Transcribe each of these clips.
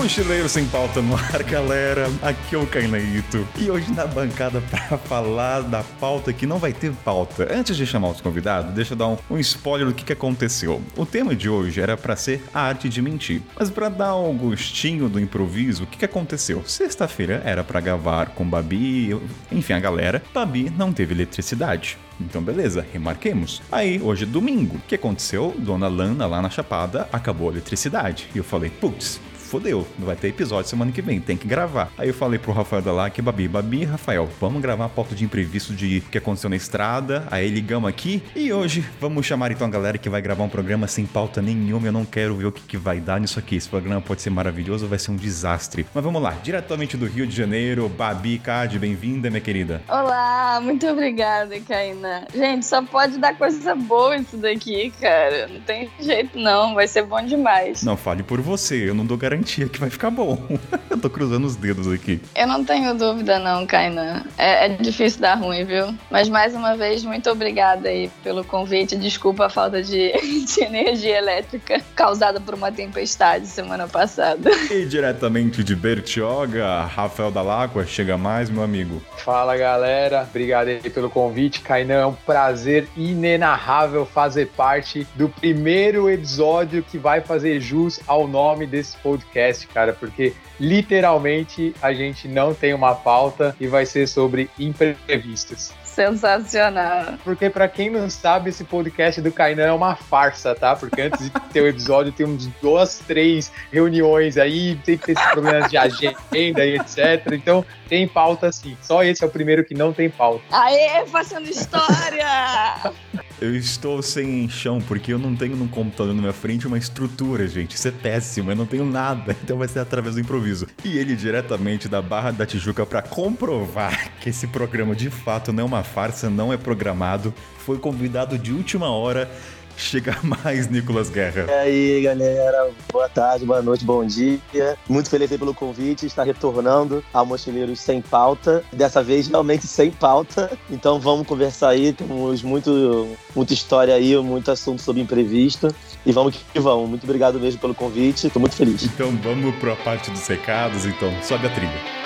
Mochileiro Sem Pauta no ar, galera. Aqui é o Cainaito. E hoje na bancada para falar da pauta que não vai ter pauta. Antes de chamar os convidados, deixa eu dar um, um spoiler do que, que aconteceu. O tema de hoje era para ser a arte de mentir. Mas para dar um gostinho do improviso, o que, que aconteceu? Sexta-feira era para gravar com Babi, enfim, a galera. Babi não teve eletricidade. Então, beleza, remarquemos. Aí, hoje é domingo. O que aconteceu? Dona Lana, lá na Chapada, acabou a eletricidade. E eu falei, putz, fodeu, não vai ter episódio semana que vem, tem que gravar. Aí eu falei pro Rafael da lá que Babi, Babi, Rafael, vamos gravar a pauta de imprevisto de que aconteceu na estrada. Aí ligamos aqui e hoje vamos chamar então a galera que vai gravar um programa sem pauta nenhuma. Eu não quero ver o que, que vai dar nisso aqui. Esse programa pode ser maravilhoso ou vai ser um desastre. Mas vamos lá, diretamente do Rio de Janeiro, Babi Cade, bem-vinda, minha querida. Olá, muito obrigada, Kaina. Gente, só pode dar coisa boa isso daqui, cara. Não tem jeito não, vai ser bom demais. Não fale por você, eu não dou garantia garantia que vai ficar bom. eu tô cruzando os dedos aqui. Eu não tenho dúvida não, Kainan. É, é, difícil dar ruim, viu? Mas mais uma vez, muito obrigada aí pelo convite. Desculpa a falta de, de energia elétrica causada por uma tempestade semana passada. E diretamente de Bertioga, Rafael Dalacqua, chega mais, meu amigo. Fala, galera. Obrigado aí pelo convite. Kainan, é um prazer inenarrável fazer parte do primeiro episódio que vai fazer jus ao nome desse podcast podcast, cara, porque literalmente a gente não tem uma pauta e vai ser sobre imprevistos. Sensacional. Porque para quem não sabe, esse podcast do Kainan é uma farsa, tá? Porque antes de ter o episódio tem uns duas, três reuniões aí, tem esses problemas de agenda e etc. Então tem pauta sim. Só esse é o primeiro que não tem pauta. Aê, fazendo história! Eu estou sem chão porque eu não tenho no computador na minha frente uma estrutura, gente. Isso é péssimo, eu não tenho nada. Então vai ser através do improviso. E ele diretamente da Barra da Tijuca para comprovar que esse programa de fato não é uma farsa, não é programado, foi convidado de última hora Chega mais, Nicolas Guerra. E aí, galera. Boa tarde, boa noite, bom dia. Muito feliz pelo convite. Está retornando ao Mochileiros Sem Pauta. Dessa vez, realmente sem pauta. Então, vamos conversar aí. Temos muito, muita história aí, muito assunto sobre imprevisto. E vamos que vamos. Muito obrigado mesmo pelo convite. Estou muito feliz. Então, vamos para a parte dos recados. Então, sobe a trilha.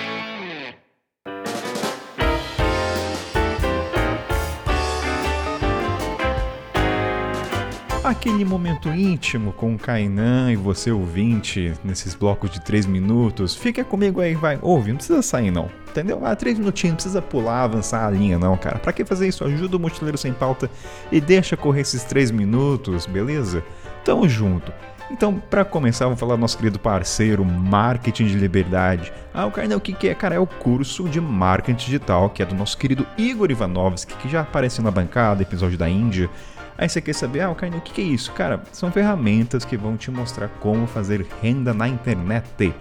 Aquele momento íntimo com o Kainan e você ouvinte, nesses blocos de 3 minutos. Fica comigo aí, vai. Ouve, não precisa sair não. Entendeu? Ah, 3 minutinhos, não precisa pular, avançar a linha não, cara. Pra que fazer isso? Ajuda o Mochileiro Sem Pauta e deixa correr esses 3 minutos, beleza? Tamo junto. Então, para começar, vamos falar do nosso querido parceiro Marketing de Liberdade. Ah, o Kainan, o que é? Cara, é o curso de marketing digital, que é do nosso querido Igor Ivanovski, que já apareceu na bancada, episódio da Índia. Aí você quer saber, ah, Caio, o que é isso? Cara, são ferramentas que vão te mostrar como fazer renda na internet.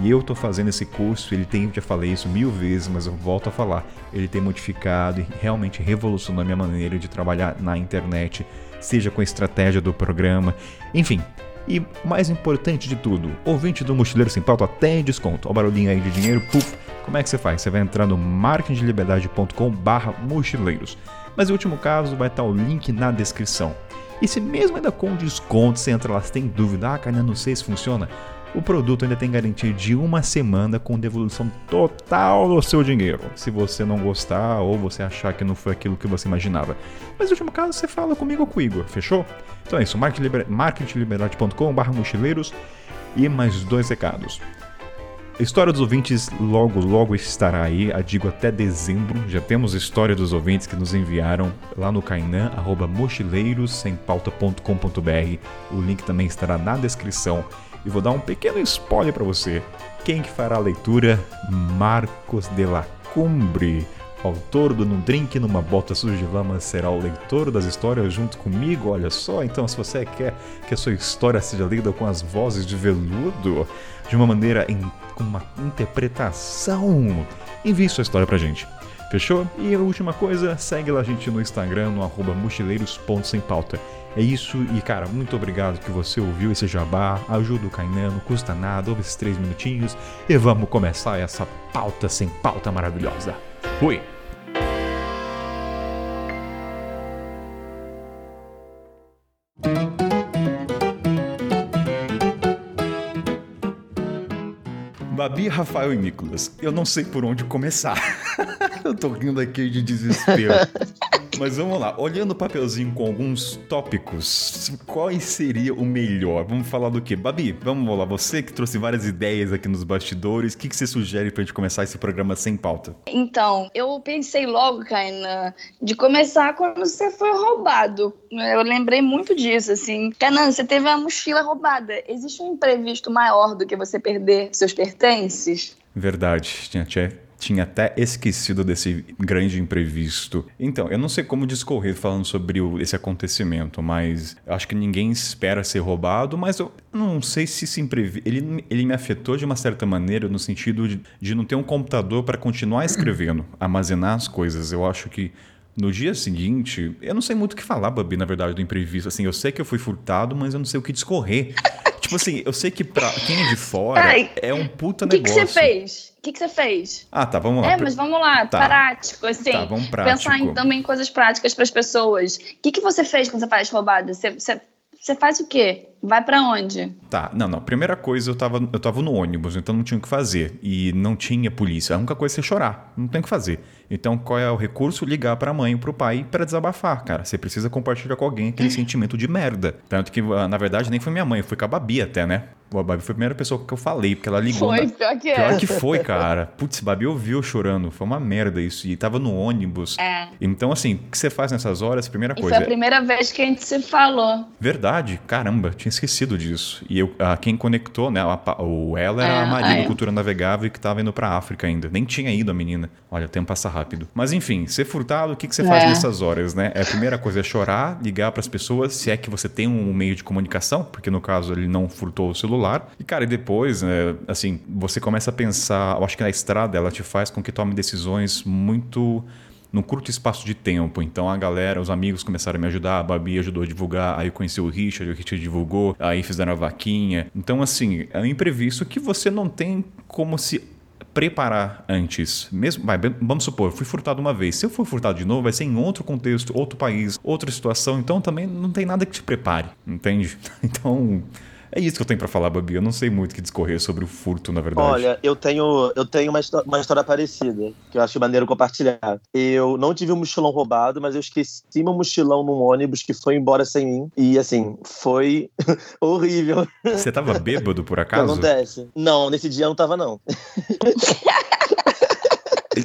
E eu tô fazendo esse curso, ele tem, já falei isso mil vezes, mas eu volto a falar. Ele tem modificado e realmente revolucionou a minha maneira de trabalhar na internet, seja com a estratégia do programa, enfim. E mais importante de tudo, ouvinte do Mochileiro Sem Pauta tem desconto. Ó o barulhinho aí de dinheiro, puf. Como é que você faz? Você vai entrar no marketingliberdade.com barra mochileiros. Mas no último caso vai estar o link na descrição. E se mesmo ainda com desconto você entra lá, se tem dúvida, ah, cara, não sei se funciona, o produto ainda tem garantia de uma semana com devolução total do seu dinheiro. Se você não gostar ou você achar que não foi aquilo que você imaginava. Mas no último caso, você fala comigo ou com o Igor, fechou? Então é isso, marketingliberdade.com.br mochileiros e mais dois recados. A história dos ouvintes logo, logo estará aí, a digo até dezembro. Já temos história dos ouvintes que nos enviaram lá no Kainan, arroba mochileirossempauta.com.br. O link também estará na descrição. E vou dar um pequeno spoiler para você. Quem que fará a leitura? Marcos de la Cumbre autor do Num Drink Numa Bota Suja de Lama será o leitor das histórias junto comigo. Olha só, então se você quer que a sua história seja lida com as vozes de veludo, de uma maneira com uma interpretação, envie sua história pra gente. Fechou? E a última coisa, segue lá a gente no Instagram, no arroba mochileiros.sempauta. É isso, e cara, muito obrigado que você ouviu esse jabá, ajuda o Kainan, não custa nada, ouve esses três minutinhos e vamos começar essa pauta sem pauta maravilhosa. Fui! Babi, Rafael e Nicolas, eu não sei por onde começar. eu tô rindo aqui de desespero. Mas vamos lá, olhando o papelzinho com alguns tópicos, qual seria o melhor? Vamos falar do quê? Babi, vamos lá, você que trouxe várias ideias aqui nos bastidores, o que, que você sugere pra gente começar esse programa sem pauta? Então, eu pensei logo, Kainan, de começar quando você foi roubado. Eu lembrei muito disso, assim. Kainan, você teve a mochila roubada. Existe um imprevisto maior do que você perder seus pertences? Verdade, tinha, tinha até esquecido desse grande imprevisto. Então, eu não sei como discorrer falando sobre o, esse acontecimento, mas acho que ninguém espera ser roubado, mas eu não sei se esse imprevisto. Ele, ele me afetou de uma certa maneira no sentido de, de não ter um computador para continuar escrevendo, armazenar as coisas. Eu acho que no dia seguinte, eu não sei muito o que falar, Babi, na verdade, do imprevisto. Assim, eu sei que eu fui furtado, mas eu não sei o que discorrer. Tipo assim, eu sei que pra quem é de fora Ai, é um puta que negócio. O que você fez? O que, você fez? Ah, tá, vamos lá. É, mas vamos lá, tá. prático, assim. Tá, vamos prático. Pensar em, também em coisas práticas para as pessoas. O que, que você fez quando você faz roubada? Você, você, você faz o quê? Vai para onde? Tá, não, não. Primeira coisa, eu tava, eu tava no ônibus, então não tinha o que fazer. E não tinha polícia. A única coisa é você chorar. Não tem o que fazer. Então, qual é o recurso? Ligar para a mãe ou para o pai para desabafar, cara. Você precisa compartilhar com alguém aquele sentimento de merda. Tanto que, ah, na verdade, nem foi minha mãe, foi com a Babi até, né? A Babi foi a primeira pessoa que eu falei, porque ela ligou. Foi, na... pior que é. Pior que foi, cara. Putz, Babi ouviu chorando. Foi uma merda isso. E tava no ônibus. É. Então, assim, o que você faz nessas horas? Primeira e coisa. Foi a primeira vez que a gente se falou. Verdade, caramba, tinha esquecido disso. E eu, a, quem conectou, né? A, o ela era é, a Maria é. do Cultura Navegável que tava indo pra África ainda. Nem tinha ido a menina. Olha, o tempo passa rápido. Mas enfim, ser furtado, o que, que você faz é. nessas horas, né? É a primeira coisa é chorar, ligar para as pessoas, se é que você tem um meio de comunicação, porque no caso ele não furtou o celular. E, cara, e depois, né, assim, você começa a pensar, eu acho que na estrada ela te faz com que tome decisões muito num curto espaço de tempo. Então a galera, os amigos começaram a me ajudar, a Babi ajudou a divulgar, aí eu conheci o Richard, o Richard divulgou, aí fizeram a vaquinha. Então, assim, é um imprevisto que você não tem como se preparar antes. Mesmo, vai, vamos supor, fui furtado uma vez. Se eu for furtado de novo, vai ser em outro contexto, outro país, outra situação. Então também não tem nada que te prepare, entende? Então é isso que eu tenho para falar, Babi. Eu não sei muito que discorrer sobre o furto, na verdade. Olha, eu tenho, eu tenho uma, uma história parecida, que eu acho maneiro compartilhar. Eu não tive um mochilão roubado, mas eu esqueci meu mochilão num ônibus que foi embora sem mim. E assim, foi horrível. Você tava bêbado, por acaso? Não acontece. Não, nesse dia eu não tava, não.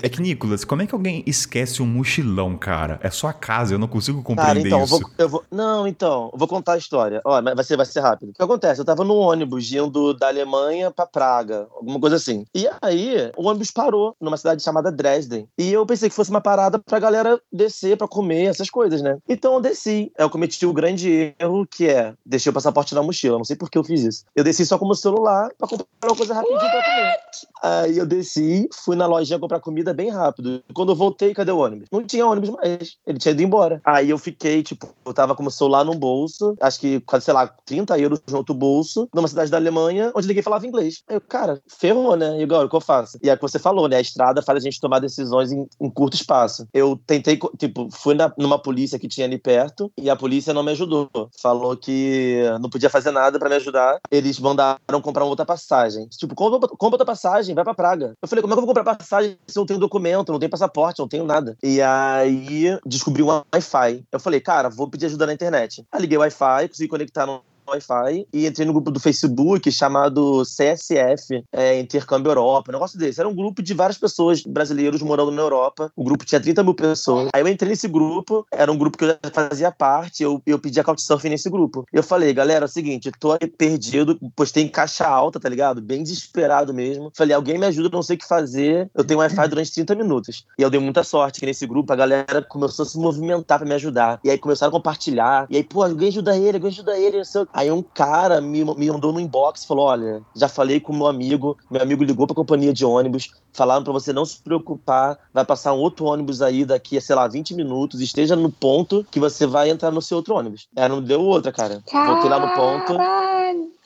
É que, Nicolas, como é que alguém esquece um mochilão, cara? É sua casa, eu não consigo compreender cara, então, isso. Eu vou, eu vou, não, então, eu vou contar a história. Ó, vai ser, vai ser rápido. O que acontece? Eu tava no ônibus indo da Alemanha pra Praga, alguma coisa assim. E aí, o ônibus parou numa cidade chamada Dresden. E eu pensei que fosse uma parada pra galera descer pra comer, essas coisas, né? Então eu desci. Eu cometi o grande erro que é, deixei o passaporte na mochila. Não sei por que eu fiz isso. Eu desci só com o celular pra comprar uma coisa rapidinho pra comer. Aí eu desci, fui na lojinha comprar comida bem rápido. Quando eu voltei, cadê o ônibus? Não tinha ônibus mais. Ele tinha ido embora. Aí eu fiquei, tipo, eu tava com o celular num bolso, acho que, sei lá, 30 euros no outro bolso, numa cidade da Alemanha, onde ninguém falava inglês. Aí eu, cara, ferrou, né? E agora, o que eu faço? E é o que você falou, né? A estrada faz a gente tomar decisões em, em curto espaço. Eu tentei, tipo, fui na, numa polícia que tinha ali perto e a polícia não me ajudou. Falou que não podia fazer nada para me ajudar. Eles mandaram comprar outra passagem. Tipo, compra outra passagem, vai pra Praga. Eu falei, como é que eu vou comprar passagem se eu não tenho documento, não tenho passaporte, não tenho nada. E aí descobri um Wi-Fi. Eu falei, cara, vou pedir ajuda na internet. Aí liguei o Wi-Fi, consegui conectar no Wi-Fi e entrei no grupo do Facebook chamado CSF, é, Intercâmbio Europa, um negócio desse. Era um grupo de várias pessoas brasileiros morando na Europa. O grupo tinha 30 mil pessoas. Aí eu entrei nesse grupo, era um grupo que eu já fazia parte, eu, eu pedi a Couchsurfing nesse grupo. Eu falei, galera, é o seguinte, tô perdido, postei em caixa alta, tá ligado? Bem desesperado mesmo. Falei, alguém me ajuda, não sei o que fazer. Eu tenho Wi-Fi durante 30 minutos. E eu dei muita sorte que nesse grupo a galera começou a se movimentar para me ajudar. E aí começaram a compartilhar. E aí, pô, alguém ajuda ele, alguém ajuda ele, não sei o Aí um cara me, me mandou no inbox e falou: Olha, já falei com meu amigo, meu amigo ligou pra companhia de ônibus, falaram para você não se preocupar, vai passar um outro ônibus aí daqui a, sei lá, 20 minutos, esteja no ponto que você vai entrar no seu outro ônibus. É, não deu outra, cara. Caralho. Voltei lá no ponto.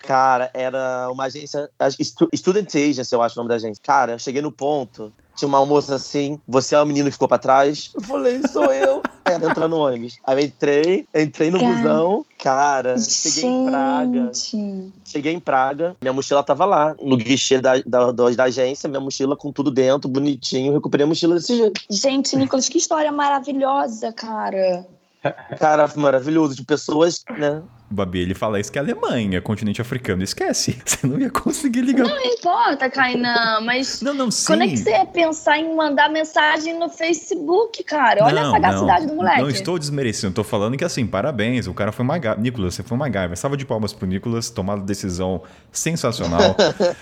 Cara, era uma agência, Student Agency, eu acho o nome da agência. Cara, eu cheguei no ponto, tinha uma moça assim, você é o menino que ficou pra trás? Eu falei, sou eu. Entrar no ônibus. Aí eu entrei, entrei no Cara. busão, cara, cheguei em Praga. Gente. Cheguei em Praga, minha mochila tava lá, no guichê da, da, da, da agência, minha mochila com tudo dentro, bonitinho, recuperei a mochila desse jeito. Gente, Nicolas, que história maravilhosa, cara. Cara, maravilhoso, de pessoas, né? Babi, ele fala isso que é Alemanha, continente africano. Esquece. Você não ia conseguir ligar. Não importa, Kainan, mas Não, não, sim. quando é que você ia pensar em mandar mensagem no Facebook, cara? Olha Não, a sagacidade não, do moleque. Não estou desmerecendo, tô falando que assim, parabéns, o cara foi uma gaiva. Nicolas, você foi uma gaiva. Salva de palmas pro Nicolas, tomada decisão sensacional.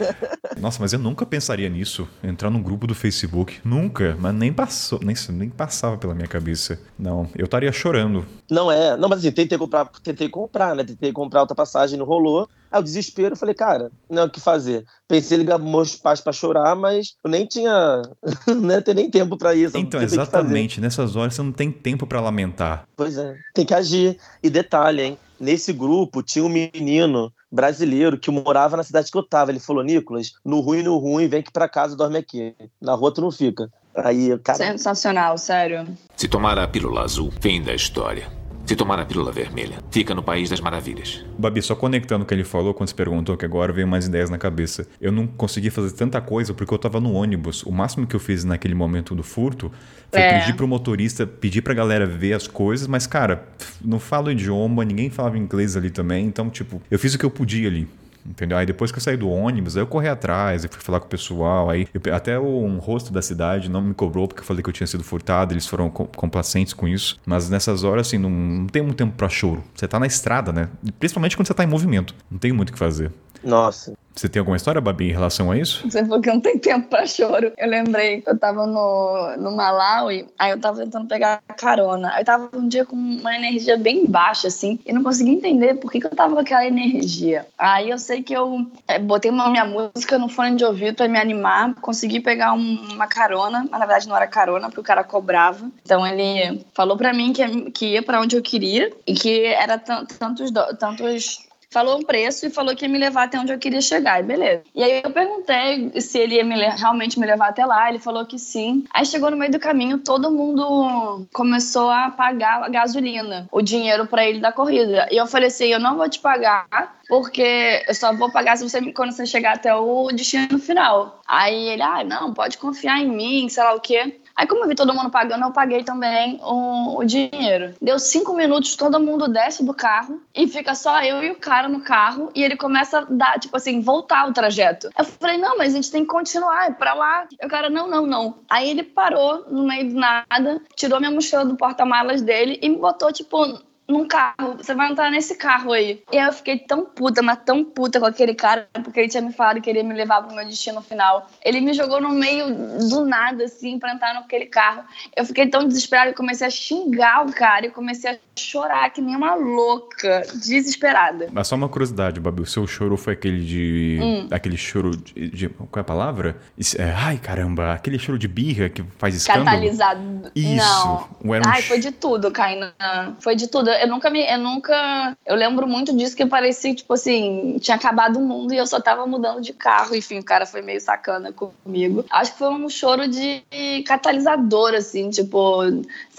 Nossa, mas eu nunca pensaria nisso, entrar num grupo do Facebook, nunca, mas nem passou, nem, nem passava pela minha cabeça. Não, eu estaria chorando. Não é, não, mas assim, tentei comprar, tentei comprar, né? Tentei comprar outra passagem, não rolou. Aí o desespero, eu falei, cara, não é o que fazer. Pensei em ligar meus pais pra chorar, mas eu nem tinha, não ia ter nem tempo pra isso. Então, que exatamente, nessas horas você não tem tempo pra lamentar. Pois é, tem que agir. E detalhe, hein? Nesse grupo tinha um menino brasileiro que morava na cidade que eu tava. Ele falou, Nicolas, no ruim, no ruim, vem aqui pra casa, dorme aqui. Na rua tu não fica. Aí, cara, Sensacional, sério. Se tomar a pílula azul, fim da história. Se tomar a pílula vermelha, fica no País das Maravilhas. Babi, só conectando o que ele falou quando você perguntou, que agora veio mais ideias na cabeça. Eu não consegui fazer tanta coisa porque eu tava no ônibus. O máximo que eu fiz naquele momento do furto foi É. pedir pro motorista, pedir pra galera ver as coisas, mas, cara, não falo idioma, ninguém falava inglês ali também, então, tipo, eu fiz o que eu podia ali. Entendeu? Aí depois que eu saí do ônibus, aí eu corri atrás, eu fui falar com o pessoal, aí eu- até um rosto da cidade não me cobrou porque eu falei que eu tinha sido furtado, eles foram com- complacentes com isso. Mas nessas horas, assim, não, não tem muito tempo pra choro. Você tá na estrada, né? Principalmente quando você tá em movimento. Não tem muito o que fazer. Nossa. Você tem alguma história, Babi, em relação a isso? Você falou que não tem tempo pra choro. Eu lembrei que eu tava no, no Malawi, aí eu tava tentando pegar carona. Aí eu tava um dia com uma energia bem baixa, assim, e não conseguia entender por que, que eu tava com aquela energia. Aí eu sei que eu é, botei uma minha música no fone de ouvido pra me animar, consegui pegar um- uma carona, mas na verdade não era carona, porque o cara cobrava. Então ele falou pra mim que, que ia pra onde eu queria e que era tan- tantos, tantos falou um preço e falou que ia me levar até onde eu queria chegar, e beleza. E aí eu perguntei se ele ia me realmente me levar até lá, ele falou que sim. Aí chegou no meio do caminho, todo mundo começou a pagar a gasolina, o dinheiro pra ele da corrida. E eu falei assim, eu não vou te pagar, porque eu só vou pagar se você quando você chegar até o destino final. Aí ele, ah, não, pode confiar em mim, sei lá o quê. Aí, como eu vi todo mundo pagando, eu paguei também o, o dinheiro. Deu cinco minutos, todo mundo desce do carro e fica só eu e o cara no carro e ele começa a dar, tipo assim, voltar o trajeto. Eu falei, não, mas a gente tem que continuar, é pra lá. E o cara, não, não, não. Aí ele parou no meio do nada, tirou minha mochila do porta-malas dele e me botou, tipo, num carro, você vai entrar nesse carro aí. E aí eu fiquei tão puta, mas tão puta com aquele cara, porque ele tinha me falado que queria me levar pro meu destino final. Ele me jogou no meio do nada, assim, pra entrar naquele carro. Eu fiquei tão desesperada, eu comecei a xingar o cara e comecei a chorar que nem uma louca, desesperada. Mas só uma curiosidade, Babi, o seu choro foi aquele de. Hum. Aquele choro de, de- Qual é a palavra? Isso- é, ai, caramba, aquele choro de birra que faz escândalo. Catalisado. Isso. Não. Era um Ai, foi de tudo, Kainan. Foi de tudo. Eu nunca me. Eu nunca. Eu lembro muito disso que parecia, tipo assim, tinha acabado o mundo e eu só tava mudando de carro. Enfim, o cara foi meio sacana comigo. Acho que foi um choro de catalisador, assim, tipo,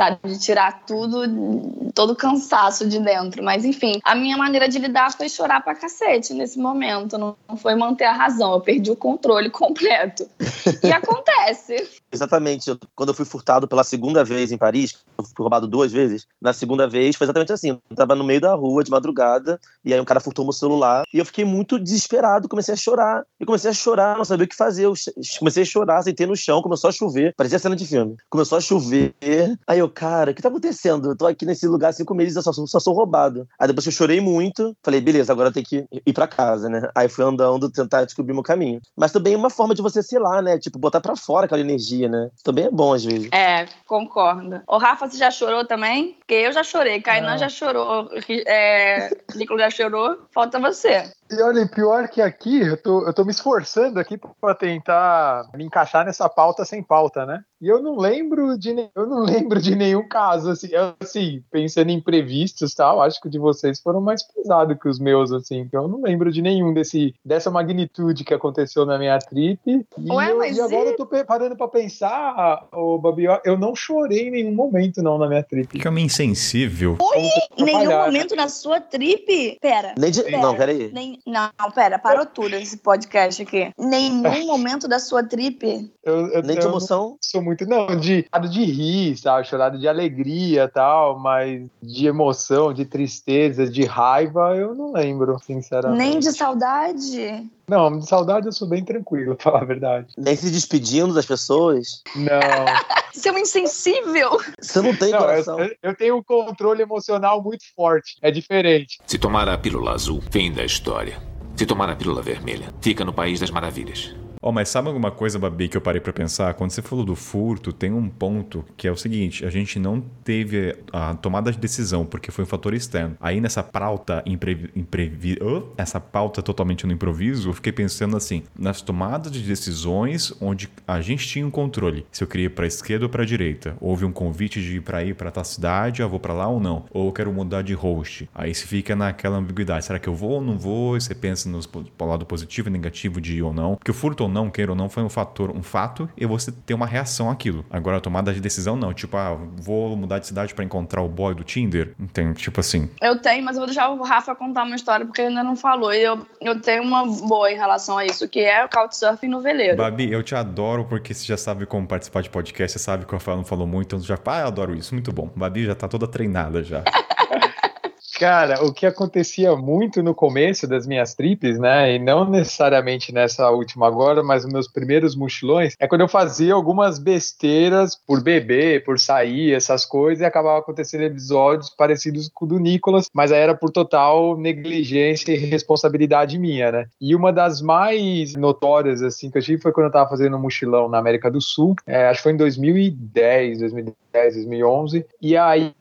sabe, de tirar tudo, todo o cansaço de dentro. Mas enfim, a minha maneira de lidar foi chorar pra cacete nesse momento. Não foi manter a razão. Eu perdi o controle completo. E acontece. Exatamente. Quando eu fui furtado pela segunda vez em Paris, eu fui roubado duas vezes. Na segunda vez foi exatamente assim. Eu tava no meio da rua de madrugada e aí um cara furtou meu celular e eu fiquei muito desesperado, comecei a chorar. E comecei a chorar, não sabia o que fazer. Eu comecei a chorar, sentei no chão, começou a chover. Parecia cena de filme. Começou a chover. Aí eu, cara, o que tá acontecendo? Eu tô aqui nesse lugar há cinco meses, eu só, sou- só sou roubado. Aí depois que eu chorei muito, falei, beleza, agora eu tenho que ir pra casa, né? Aí fui andando, tentar descobrir meu caminho. Mas também é uma forma de você, sei lá, né? Tipo, botar pra fora aquela energia, né? Também é bom às vezes. É, concordo. Ô, Rafa, você já chorou também? Porque eu já chorei. Kainan Não. já chorou. É, Nicolas já chorou. Falta você. E olha, pior que aqui, eu tô, eu tô me esforçando aqui para tentar me encaixar nessa pauta sem pauta, né? E eu não lembro de eu não lembro de nenhum caso assim, eu, assim, pensando em imprevistos, tal, acho que o de vocês foram mais pesados que os meus assim, eu não lembro de nenhum desse dessa magnitude que aconteceu na minha trip. E, Ué, eu, mas e agora e- eu tô parando para pensar, o Babi, eu não chorei em nenhum momento não na minha trip. Que homem insensível. Em nenhum né? momento na sua trip. Pera. Nem de... Pera. Não, peraí. Nem, não, pera, parou tudo esse podcast aqui. Nenhum momento da sua trip. Eu, eu, Nem de emoção. sou muito, não, de chorado de rir, sabe? Chorado de alegria tal, mas de emoção, de tristeza, de raiva, eu não lembro, sinceramente. Nem de saudade. Não, de saudade eu sou bem tranquilo, pra falar a verdade. Nem se despedindo das pessoas. Não, Você é um insensível. Você não tem não coração. eu, eu tenho um controle emocional muito forte, é diferente. Se tomar a pílula azul, fim da história. Se tomar a pílula vermelha, fica no País das Maravilhas. Ó, mas sabe alguma coisa, Babi, que eu parei pra pensar? Quando você falou do furto, tem um ponto que é o seguinte: a gente não teve a tomada de decisão porque foi um fator externo. Aí nessa pauta imprevi, oh, essa pauta totalmente no improviso, eu fiquei pensando assim, nas tomadas de decisões onde a gente tinha um controle. Se eu queria ir pra esquerda ou pra direita. Houve um convite de ir pra ir pra tal cidade, eu vou pra lá ou não. Ou eu quero mudar de host. Aí você fica naquela ambiguidade. Será que eu vou ou não vou? E você pensa no lado positivo e negativo de ir ou não. Porque o furto ou não, queira ou não, foi um fator, um fato, e você tem uma reação àquilo. Agora, a tomada de decisão, não. Tipo, ah, vou mudar de cidade pra encontrar o boy do Tinder. Tem, tipo assim. Eu tenho, mas eu vou deixar o Rafa contar uma história porque ele ainda não falou. E eu, eu tenho uma boa em relação a isso, que é o Couchsurfing no veleiro. Babi, eu te adoro porque você já sabe como participar de podcast, você sabe que o Rafael não falou muito, então já, ah, eu adoro isso, muito bom. Babi já tá toda treinada já. Cara, o que acontecia muito no começo das minhas trips, né, e não necessariamente nessa última agora, mas nos meus primeiros mochilões, é quando eu fazia algumas besteiras por beber, por sair, essas coisas, e acabava acontecendo episódios parecidos com o do Nicolas, mas aí era por total negligência e responsabilidade minha, né. E uma das mais notórias, assim, que eu tive foi quando eu tava fazendo um mochilão na América do Sul, é, acho que foi em 2010, 2010, 2011, e aí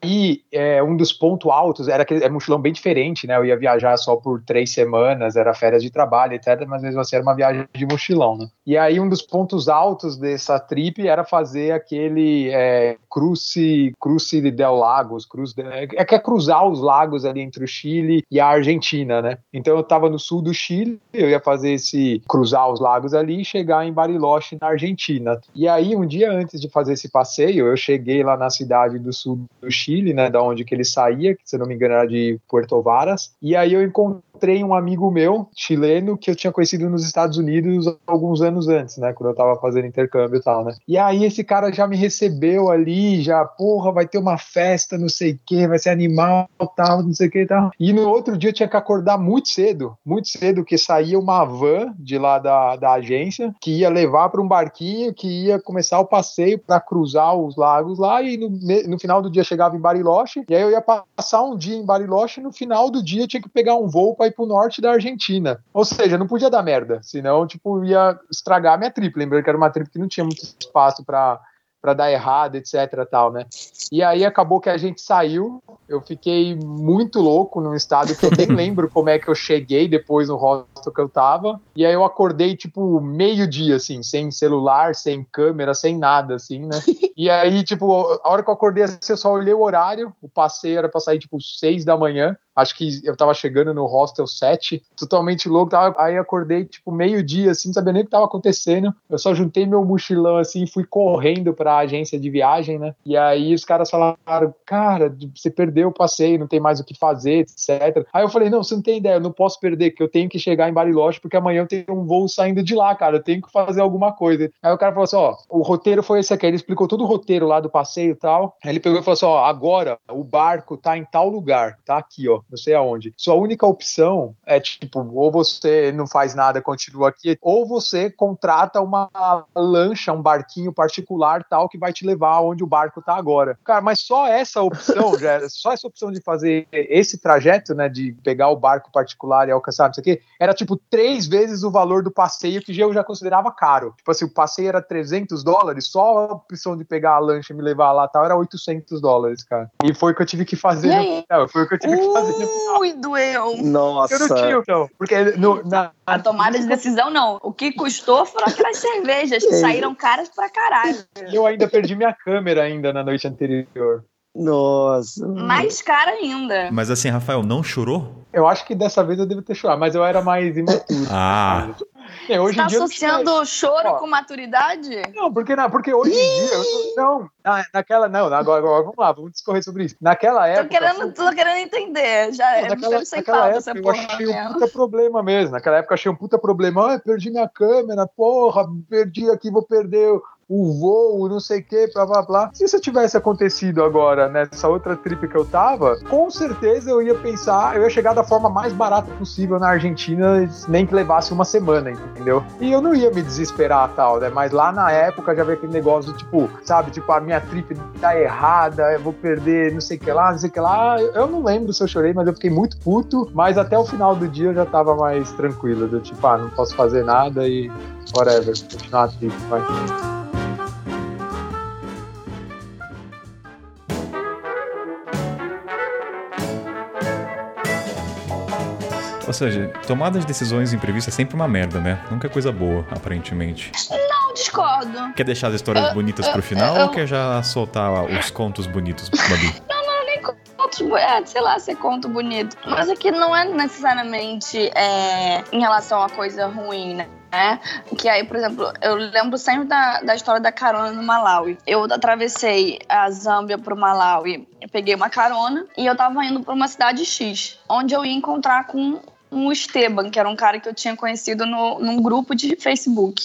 é, um dos pontos altos era aquele era um mochilão bem diferente, né? Eu ia viajar só por três semanas, era férias de trabalho, etc. Mas mesmo assim era uma viagem de mochilão, né? E aí um dos pontos altos dessa trip era fazer aquele é, cruce, cruce del Lagos, cruce de, é que é cruzar os lagos ali entre o Chile e a Argentina, né? Então eu estava no sul do Chile, eu ia fazer esse cruzar os lagos ali e chegar em Bariloche na Argentina. E aí um dia antes de fazer esse passeio, eu cheguei lá na cidade do sul do Chile, né? Da onde que ele saía, que se não me engano era de Puerto Varas. E aí eu encontrei um amigo meu, chileno, que eu tinha conhecido nos Estados Unidos alguns anos antes, né? Quando eu tava fazendo intercâmbio e tal, né? E aí esse cara já me recebeu ali, já, porra, vai ter uma festa, não sei o que, vai ser animal, tal, não sei o que e tal. E no outro dia eu tinha que acordar muito cedo, muito cedo, que saía uma van de lá da, da agência, que ia levar para um barquinho, que ia começar o passeio para cruzar os lagos lá, e no, no final do dia chegava em Bariloche, e aí eu ia passar um dia em Bariloche e no final do dia tinha que pegar um voo para ir pro norte da Argentina. Ou seja, não podia dar merda, senão, tipo, ia estragar a minha trip. Lembrando que era uma trip que não tinha muito espaço para para dar errado, etc, tal, né? E aí acabou que a gente saiu, eu fiquei muito louco num estado que eu nem lembro como é que eu cheguei depois no hostel que eu tava, e aí eu acordei, tipo, meio-dia, assim, sem celular, sem câmera, sem nada, assim, né? E aí, tipo, a hora que eu acordei, assim, eu só olhei o horário, o passeio era pra sair, tipo, seis da manhã, acho que eu tava chegando no hostel 7, totalmente louco, tava, aí acordei, tipo, meio-dia, assim, não sabia nem o que tava acontecendo, eu só juntei meu mochilão, assim, e fui correndo pra agência de viagem, né, e aí os caras falaram, cara, você perdeu o passeio, não tem mais o que fazer, etc. Aí eu falei, não, você não tem ideia, eu não posso perder, que eu tenho que chegar em Bariloche, porque amanhã eu tenho um voo saindo de lá, cara, eu tenho que fazer alguma coisa. Aí o cara falou assim, ó, o roteiro foi esse aqui, ele explicou todo o roteiro lá do passeio e tal, aí ele pegou e falou assim, ó, agora o barco tá em tal lugar, tá aqui, ó, não sei aonde. Sua única opção é, tipo, ou você não faz nada, continua aqui, ou você contrata uma lancha, um barquinho particular tal, que vai te levar aonde o barco tá agora. Cara, mas só essa opção, já, só essa opção de fazer esse trajeto, né, de pegar o barco particular e alcançar isso aqui, era tipo três vezes o valor do passeio que eu já considerava caro. Tipo assim, o passeio era 300 dólares, só a opção de pegar a lancha e me levar lá tal, era 800 dólares, cara. E foi o que eu tive que fazer. No... Não, foi o que eu tive que fazer. Ui, doeu. Nossa. Eu não tinha, então. Porque no, na, a tomada de decisão, não. O que custou foram aquelas cervejas que saíram caras pra caralho. Eu ainda perdi minha câmera ainda na noite anterior. Nossa. Mais cara ainda. Mas assim, Rafael, não chorou? Eu acho que dessa vez eu devo ter chorado, mas eu era mais imaturo. Ah. É, hoje Você tá dia associando choro. choro Ó. com maturidade? Não, porque, não, porque hoje em dia. eu não, não, na- naquela. Não, agora, agora vamos lá, vamos discorrer sobre isso. Naquela Tô época. querendo, tô querendo entender. Já é naquela, naquela época eu achei um puta problema mesmo. Naquela época eu achei um puta problema. Ai, perdi minha câmera, porra, perdi aqui, vou perder o voo, não sei o que, blá blá blá. Se isso tivesse acontecido agora nessa outra trip que eu tava, com certeza eu ia pensar, eu ia chegar da forma mais barata possível na Argentina, nem que levasse uma semana, entendeu? E eu não ia me desesperar tal, né? Mas lá na época já veio aquele negócio tipo, sabe, tipo, a minha trip tá errada, eu vou perder não sei o que lá, não sei o que lá. Eu não lembro se eu chorei, mas eu fiquei muito puto. Mas até o final do dia eu já tava mais tranquilo. Do tipo, ah, não posso fazer nada e whatever, continuar a trip, vai. Ou seja, tomada de decisões imprevistas é sempre uma merda, né? Nunca é coisa boa, aparentemente. Não, discordo. Quer deixar as histórias Eu- bonitas eu- pro final eu- ou quer já soltar os contos bonitos, Babi? Contos, bo- é, sei lá, ser conto bonito. Mas aqui não é necessariamente é, em relação a coisa ruim, né? É, que aí, por exemplo, eu lembro sempre da, da história da carona no Malawi. Eu atravessei a Zâmbia pro Malawi, eu peguei uma carona e eu tava indo pra uma cidade X, onde eu ia encontrar com um Esteban, que era um cara que eu tinha conhecido no, num grupo de Facebook.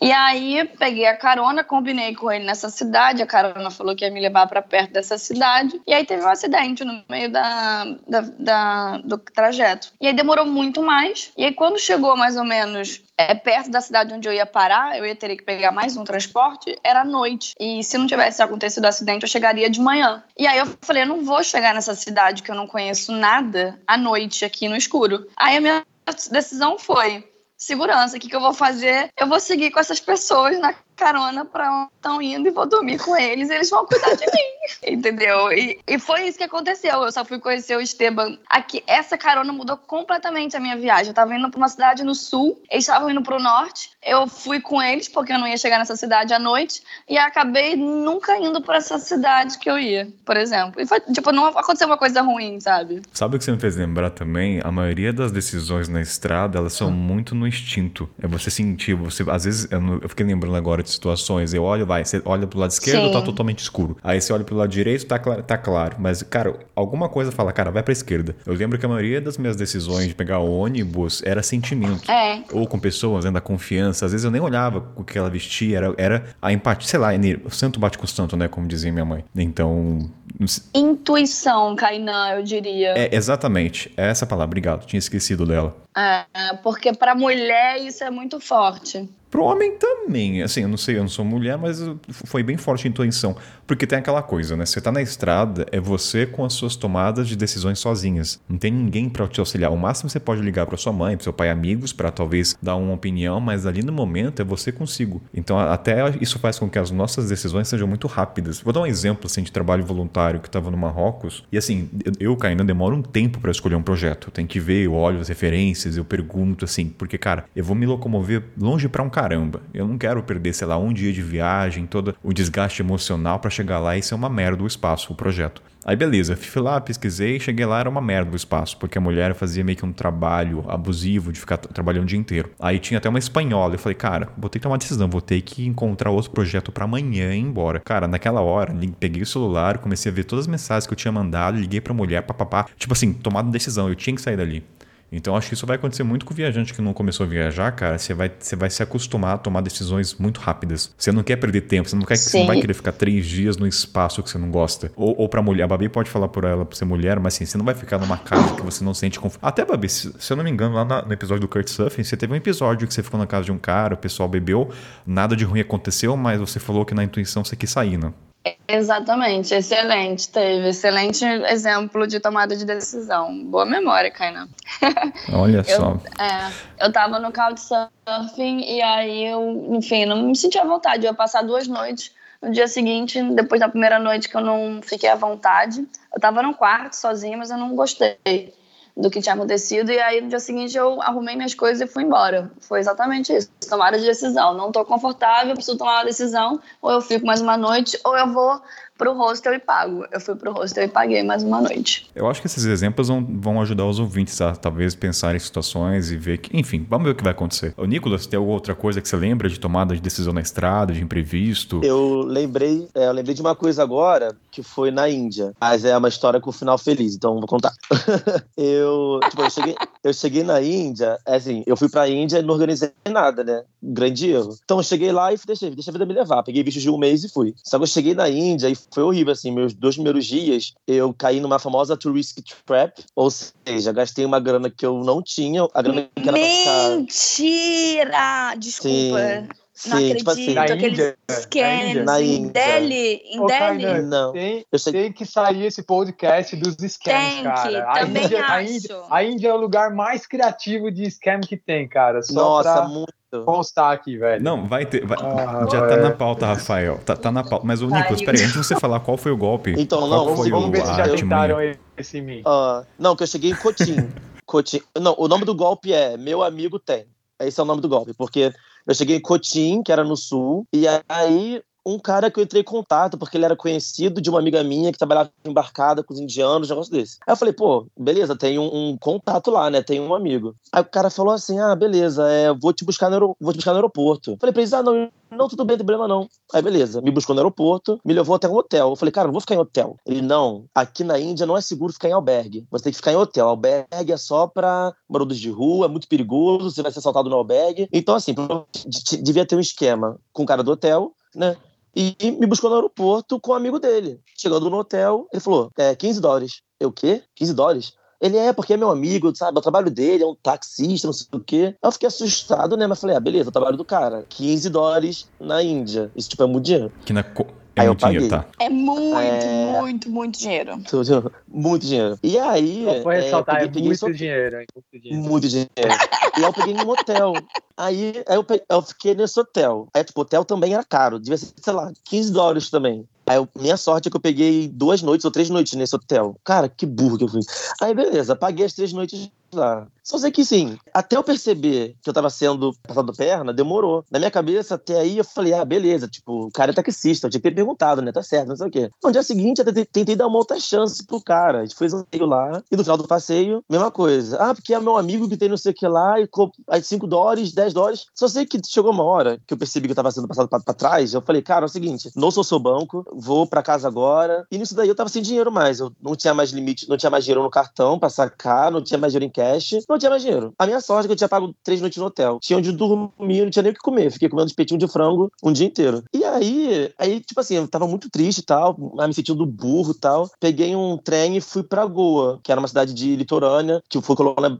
E aí peguei a carona, combinei com ele nessa cidade, a carona falou que ia me levar pra perto dessa cidade. E aí teve um acidente no meio da, da- da- do trajeto. E aí demorou muito mais. E aí quando chegou mais ou menos é, perto da cidade onde eu ia parar, eu ia ter que pegar mais um transporte, era noite. E se não tivesse acontecido o acidente, eu chegaria de manhã. E aí eu falei, eu não vou chegar nessa cidade que eu não conheço nada à noite aqui no escuro. Aí a minha decisão foi segurança. O que, que eu vou fazer? Eu vou seguir com essas pessoas na carona pra onde estão indo e vou dormir com eles. E eles vão cuidar de mim. Entendeu? E, e foi isso que aconteceu. Eu só fui conhecer o Esteban aqui. Essa carona mudou completamente a minha viagem. Eu tava indo pra uma cidade no sul, eles estavam indo pro norte. Eu fui com eles, porque eu não ia chegar nessa cidade à noite. E acabei nunca indo pra essa cidade que eu ia, por exemplo. E foi, tipo, não aconteceu uma coisa ruim, sabe? Sabe o que você me fez lembrar também? A maioria das decisões na estrada, elas são muito no instinto. É você sentir, você às vezes eu, não- eu fiquei lembrando agora de situações, eu olho, vai, você olha pro lado esquerdo, Sim. tá totalmente escuro. Aí você olha pro lado direito, tá claro, tá claro, mas cara, alguma coisa fala, cara, vai pra esquerda. Eu lembro que a maioria das minhas decisões de pegar ônibus era sentimento. É. Ou com pessoas, né, da confiança. Às vezes eu nem olhava o que ela vestia, era, era a empatia, sei lá, ener- o santo bate com o santo, né, como dizia minha mãe. Então, Intuição, Kainan, eu diria. é exatamente, é essa palavra, obrigado, tinha esquecido dela. É, porque pra mulher isso é muito forte. Pro homem também, assim, eu não sei, eu não sou mulher, mas foi bem forte a intuição. Porque tem aquela coisa, né? Você tá na estrada, é você com as suas tomadas de decisões sozinhas. Não tem ninguém pra te auxiliar. O máximo você pode ligar pra sua mãe, pro seu pai, amigos, pra talvez dar uma opinião, mas ali no momento é você consigo. Então, até isso faz com que as nossas decisões sejam muito rápidas. Vou dar um exemplo, assim, de trabalho voluntário que tava no Marrocos. E assim, eu, ainda demoro um tempo pra escolher um projeto. Tenho que ver, eu olho as referências, eu pergunto, assim, porque, cara, eu vou me locomover longe pra um caramba. Eu não quero perder, sei lá, um dia de viagem, todo o desgaste emocional pra chegar lá e ser uma merda o espaço, o projeto. Aí beleza, fui lá, pesquisei, cheguei lá, era uma merda o espaço, porque a mulher fazia meio que um trabalho abusivo de ficar tra- trabalhando o dia inteiro. Aí tinha até uma espanhola, eu falei, cara, vou ter que tomar uma decisão, vou ter que encontrar outro projeto pra amanhã e ir embora. Cara, naquela hora, peguei o celular, comecei a ver todas as mensagens que eu tinha mandado, liguei pra mulher, papapá. Tipo assim, tomada decisão, eu tinha que sair dali. Então acho que isso vai acontecer muito com o viajante que não começou a viajar, cara. Você vai, você vai se acostumar a tomar decisões muito rápidas. Você não quer perder tempo, você não, quer, você não vai querer ficar três dias no espaço que você não gosta. Ou, ou pra mulher, a Babi pode falar por ela, por ser mulher, mas assim, você não vai ficar numa casa que você não sente conforto. Até, Babi, se, se eu não me engano, lá na- no episódio do Kurt Surfing, você teve um episódio que você ficou na casa de um cara, o pessoal bebeu, nada de ruim aconteceu, mas você falou que na intuição você quis sair, né? Exatamente, excelente. Teve excelente exemplo de tomada de decisão. Boa memória, Kainan. Olha Eu, só. é, eu tava no Couchsurfing e aí eu, enfim, não me sentia à vontade. Eu ia passar duas noites No dia seguinte, depois da primeira noite que eu não fiquei à vontade, eu tava no quarto sozinha, mas eu não gostei do que tinha acontecido. E aí, no dia seguinte, eu arrumei minhas coisas e fui embora. Foi exatamente isso. Tomar a decisão. Não tô confortável, preciso tomar uma decisão. Ou eu fico mais uma noite, ou eu vou pro hostel e pago. Eu fui pro hostel e paguei mais uma noite. Eu acho que esses exemplos vão, vão ajudar os ouvintes a talvez pensar em situações e ver que, enfim, vamos ver o que vai acontecer. O Nicolas, tem alguma outra coisa que você lembra de tomada de decisão na estrada, de imprevisto? Eu lembrei, é, eu lembrei de uma coisa agora que foi na Índia, mas é uma história com final feliz, então vou contar. eu, tipo, eu cheguei, eu cheguei na Índia, é assim, eu fui pra Índia e não organizei nada, né? Grande erro. Então eu cheguei lá e deixei, deixa a vida me levar. Peguei bicho de um mês e fui. Só que eu cheguei na Índia e foi horrível, assim, meus dois primeiros dias, eu caí numa famosa tourist trap, ou seja, gastei uma grana que eu não tinha, a grana que era Mentira! Desculpa. Sim. Não Sim, acredito, tipo assim, Na aqueles Índia? Na scams Índia? Na em. Delhi, em Ô, Delhi. Kainan, Não. Tem, tem que sair esse podcast dos scams, Tem cara. que, a, também Índia, a, acho. Índia, a Índia é o lugar mais criativo de scam que tem, cara. Só Nossa, pra muito. constar aqui, velho. Não, vai ter. vai- Ah, já tá é. na pauta, Rafael. Tá, tá na pauta. Mas o Nicolas, peraí, antes de você falar qual foi o golpe. Então, qual não, foi Vamos o, ver se a já tentaram esse em mim. Ah, não, que eu cheguei em Cotim. Cotim. Não, o nome do golpe é Meu Amigo Tem. Esse é o nome do golpe, porque eu cheguei em Cotim, que era no sul, e aí um cara que eu entrei em contato, porque ele era conhecido de uma amiga minha que trabalhava embarcada com os indianos, negócio desse. Aí eu falei, pô, beleza, tem um, um contato lá, né? Tem um amigo. Aí o cara falou assim: ah, beleza, é, vou te buscar no, vou te buscar no aeroporto. Falei pra eles, ah, não, não, tudo bem, não tem problema não. Aí beleza, me buscou no aeroporto, me levou até um hotel. Eu falei, cara, não vou ficar em hotel. Ele, não, aqui na Índia não é seguro ficar em albergue. Você tem que ficar em hotel. Albergue é só pra moradores de rua, é muito perigoso, você vai ser assaltado no albergue. Então, assim, de- devia ter um esquema com o cara do hotel, né? E me buscou no aeroporto com um amigo dele. Chegando no hotel, ele falou: é, 15 dólares. Eu, o quê? 15 dólares? Ele é, porque é meu amigo, sabe? É o trabalho dele, é um taxista, não sei o quê. Eu fiquei assustado, né? Mas falei, ah, beleza, é o trabalho do cara. 15 dólares na Índia. Isso, tipo, é muito dinheiro. Que na é Aí eu muito dinheiro, paguei. tá? É muito, É. muito, muito dinheiro. Muito dinheiro. E aí. Só foi é, ressaltar, eu é peguei- peguei muito só- dinheiro, é muito dinheiro. Muito dinheiro. e aí eu peguei num hotel. Aí, aí eu, pe- eu fiquei nesse hotel. Aí, tipo, o hotel também era caro. Devia ser, sei lá, 15 dólares também. Aí, eu- minha sorte é que eu peguei duas noites ou três noites nesse hotel. Cara, que burro que eu fui. Aí, beleza, paguei as três noites lá. Só sei que, sim, até eu perceber que eu tava sendo passado perna, demorou. Na minha cabeça, até aí, eu falei, ah, beleza, tipo, o cara é taxista, eu tinha que ter perguntado, né? Tá certo, não sei o quê. No dia seguinte, eu tentei, dar uma outra chance pro cara. A gente fez um passeio lá, e no final do passeio, mesma coisa. Ah, porque é meu amigo que tem não sei o que lá, e aí 5 dólares, 10 dólares. Só sei que chegou uma hora que eu percebi que eu tava sendo passado pra, pra trás, eu falei, cara, é o seguinte, não sou seu banco, vou pra casa agora. E nisso daí eu tava sem dinheiro mais. Eu não tinha mais limite, não tinha mais dinheiro no cartão pra sacar, não tinha mais dinheiro em cash, não tinha mais dinheiro. A minha sorte é que eu tinha pago três noites no hotel. Tinha onde dormir, não tinha nem o que comer. Fiquei comendo espetinho de frango um dia inteiro. E aí, aí, tipo assim, eu tava muito triste e tal, me sentindo burro e tal. Peguei um trem e fui pra Goa, que era uma cidade de litorânea, que foi colônia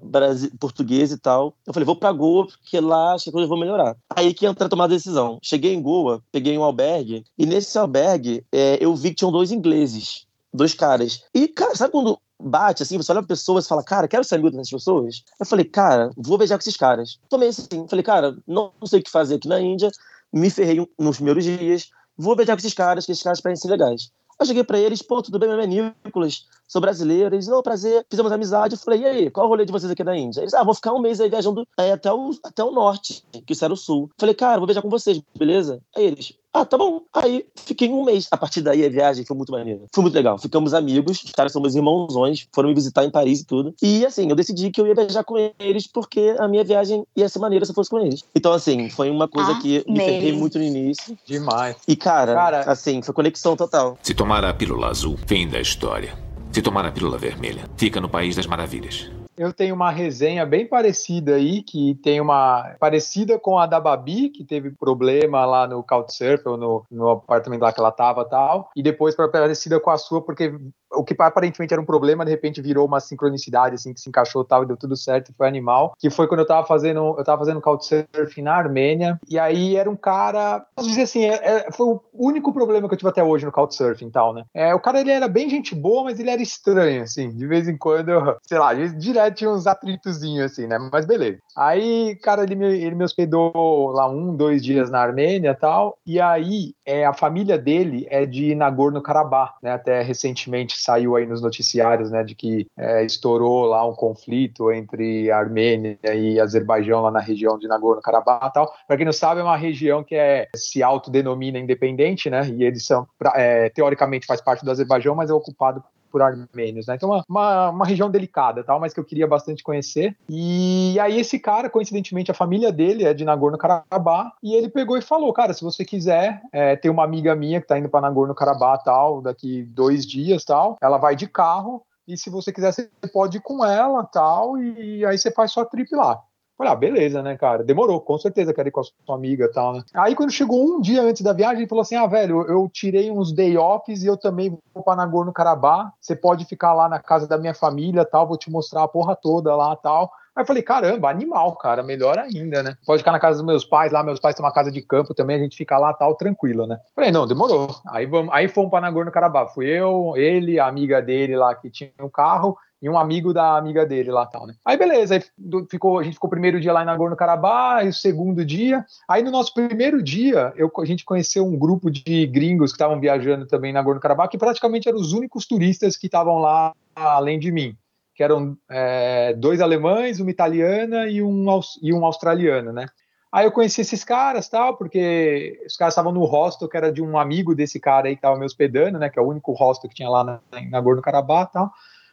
portuguesa e tal. Eu falei, vou pra Goa, porque lá acho que coisa vai melhorar. Aí que entra a tomar a decisão. Cheguei em Goa, peguei um albergue, e nesse albergue é, eu vi que tinham dois ingleses. Dois caras. E, cara, sabe quando bate assim, você olha pra pessoas e fala, cara, quero ser amigo dessas pessoas? Eu falei, cara, vou beijar com esses caras. Tomei assim, falei, cara, não sei o que fazer aqui na Índia, me ferrei nos primeiros dias, vou beijar com esses caras, que esses caras parecem legais. Eu cheguei pra eles, pô, tudo bem, meu nome é Nicolas, sou brasileiro. Eles, não, prazer, fizemos amizade. Eu falei, e aí, qual é o rolê de vocês aqui da Índia? Eles, ah, vou ficar um mês aí viajando é, até, o, até o norte, que isso era o sul. Falei, cara, vou viajar com vocês, beleza? Aí eles, ah, tá bom. Aí fiquei um mês. A partir daí a viagem foi muito maneira. Foi muito legal. Ficamos amigos, os caras são meus irmãozões, foram me visitar em Paris e tudo. E assim, eu decidi que eu ia viajar com eles porque a minha viagem ia ser maneira se eu fosse com eles. Então, assim, foi uma coisa que me ferrei muito no início. Demais. E, cara, Cara- assim, foi conexão total. Se tomar a pílula azul, fim da história. Se tomar a pílula vermelha, fica no País das Maravilhas. Eu tenho uma resenha bem parecida aí, que tem uma parecida com a da Babi, que teve problema lá no Couchsurfing, no, no apartamento lá que ela tava e tal, e depois parecida com a sua, porque o que aparentemente era um problema, de repente virou uma sincronicidade, assim, que se encaixou tal, e deu tudo certo, foi animal, que foi quando eu tava fazendo, eu tava fazendo Couchsurfing na Armênia, e aí era um cara, posso dizer assim, é- é- foi o único problema que eu tive até hoje no Couchsurfing e tal, né? É, o cara, ele era bem gente boa, mas ele era estranho, assim, de vez em quando, eu- sei lá, direto tinha uns atritozinhos, assim, né? Mas beleza. Aí, cara, ele me, ele me hospedou lá um, dois dias na Armênia e tal, e aí é, a família dele é de Nagorno-Karabakh, né? Até recentemente saiu aí nos noticiários, né, de que é, estourou lá um conflito entre Armênia e Azerbaijão lá na região de Nagorno-Karabakh, tal. Para quem não sabe, é uma região que é, se autodenomina independente, né? E eles são é, teoricamente faz parte do Azerbaijão, mas é ocupado por armênios, né? Então, uma, uma, uma, região delicada, tal, mas que eu queria bastante conhecer. E aí, esse cara, coincidentemente, a família dele é de Nagorno-Karabakh, e ele pegou e falou: Cara, se você quiser, é, tem uma amiga minha que tá indo para Nagorno-Karabakh, tal, daqui dois dias, tal, ela vai de carro. E se você quiser, você pode ir com ela, tal, e aí você faz sua trip lá. Falei, ah, beleza, né, cara? Demorou, com certeza quero ir com a sua amiga e tal, né? Aí quando chegou um dia antes da viagem, ele falou assim: ah, velho, eu tirei uns day offs e eu também vou pra Nagorno Karabakh. Você pode ficar lá na casa da minha família tal, vou te mostrar a porra toda lá tal. Aí eu falei, caramba, animal, cara, melhor ainda, né? Pode ficar na casa dos meus pais, lá meus pais têm uma casa de campo também, a gente fica lá tal, tranquilo, né? Falei, não, demorou. Aí, vamos, aí fomos para Nagorno Karabakh. Fui eu, ele, a amiga dele lá que tinha um carro, e um amigo da amiga dele lá tal, né? Aí beleza, aí ficou, a gente ficou o primeiro dia lá em Nagorno-Karabakh, e o segundo dia. Aí no nosso primeiro dia, eu, a gente conheceu um grupo de gringos que estavam viajando também em Nagorno-Karabakh, que praticamente eram os únicos turistas que estavam lá além de mim, que eram é, dois alemães, uma italiana e um, e um australiano, né? Aí eu conheci esses caras, tal, porque os caras estavam no hostel que era de um amigo desse cara aí que estava me hospedando, né, que é o único hostel que tinha lá na, em Nagorno-Karabakh, tal.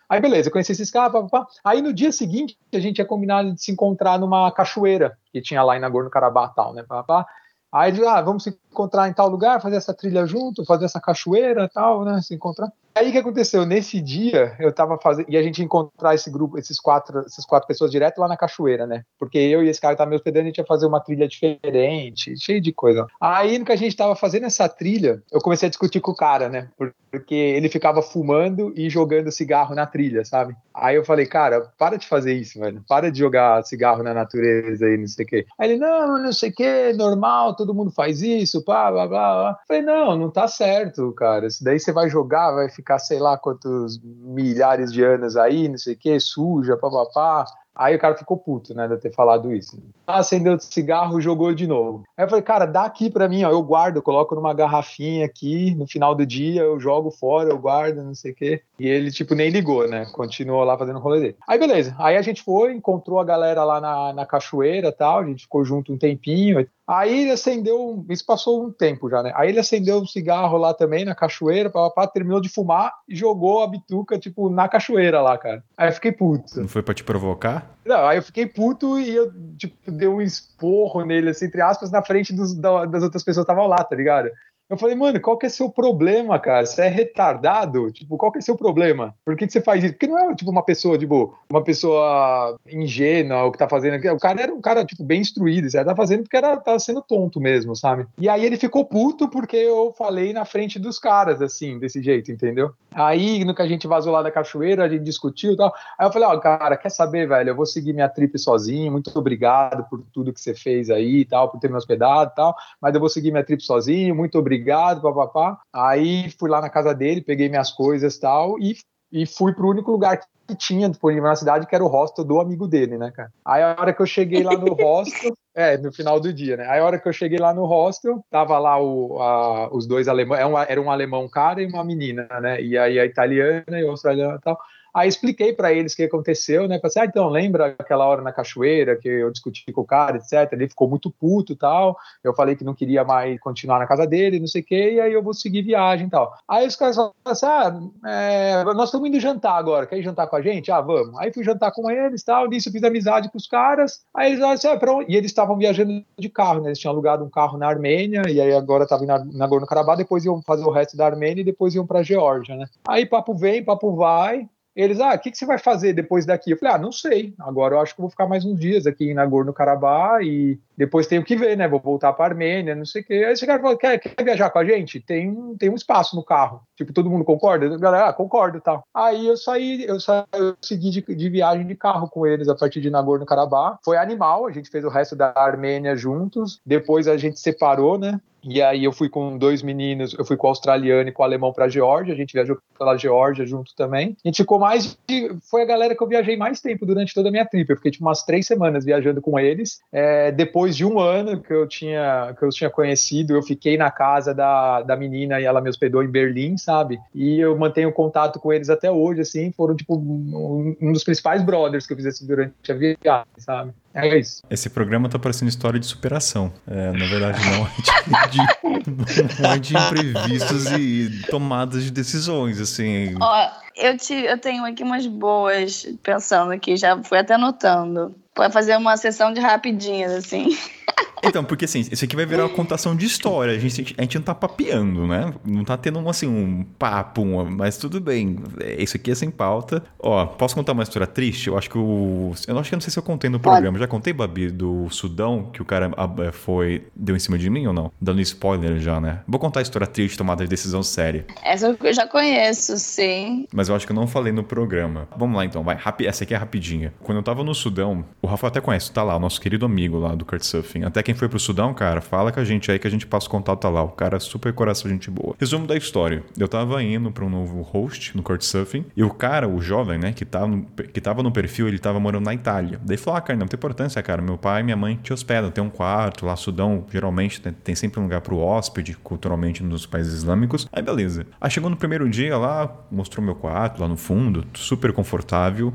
Aí beleza, eu conheci esses caras, pá, pá. aí no dia seguinte a gente ia combinar de se encontrar numa cachoeira que tinha lá em Nagorno-Karabakh tal, né, pá, pá. Aí, ah, vamos se encontrar em tal lugar, fazer essa trilha junto, fazer essa cachoeira tal, né, se encontrar. Aí o que aconteceu? Nesse dia eu tava fazendo. E a gente encontrar esse grupo, esses quatro, essas quatro pessoas direto lá na cachoeira, né? Porque eu e esse cara que tava me hospedando, a gente ia fazer uma trilha diferente, cheio de coisa. Aí no que a gente tava fazendo essa trilha, eu comecei a discutir com o cara, né? Porque ele ficava fumando e jogando cigarro na trilha, sabe? Aí eu falei, cara, para de fazer isso, velho. Para de jogar cigarro na natureza aí, não sei o quê. Aí ele, não, não sei o quê, normal, todo mundo faz isso, pá, blá, blá, blá. Eu falei, não, não tá certo, cara. Isso daí você vai jogar, vai ficar ficar sei lá quantos milhares de anos aí, não sei o que, suja, papapá. Aí o cara ficou puto, né, de ter falado isso. Acendeu o cigarro, jogou de novo. Aí eu falei, cara, dá aqui pra mim, ó, eu guardo, coloco numa garrafinha aqui, no final do dia eu jogo fora, eu guardo, não sei o quê. E ele, tipo, nem ligou, né, continuou lá fazendo o rolê dele. Aí beleza, aí a gente foi, encontrou a galera lá na, na cachoeira tal, a gente ficou junto um tempinho, Aí ele acendeu, isso passou um tempo já, né? Aí ele acendeu um cigarro lá também na cachoeira, papapá, terminou de fumar e jogou a bituca, tipo, na cachoeira lá, cara. Aí eu fiquei puto. Não foi pra te provocar? Não, aí eu fiquei puto e eu, tipo, dei um esporro nele, assim, entre aspas, na frente dos, das outras pessoas que estavam lá, tá ligado? Eu falei, mano, qual que é seu problema, cara? Você é retardado? Tipo, qual que é seu problema? Por que, que você faz isso? Porque não é, tipo, uma pessoa, tipo, uma pessoa ingênua, o que tá fazendo aqui. O cara era um cara, tipo, bem instruído. Você tá fazendo porque era, tava sendo tonto mesmo, sabe? E aí ele ficou puto porque eu falei na frente dos caras, assim, desse jeito, entendeu? Aí, no que a gente vazou lá da cachoeira, a gente discutiu e tal. Aí eu falei, ó, oh, cara, quer saber, velho? Eu vou seguir minha trip sozinho. Muito obrigado por tudo que você fez aí e tal, por ter me hospedado e tal. Mas eu vou seguir minha trip sozinho. Muito obrigado obrigado, papapá. Aí fui lá na casa dele, peguei minhas coisas tal, e, e fui pro único lugar que tinha disponível na cidade, que era o hostel do amigo dele, né, cara? Aí a hora que eu cheguei lá no hostel, é, no final do dia, né? Aí a hora que eu cheguei lá no hostel, tava lá o, a, os dois alemães, era é um, era um alemão cara e uma menina, né? E aí a italiana e a australiana e tal. Aí expliquei para eles o que aconteceu, né? Falei assim, ah, então, lembra aquela hora na cachoeira que eu discuti com o cara, etc. Ele ficou muito puto tal. Eu falei que não queria mais continuar na casa dele, não sei o quê, e aí eu vou seguir viagem e tal. Aí os caras falaram assim: ah, é, nós estamos indo jantar agora, quer ir jantar com a gente? Ah, vamos. Aí fui jantar com eles tal, nisso fiz amizade com os caras. Aí eles falaram assim: ah, pra? E eles estavam viajando de carro, né? Eles tinham alugado um carro na Armênia, e aí agora estavam na Nagorno-Karabakh, depois iam fazer o resto da Armênia e depois iam para Geórgia, né? Aí papo vem, papo vai. Eles, ah, o que, que você vai fazer depois daqui? Eu falei, ah, não sei. Agora eu acho que vou ficar mais uns dias aqui em Nagorno-Karabakh e depois tenho que ver, né? Vou voltar para Armênia, não sei o quê. Aí esse cara falou, quer, quer viajar com a gente? Tem, tem um espaço no carro. Tipo, todo mundo concorda? A galera, ah, concordo e tal. Aí eu saí, eu, saí, eu segui de, de, viagem de carro com eles a partir de Nagorno-Karabakh. Foi animal, a gente fez o resto da Armênia juntos. Depois a gente separou, né? E aí eu fui com dois meninos, eu fui com o australiano e com o alemão pra Geórgia, a gente viajou pela Geórgia junto também. A gente ficou mais de, foi a galera que eu viajei mais tempo durante toda a minha trip. Eu fiquei tipo umas três semanas viajando com eles. É, depois de um ano que eu tinha que eu tinha conhecido, eu fiquei na casa da, da menina e ela me hospedou em Berlim, sabe? E eu mantenho contato com eles até hoje, assim, foram tipo um, um dos principais brothers que eu fiz assim, durante a viagem, sabe? É isso. Esse programa tá parecendo história de superação. É, na verdade, não é de, não é de imprevistos e tomadas de decisões, assim. Ó, eu, te, eu tenho aqui umas boas, pensando aqui, já fui até anotando. Pode fazer uma sessão de rapidinhas, assim. Então, porque assim, isso aqui vai virar uma contação de história. A gente, a gente não tá papeando, né? Não tá tendo assim, um papo, mas tudo bem. Isso aqui é sem pauta. Ó, posso contar uma história triste? Eu acho que o. Eu acho que não sei se eu contei no programa. Já contei, Babi, do Sudão, que o cara é, foi. Deu em cima de mim ou não? Dando spoiler já, né? Vou contar a história triste, tomada de decisão séria. Essa eu já conheço, sim. Mas eu acho que eu não falei no programa. Vamos lá então, vai. Essa aqui é rapidinha. Quando eu tava no Sudão, o Rafael até conhece, tá lá, o nosso querido amigo lá do Surfing. Até quem foi pro Sudão, cara, fala com a gente aí que a gente passa o contato lá. O cara é super coração, gente boa. Resumo da história. Eu tava indo pra um novo host no Surfing e o cara, o jovem, né, que tava, no, que tava no perfil, ele tava morando na Itália. Daí falou, ah, cara, não tem importância, cara. Meu pai e minha mãe te hospedam, tem um quarto lá, Sudão, geralmente tem, tem sempre um lugar pro hóspede, culturalmente nos países islâmicos. Aí beleza. Aí chegou no primeiro dia lá, mostrou meu quarto lá no fundo, super confortável.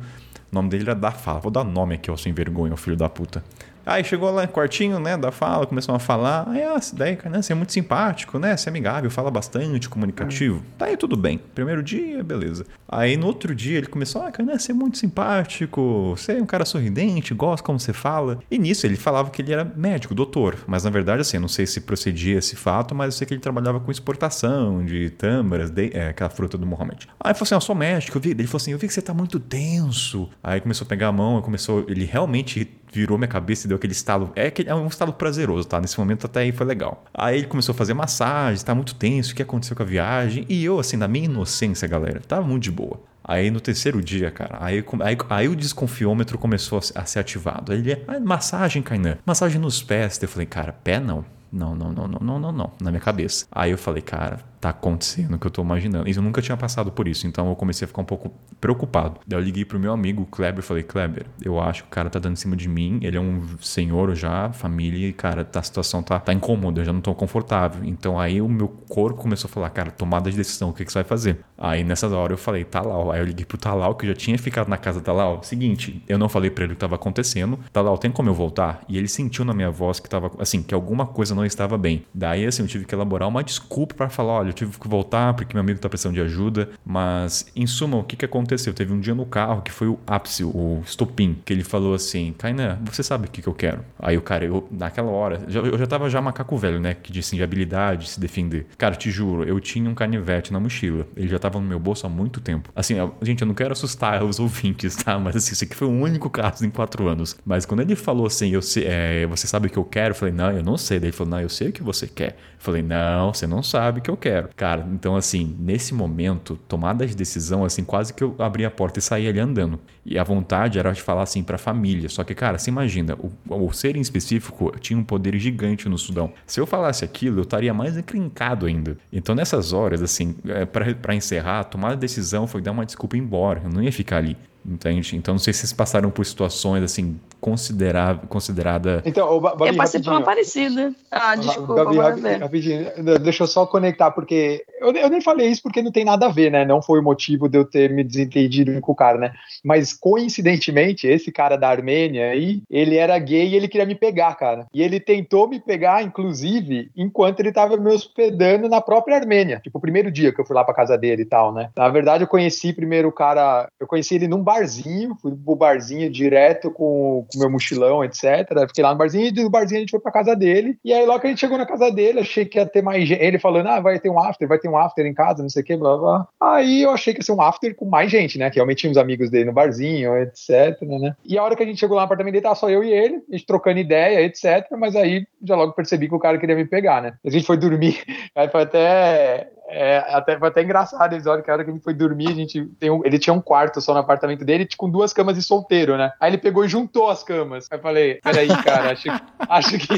O nome dele era da fala. Vou dar nome aqui, ó, sem vergonha, o filho da puta. Aí chegou lá no quartinho, né, da fala, começou a falar. Aí, ah, daí, cara, né, você é muito simpático, né? Você é amigável, fala bastante, comunicativo. Tá aí tudo bem. Primeiro dia, beleza. Aí no outro dia ele começou, ah, cara, né, você é muito simpático, você é um cara sorridente, gosta como você fala. E nisso ele falava que ele era médico, doutor. Mas na verdade, assim, eu não sei se procedia esse fato, mas eu sei que ele trabalhava com exportação de tâmaras, de, é, aquela fruta do Mohamed. Aí ele falou assim, eu sou médico, eu vi. Ele falou assim, eu vi que você tá muito tenso. Aí começou a pegar a mão, começou, ele realmente virou minha cabeça e deu aquele estalo. É, é um estalo prazeroso, tá? Nesse momento até aí foi legal. Aí ele começou a fazer massagem, tá muito tenso, o que aconteceu com a viagem? E eu, assim, na minha inocência, galera, tava muito de boa. Aí no terceiro dia, cara, aí, aí, aí o desconfiômetro começou a, a ser ativado. Aí ele, ah, massagem, Kainan, massagem nos pés. Eu falei, cara, pé não. Não, não, não, não, não, não, não, na minha cabeça. Aí eu falei, cara, tá acontecendo o que eu tô imaginando. E eu nunca tinha passado por isso, então eu comecei a ficar um pouco preocupado. Daí eu liguei pro meu amigo, Kleber, e falei, Kleber, eu acho que o cara tá dando em cima de mim, ele é um senhor já, família, e cara, tá, a situação tá, tá incômoda, eu já não tô confortável. Então aí o meu corpo começou a falar, cara, tomada de decisão, o que, que você vai fazer? Aí nessa hora eu falei, Talal. Aí eu liguei pro Talal, que eu já tinha ficado na casa do Talal. Seguinte, eu não falei pra ele o que tava acontecendo. Talal, tem como eu voltar? E ele sentiu na minha voz que tava, assim, que alguma coisa não estava bem. Daí, assim, eu tive que elaborar uma desculpa para falar, olha, eu tive que voltar porque meu amigo tá precisando de ajuda. Mas, em suma, o que que aconteceu? Teve um dia no carro que foi o ápice, o estopim, que ele falou assim, Kainan, você sabe o que que eu quero? Aí o cara, eu, naquela hora, eu já tava já macaco velho, né, que disse de habilidade, se defender. Cara, te juro, eu tinha um canivete na mochila. Ele já tava no meu bolso há muito tempo. Assim, gente, eu não quero assustar os ouvintes, tá? Mas assim, isso aqui foi o único caso em quatro anos. Mas quando ele falou assim, eu é, você sabe o que eu quero? Eu falei, não, eu não sei. Daí ele falou, não, eu sei o que você quer. Eu falei, não, você não sabe o que eu quero. Cara, então assim, nesse momento, tomada de decisão, assim, quase que eu abri a porta e saí ali andando. E a vontade era de falar assim pra família. Só que, cara, você imagina, o, o ser em específico tinha um poder gigante no Sudão. Se eu falasse aquilo, eu estaria mais encrencado ainda. Então, nessas horas, assim, é, para encerrar, tomar a decisão foi dar uma desculpa e ir embora. Eu não ia ficar ali. Entende? Então não sei se vocês passaram por situações assim considerável, considerada. Então, Babi, eu passei por uma parecida. Ah, desculpa, Babi, rapidinho, rapidinho, deixa eu só conectar, porque eu, eu, nem falei isso porque não tem nada a ver, né? Não foi o motivo de eu ter me desentendido com o cara, né? Mas coincidentemente, esse cara da Armênia aí, ele era gay e ele queria me pegar, cara. E ele tentou me pegar, inclusive, enquanto ele tava me hospedando na própria Armênia. Tipo, o primeiro dia que eu fui lá pra casa dele e tal, né? Na verdade, eu conheci primeiro o cara, eu conheci ele num barzinho, fui pro barzinho direto com com meu mochilão, etc. Fiquei lá no barzinho e do barzinho a gente foi pra casa dele. E aí, logo que a gente chegou na casa dele, achei que ia ter mais gente. Ele falando, ah, vai ter um after, vai ter um after em casa, não sei o que, blá blá. Aí eu achei que ia ser um after com mais gente, né? Que realmente tinha uns amigos dele no barzinho, etc. Né? E a hora que a gente chegou lá no apartamento dele, tava só eu e ele, a gente trocando ideia, etc. Mas aí já logo percebi que o cara queria me pegar, né? A gente foi dormir, aí foi até É, até, foi até engraçado a hora que a hora que a gente foi dormir, a gente tem um, ele tinha um quarto só no apartamento dele, com duas camas de solteiro, né? Aí ele pegou e juntou as camas. Aí eu falei, peraí, cara, acho, acho, que,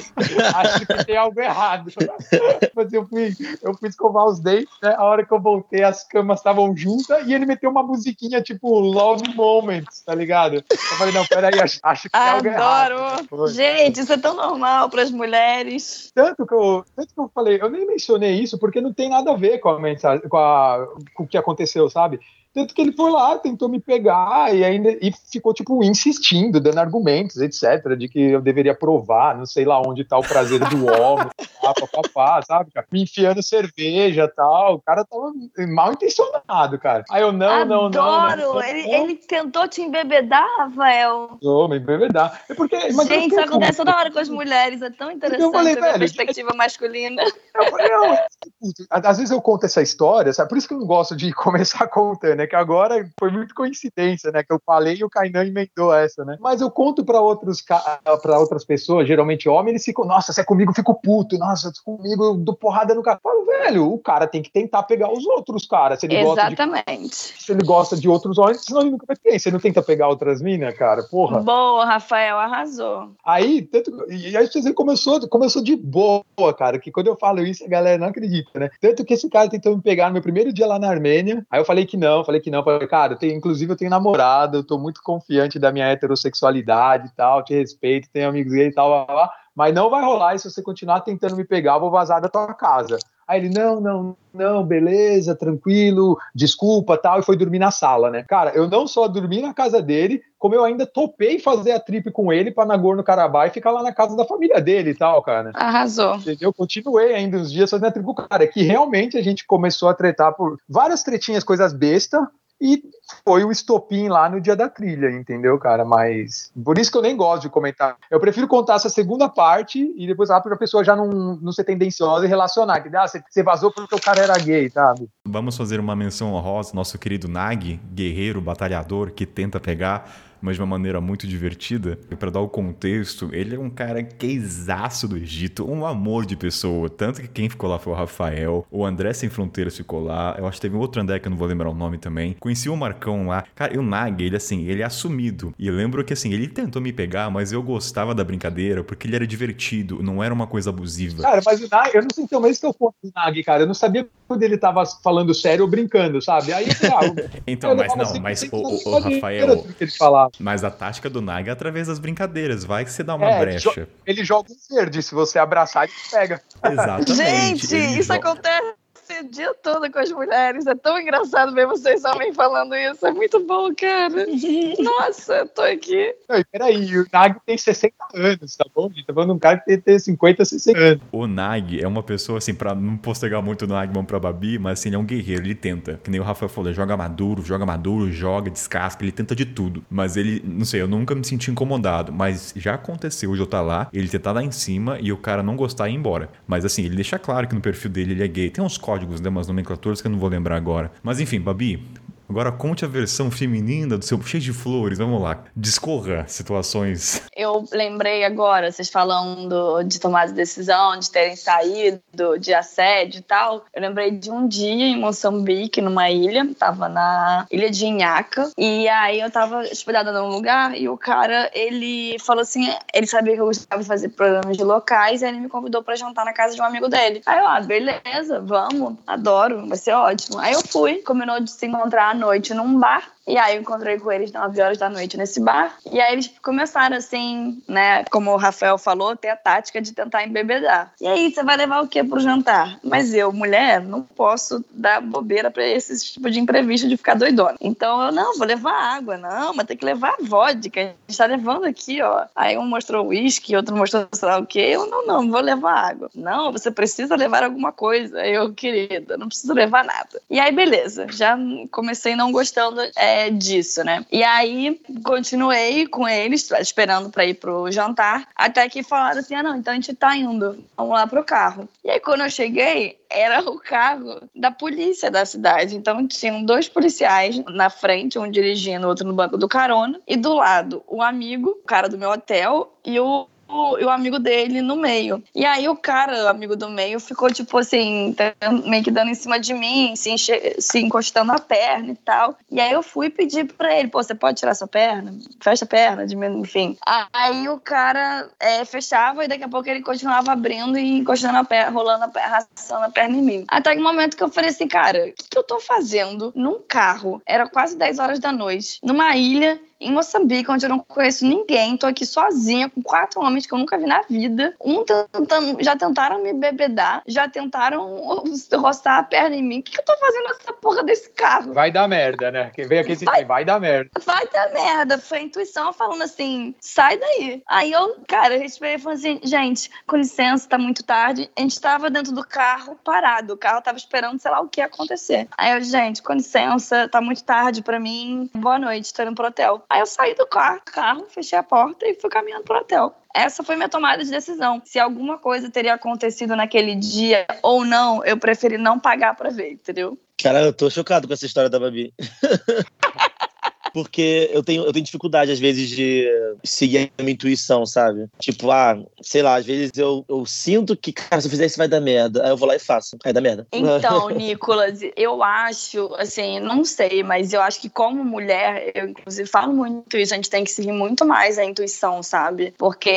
acho que tem algo errado. Mas eu fui, eu fui escovar os dentes, né? A hora que eu voltei, as camas estavam juntas e ele meteu uma musiquinha tipo Love Moments, tá ligado? Eu falei, não, peraí, acho, acho que tem algo errado. Adoro! Gente, isso é tão normal para as mulheres. Tanto que, eu, tanto que eu falei, eu nem mencionei isso porque não tem nada a ver com a mensagem, com, a, com o que aconteceu, sabe? Tanto que ele foi lá, tentou me pegar e ainda e ficou, tipo, insistindo, dando argumentos, etc., de que eu deveria provar, não sei lá onde tá o prazer do homem, papapá, sabe, cara? Me enfiando cerveja e tal. O cara tava mal intencionado, cara. Aí eu, não, Adoro. não, não. não, ele, ele tentou te embebedar, Rafael. Não, me embebedar. É porque, mas Gente, isso acontece toda hora com as mulheres, é tão interessante eu falei, velho, perspectiva masculina. Eu falei, não, às vezes eu conto essa história, sabe? Por isso que eu não gosto de começar contando, né? Que agora foi muito coincidência, né? Que eu falei e o Kainan emendou essa, né? Mas eu conto para outros para outras pessoas, geralmente homem, eles ficam, nossa, se é comigo, eu fico puto, nossa, comigo, eu dou porrada no cara. Eu falo, velho, o cara tem que tentar pegar os outros caras. Se ele Exatamente. Gosta de, se ele gosta de outros homens, senão ele nunca vai ter. Você não tenta pegar outras minas, cara? Porra. Boa, Rafael, arrasou. Aí, tanto, e aí você começou, começou de boa, cara, que quando eu falo isso, a galera não acredita, né? Tanto que esse cara tentou me pegar no meu primeiro dia lá na Armênia, aí eu falei que não, falei que não, falei, cara, eu tenho, inclusive eu tenho namorado, eu tô muito confiante da minha heterossexualidade e tal, te respeito, tenho amigos gays e tal, blá, blá, mas não vai rolar e se você continuar tentando me pegar, eu vou vazar da tua casa. Aí ele, não, não, não, beleza, tranquilo, desculpa, tal, e foi dormir na sala, né? Cara, eu não só dormi na casa dele, como eu ainda topei fazer a trip com ele para Nagorno-Karabakh e ficar lá na casa da família dele e tal, cara. Arrasou. Entendeu? Continuei ainda uns dias fazendo a trip com o cara, que realmente a gente começou a tretar por várias tretinhas, coisas besta, e foi o estopim lá no dia da trilha, entendeu, cara? Mas por isso que eu nem gosto de comentar. Eu prefiro contar essa segunda parte e depois lá para a pessoa já não, não ser tendenciosa e relacionar. Que, ah, você vazou porque o cara era gay, sabe? Vamos fazer uma menção honrosa, nosso querido Nag, guerreiro, batalhador, que tenta pegar mas de uma maneira muito divertida. E para dar o contexto, ele é um cara queizaço do Egito, um amor de pessoa. Tanto que quem ficou lá foi o Rafael, o André Sem Fronteiras ficou lá, eu acho que teve outro André que eu não vou lembrar o nome também. Conheci o Marcão lá. Cara, e o Nag, ele assim, ele é assumido. E eu lembro que assim, ele tentou me pegar, mas eu gostava da brincadeira porque ele era divertido, não era uma coisa abusiva. Cara, mas o Nag, eu não sei então, mas esse é o ponto do Nag, cara. Eu não sabia quando ele tava falando sério ou brincando, sabe? Aí eu ah, então, mas não, assim, mas o, o, o Rafael. Ele. Mas a tática do Naga é através das brincadeiras. Vai que você dá uma é, brecha. Ele joga um verde. Se você abraçar, ele pega. Exatamente. Gente, isso joga... acontece o dia todo com as mulheres. É tão engraçado ver vocês homens falando isso. É muito bom, cara. Nossa, eu tô aqui. Não, peraí, o Nag tem 60 anos, tá bom? A gente tá falando de um cara que tem, tem 50, 60 anos. O Nag é uma pessoa, assim, pra não postergar muito o Nagman pra Babi, mas assim, ele é um guerreiro, ele tenta. Que nem o Rafael falou, joga maduro, joga maduro, joga, descasca, ele tenta de tudo. Mas ele, não sei, eu nunca me senti incomodado, mas já aconteceu de eu estar tá lá, ele tentar lá em cima e o cara não gostar e ir embora. Mas assim, ele deixa claro que no perfil dele ele é gay. Tem uns códigos, né, umas nomenclaturas que eu não vou lembrar agora. Mas enfim, Babi, Agora conte a versão feminina do seu cheio de flores. Vamos lá. Discorra situações. Eu lembrei agora, vocês falando de tomar de decisão, de terem saído, de assédio e tal. Eu lembrei de um dia em Moçambique, numa ilha. Tava na ilha de Inhaca. E aí eu tava hospedada num lugar e o cara, ele falou assim: ele sabia que eu gostava de fazer programas de locais. E aí ele me convidou para jantar na casa de um amigo dele. Aí eu, ah, beleza, vamos, adoro, vai ser ótimo. Aí eu fui, combinou de se encontrar noite num bar e aí eu encontrei com eles 9 horas da noite nesse bar. E aí eles começaram assim, né? Como o Rafael falou, ter a tática de tentar embebedar. E aí, você vai levar o que pro jantar? Mas eu, mulher, não posso dar bobeira pra esse tipo de imprevisto de ficar doidona. Então eu, não, vou levar água. Não, mas tem que levar vodka. A gente tá levando aqui, ó. Aí um mostrou uísque, outro mostrou sei lá o quê. Eu, não, não, vou levar água. Não, você precisa levar alguma coisa. Eu, querida, não preciso levar nada. E aí, beleza. Já comecei não gostando. É, disso, né? E aí continuei com eles, esperando para ir pro jantar, até que falaram assim: ah, não, então a gente tá indo, vamos lá pro carro. E aí quando eu cheguei, era o carro da polícia da cidade. Então tinham dois policiais na frente, um dirigindo, outro no banco do carona, e do lado o amigo, o cara do meu hotel, e o e o amigo dele no meio. E aí o cara, o amigo do meio, ficou tipo assim, meio que dando em cima de mim, se, enche... se encostando a perna e tal. E aí eu fui pedir pra ele, pô, você pode tirar sua perna? Fecha a perna, de... enfim. Aí o cara é, fechava e daqui a pouco ele continuava abrindo e encostando a perna, rolando a perna, arrastando a perna em mim. Até que um momento que eu falei assim, cara, o que, que eu tô fazendo num carro? Era quase 10 horas da noite, numa ilha em Moçambique, onde eu não conheço ninguém, tô aqui sozinha com quatro homens que eu nunca vi na vida. Um tentando, já tentaram me bebedar, já tentaram roçar a perna em mim. O que, que eu tô fazendo nessa porra desse carro? Vai dar merda, né? Quem vem aqui se vai, vai dar merda. Vai dar merda. Foi a intuição falando assim: sai daí. Aí eu, cara, eu respirei e falei assim: gente, com licença, tá muito tarde. A gente tava dentro do carro parado. O carro tava esperando, sei lá o que acontecer. Aí eu, gente, com licença, tá muito tarde pra mim. Boa noite, tô indo pro hotel. Aí eu saí do carro, carro, fechei a porta e fui caminhando pro hotel. Essa foi minha tomada de decisão. Se alguma coisa teria acontecido naquele dia ou não, eu preferi não pagar pra ver, entendeu? Cara, eu tô chocado com essa história da Babi. Porque eu tenho, eu tenho dificuldade, às vezes, de seguir a minha intuição, sabe? Tipo, ah, sei lá, às vezes eu, eu sinto que, cara, se eu fizer isso vai dar merda. Aí eu vou lá e faço. Aí dá merda. Então, Nicolas, eu acho, assim, não sei, mas eu acho que como mulher, eu inclusive falo muito isso, a gente tem que seguir muito mais a intuição, sabe? Porque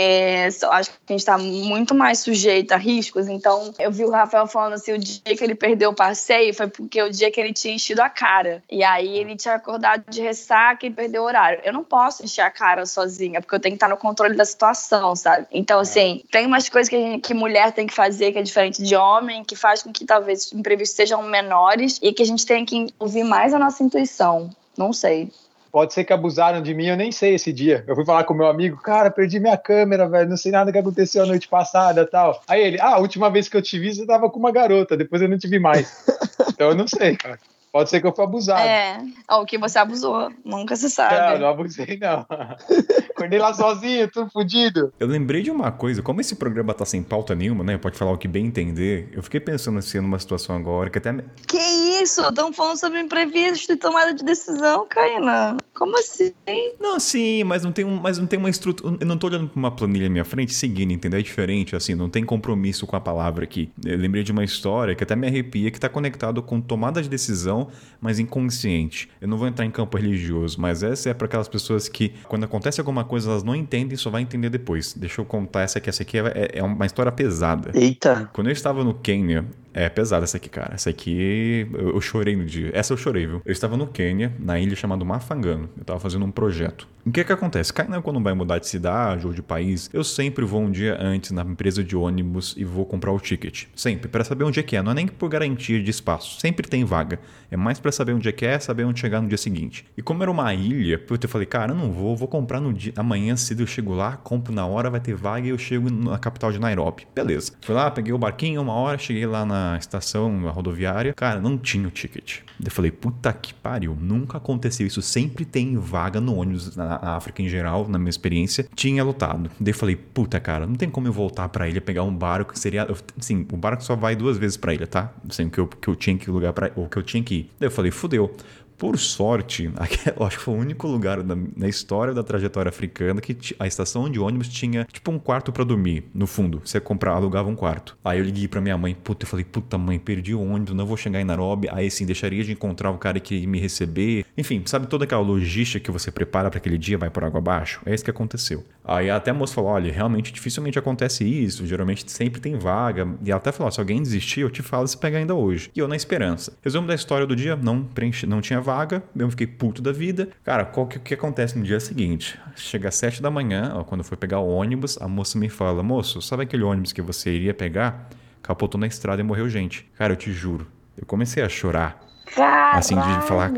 eu acho que a gente tá muito mais sujeito a riscos. Então, eu vi o Rafael falando assim, o dia que ele perdeu o passeio foi porque o dia que ele tinha enchido a cara. E aí ele tinha acordado de ressaca ataque e perder o horário. Eu não posso encher a cara sozinha, porque eu tenho que estar no controle da situação, sabe? Então, é. assim, tem umas coisas que, gente, que mulher tem que fazer que é diferente de homem, que faz com que talvez imprevistos sejam menores e que a gente tenha que ouvir mais a nossa intuição. Não sei. Pode ser que abusaram de mim, eu nem sei esse dia. Eu fui falar com meu amigo, cara, perdi minha câmera, velho, não sei nada que aconteceu a noite passada tal. Aí ele, ah, a última vez que eu te vi, você tava com uma garota, depois eu não te vi mais. então eu não sei, cara. Pode ser que eu fui abusado. É, ou que você abusou. Nunca se sabe. Não, não abusei, não. Acordei lá sozinho, tudo fodido. Eu lembrei de uma coisa, como esse programa tá sem pauta nenhuma, né? Pode falar o que bem entender. Eu fiquei pensando assim numa situação agora que até. Que isso? Estão falando sobre imprevisto e tomada de decisão, Caína. Como assim? Não, sim, mas não tem, um, mas não tem uma estrutura. Eu não tô olhando pra uma planilha na minha frente seguindo, entendeu? É diferente, assim, não tem compromisso com a palavra aqui. Eu lembrei de uma história que até me arrepia, que tá conectado com tomada de decisão mas inconsciente. Eu não vou entrar em campo religioso, mas essa é para aquelas pessoas que, quando acontece alguma coisa, elas não entendem e só vai entender depois. Deixa eu contar essa aqui. Essa aqui é, é uma história pesada. Eita! Quando eu estava no Quênia, é pesada essa aqui, cara. Essa aqui eu, chorei no dia. Essa eu chorei, viu? Eu estava no Quênia, na ilha chamada Mafangano. Eu estava fazendo um projeto. O que que acontece? Kainan, quando vai mudar de cidade ou de país, eu sempre vou um dia antes na empresa de ônibus e vou comprar o ticket. Sempre, para saber onde é que é. Não é nem por garantia de espaço. Sempre tem vaga. É mais para saber onde é que é, saber onde chegar no dia seguinte. E como era uma ilha, eu falei, cara, eu não vou, vou comprar no dia. Amanhã cedo eu chego lá, compro na hora, vai ter vaga e eu chego na capital de Nairobi. Beleza. Fui lá, peguei o barquinho, uma hora, cheguei lá na estação, na rodoviária. Cara, não tinha o ticket. Eu falei, puta que pariu, nunca aconteceu isso. Sempre tem vaga no ônibus na na África em geral, na minha experiência, tinha lotado. Daí eu falei, puta cara, não tem como eu voltar pra ilha, pegar um barco que seria. Assim, o barco só vai duas vezes pra ilha, tá? Assim, que eu, que eu tinha que lugar para ou que eu tinha que ir. Daí eu falei, fudeu. Por sorte, eu acho que foi o único lugar na, na, história da trajetória africana que a estação de ônibus tinha tipo um quarto para dormir, no fundo. Você comprava, alugava um quarto. Aí eu liguei para minha mãe, puta, eu falei, puta mãe, perdi o ônibus, não vou chegar em Nairobi. Aí sim, deixaria de encontrar o cara que me receber. Enfim, sabe toda aquela logística que você prepara para aquele dia vai por água abaixo? É isso que aconteceu. Aí até a moça falou, olha, realmente dificilmente acontece isso, geralmente sempre tem vaga. E ela até falou, se alguém desistir, eu te falo se pega ainda hoje. E eu na esperança. Resumo da história do dia, não preenche, não tinha vaga eu fiquei puto da vida. Cara, qual que, que acontece no dia seguinte? Chega às 7 da manhã, ó, quando fui pegar o ônibus, a moça me fala: Moço, sabe aquele ônibus que você iria pegar? Capotou na estrada e morreu gente. Cara, eu te juro. Eu comecei a chorar. Caralho. Assim, de falar.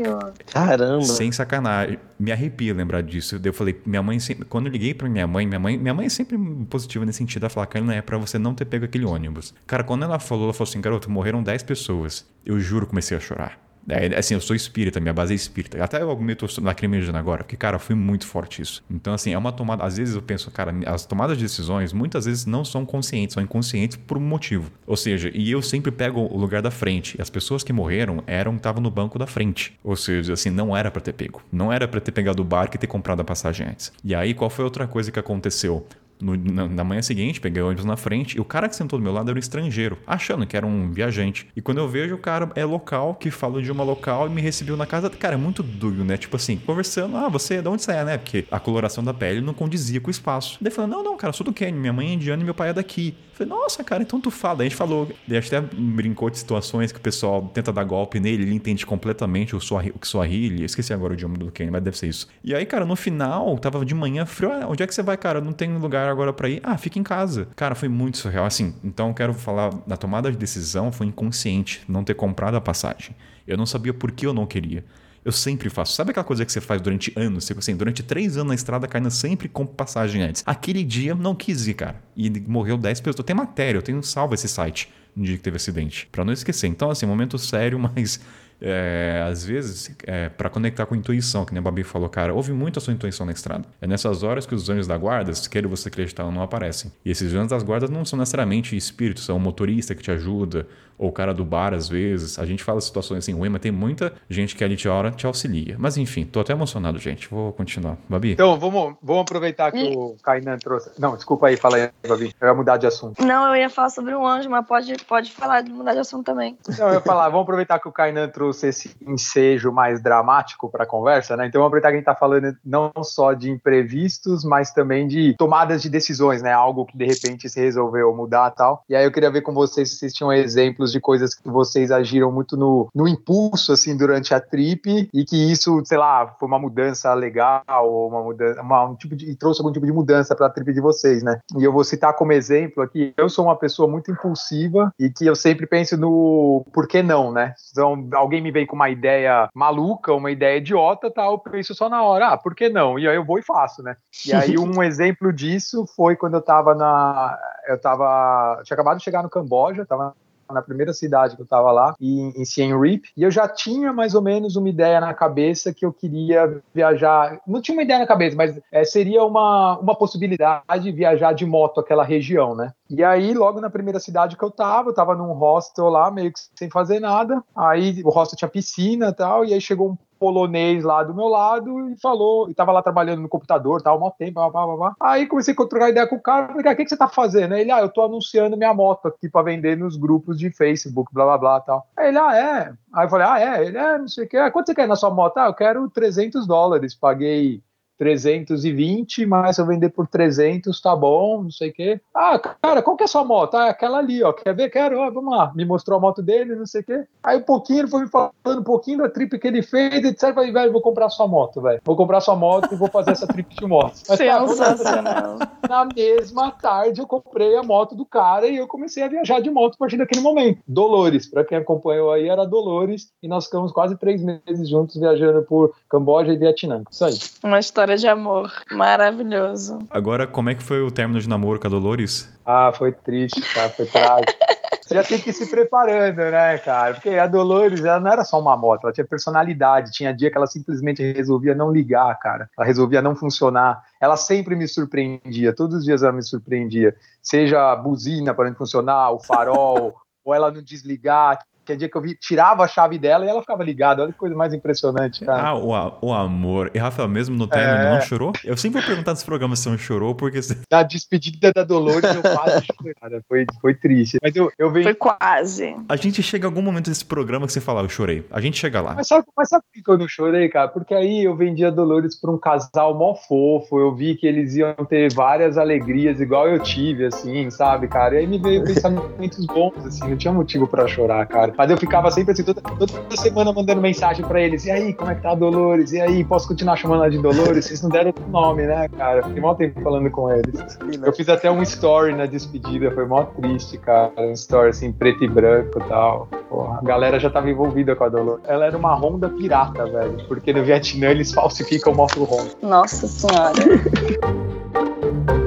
Caramba. Sem sacanagem. Me arrepia lembrar disso. Eu falei, minha mãe sempre. Quando eu liguei pra minha mãe, minha mãe, minha mãe é sempre positiva nesse sentido. Ela cara, não é pra você não ter pego aquele ônibus. Cara, quando ela falou, ela falou assim, garoto, morreram 10 pessoas. Eu juro, comecei a chorar. É, assim, eu sou espírita, minha base é espírita. Até eu me tô lacrimejando agora, porque, cara, foi muito forte isso. Então, assim, é uma tomada. Às vezes eu penso, cara, as tomadas de decisões muitas vezes não são conscientes, são inconscientes por um motivo. Ou seja, e eu sempre pego o lugar da frente. As pessoas que morreram eram estavam no banco da frente. Ou seja, assim, não era para ter pego. Não era para ter pegado o barco e ter comprado a passagem antes. E aí, qual foi outra coisa que aconteceu? No, na, na, manhã seguinte, peguei o ônibus na frente e o cara que sentou do meu lado era um estrangeiro, achando que era um viajante. E quando eu vejo, o cara é local, que fala de uma local e me recebeu na casa. Cara, é muito doido, né? Tipo assim, conversando, ah, você, de onde você é, né? Porque a coloração da pele não condizia com o espaço. Daí falando, não, não, cara, sou do Quênia, minha mãe é indiana e meu pai é daqui. Falei, nossa, cara, então tu fala. Daí a gente falou, a gente até brincou de situações que o pessoal tenta dar golpe nele, ele entende completamente o, Swahili, o Swahili, eu esqueci agora o idioma do Quênia, mas deve ser isso. E aí, cara, no final, tava de manhã frio, ah, onde é que você vai, cara? Não tem lugar agora para ir. Ah, fica em casa. Cara, foi muito surreal. Assim, então quero falar, na tomada de decisão foi inconsciente não ter comprado a passagem. Eu não sabia por que eu não queria. Eu sempre faço. Sabe aquela coisa que você faz durante anos? Tipo assim, durante três anos na estrada, Kaina sempre compra passagem antes. Aquele dia não quis ir, cara. E morreu 10 pessoas. Eu tenho matéria, eu tenho salvo esse site no dia que teve acidente. para não esquecer. Então, assim, momento sério, mas é, às vezes, é, para conectar com a intuição, que nem a Babi falou, cara, ouve muito a sua intuição na estrada. É nessas horas que os anjos da guarda, queira você acreditar ou não, aparecem. E esses anjos das guardas não são necessariamente espíritos, são um motorista que te ajuda, ou o cara do bar, às vezes. A gente fala situações assim, ruim, mas tem muita gente que ali te hora te auxilia. Mas enfim, tô até emocionado, gente. Vou continuar. Babi? Então, vamos, vamos aproveitar que e... o Kainan trouxe. Não, desculpa aí, fala aí, Babi. Eu ia mudar de assunto. Não, eu ia falar sobre o anjo, mas pode, pode falar de mudar de assunto também. Não, eu ia falar, vamos aproveitar que o Kainan trouxe esse ensejo mais dramático para a conversa, né? Então vamos aproveitar que a gente tá falando não só de imprevistos, mas também de tomadas de decisões, né? Algo que de repente se resolveu mudar tal. E aí eu queria ver com vocês se vocês tinham exemplos de coisas que vocês agiram muito no, no impulso, assim, durante a trip e que isso, sei lá, foi uma mudança legal ou uma mudança, uma, um tipo de, trouxe algum tipo de mudança para a trip de vocês, né? E eu vou citar como exemplo aqui, eu sou uma pessoa muito impulsiva e que eu sempre penso no por que não, né? Então, alguém me vem com uma ideia maluca, uma ideia idiota, tal, eu penso só na hora, ah, por que não? E aí eu vou e faço, né? E aí um exemplo disso foi quando eu tava na eu tava tinha acabado de chegar no Camboja, tava na primeira cidade que eu estava lá, em, em Siem Reap, e eu já tinha mais ou menos uma ideia na cabeça que eu queria viajar. Não tinha uma ideia na cabeça, mas é, seria uma, uma possibilidade de viajar de moto aquela região, né? E aí, logo na primeira cidade que eu tava, eu tava num hostel lá, meio que sem fazer nada. Aí o hostel tinha piscina e tal, e aí chegou um polonês lá do meu lado e falou, e tava lá trabalhando no computador, tava um tempo, blá, blá, blá, Aí comecei a trocar ideia com o cara, falei, o que, que você tá fazendo? Ele, ah, eu tô anunciando minha moto aqui pra vender nos grupos de Facebook, blá, blá, blá, tal. Aí ele, ah, é? Aí eu falei, ah, é? Ele, é, não sei o que. Ah, quanto você quer na sua moto? Ah, eu quero 300 dólares, paguei 320, mas se eu vender por 300, tá bom, não sei o quê. Ah, cara, qual que é a sua moto? Ah, aquela ali, ó. Quer ver? Quero, ó, vamos lá. Me mostrou a moto dele, não sei o quê. Aí um pouquinho, ele foi me falando um pouquinho da trip que ele fez, etc. Falei, velho, vou comprar sua moto, velho. Vou comprar sua moto e vou fazer essa trip de moto. Mas, Sensacional. Cara, na mesma tarde, eu comprei a moto do cara e eu comecei a viajar de moto a partir daquele momento. Dolores, para quem acompanhou aí, era Dolores. E nós ficamos quase três meses juntos viajando por Camboja e Vietnã. Isso aí. Uma história história de amor. Maravilhoso. Agora, como é que foi o término de namoro com a Dolores? Ah, foi triste, cara. Foi trágico. Você já tem que ir se preparando, né, cara? Porque a Dolores, ela não era só uma moto, ela tinha personalidade. Tinha dia que ela simplesmente resolvia não ligar, cara. Ela resolvia não funcionar. Ela sempre me surpreendia, todos os dias ela me surpreendia. Seja a buzina para não funcionar, o farol, ou ela não desligar que é dia que eu vi, tirava a chave dela e ela ficava ligada. Olha que coisa mais impressionante, cara. Ah, o, o amor. E Rafael, mesmo no término, é... não chorou? Eu sempre vou perguntar nesse programa se não chorou, porque. Na despedida da Dolores, eu quase chorei. Foi, foi triste. Mas eu, eu venho... Foi quase. A gente chega em algum momento desse programa que você fala, eu chorei. A gente chega lá. Mas sabe, mas sabe por que eu não chorei, cara? Porque aí eu vendi a Dolores pra um casal mó fofo. Eu vi que eles iam ter várias alegrias, igual eu tive, assim, sabe, cara? E aí me veio pensamentos bons, assim. Não tinha motivo pra chorar, cara. Mas eu ficava sempre assim, toda, toda semana mandando mensagem pra eles. E aí, como é que tá a Dolores? E aí, posso continuar chamando ela de Dolores? Vocês não deram outro nome, né, cara? Fiquei mó tempo falando com eles. Eu fiz até um story na despedida, foi mó triste, cara. Um story assim, preto e branco e tal. Porra, a galera já tava envolvida com a Dolores. Ela era uma Honda pirata, velho. Porque no Vietnã eles falsificam moto Honda. Nossa senhora.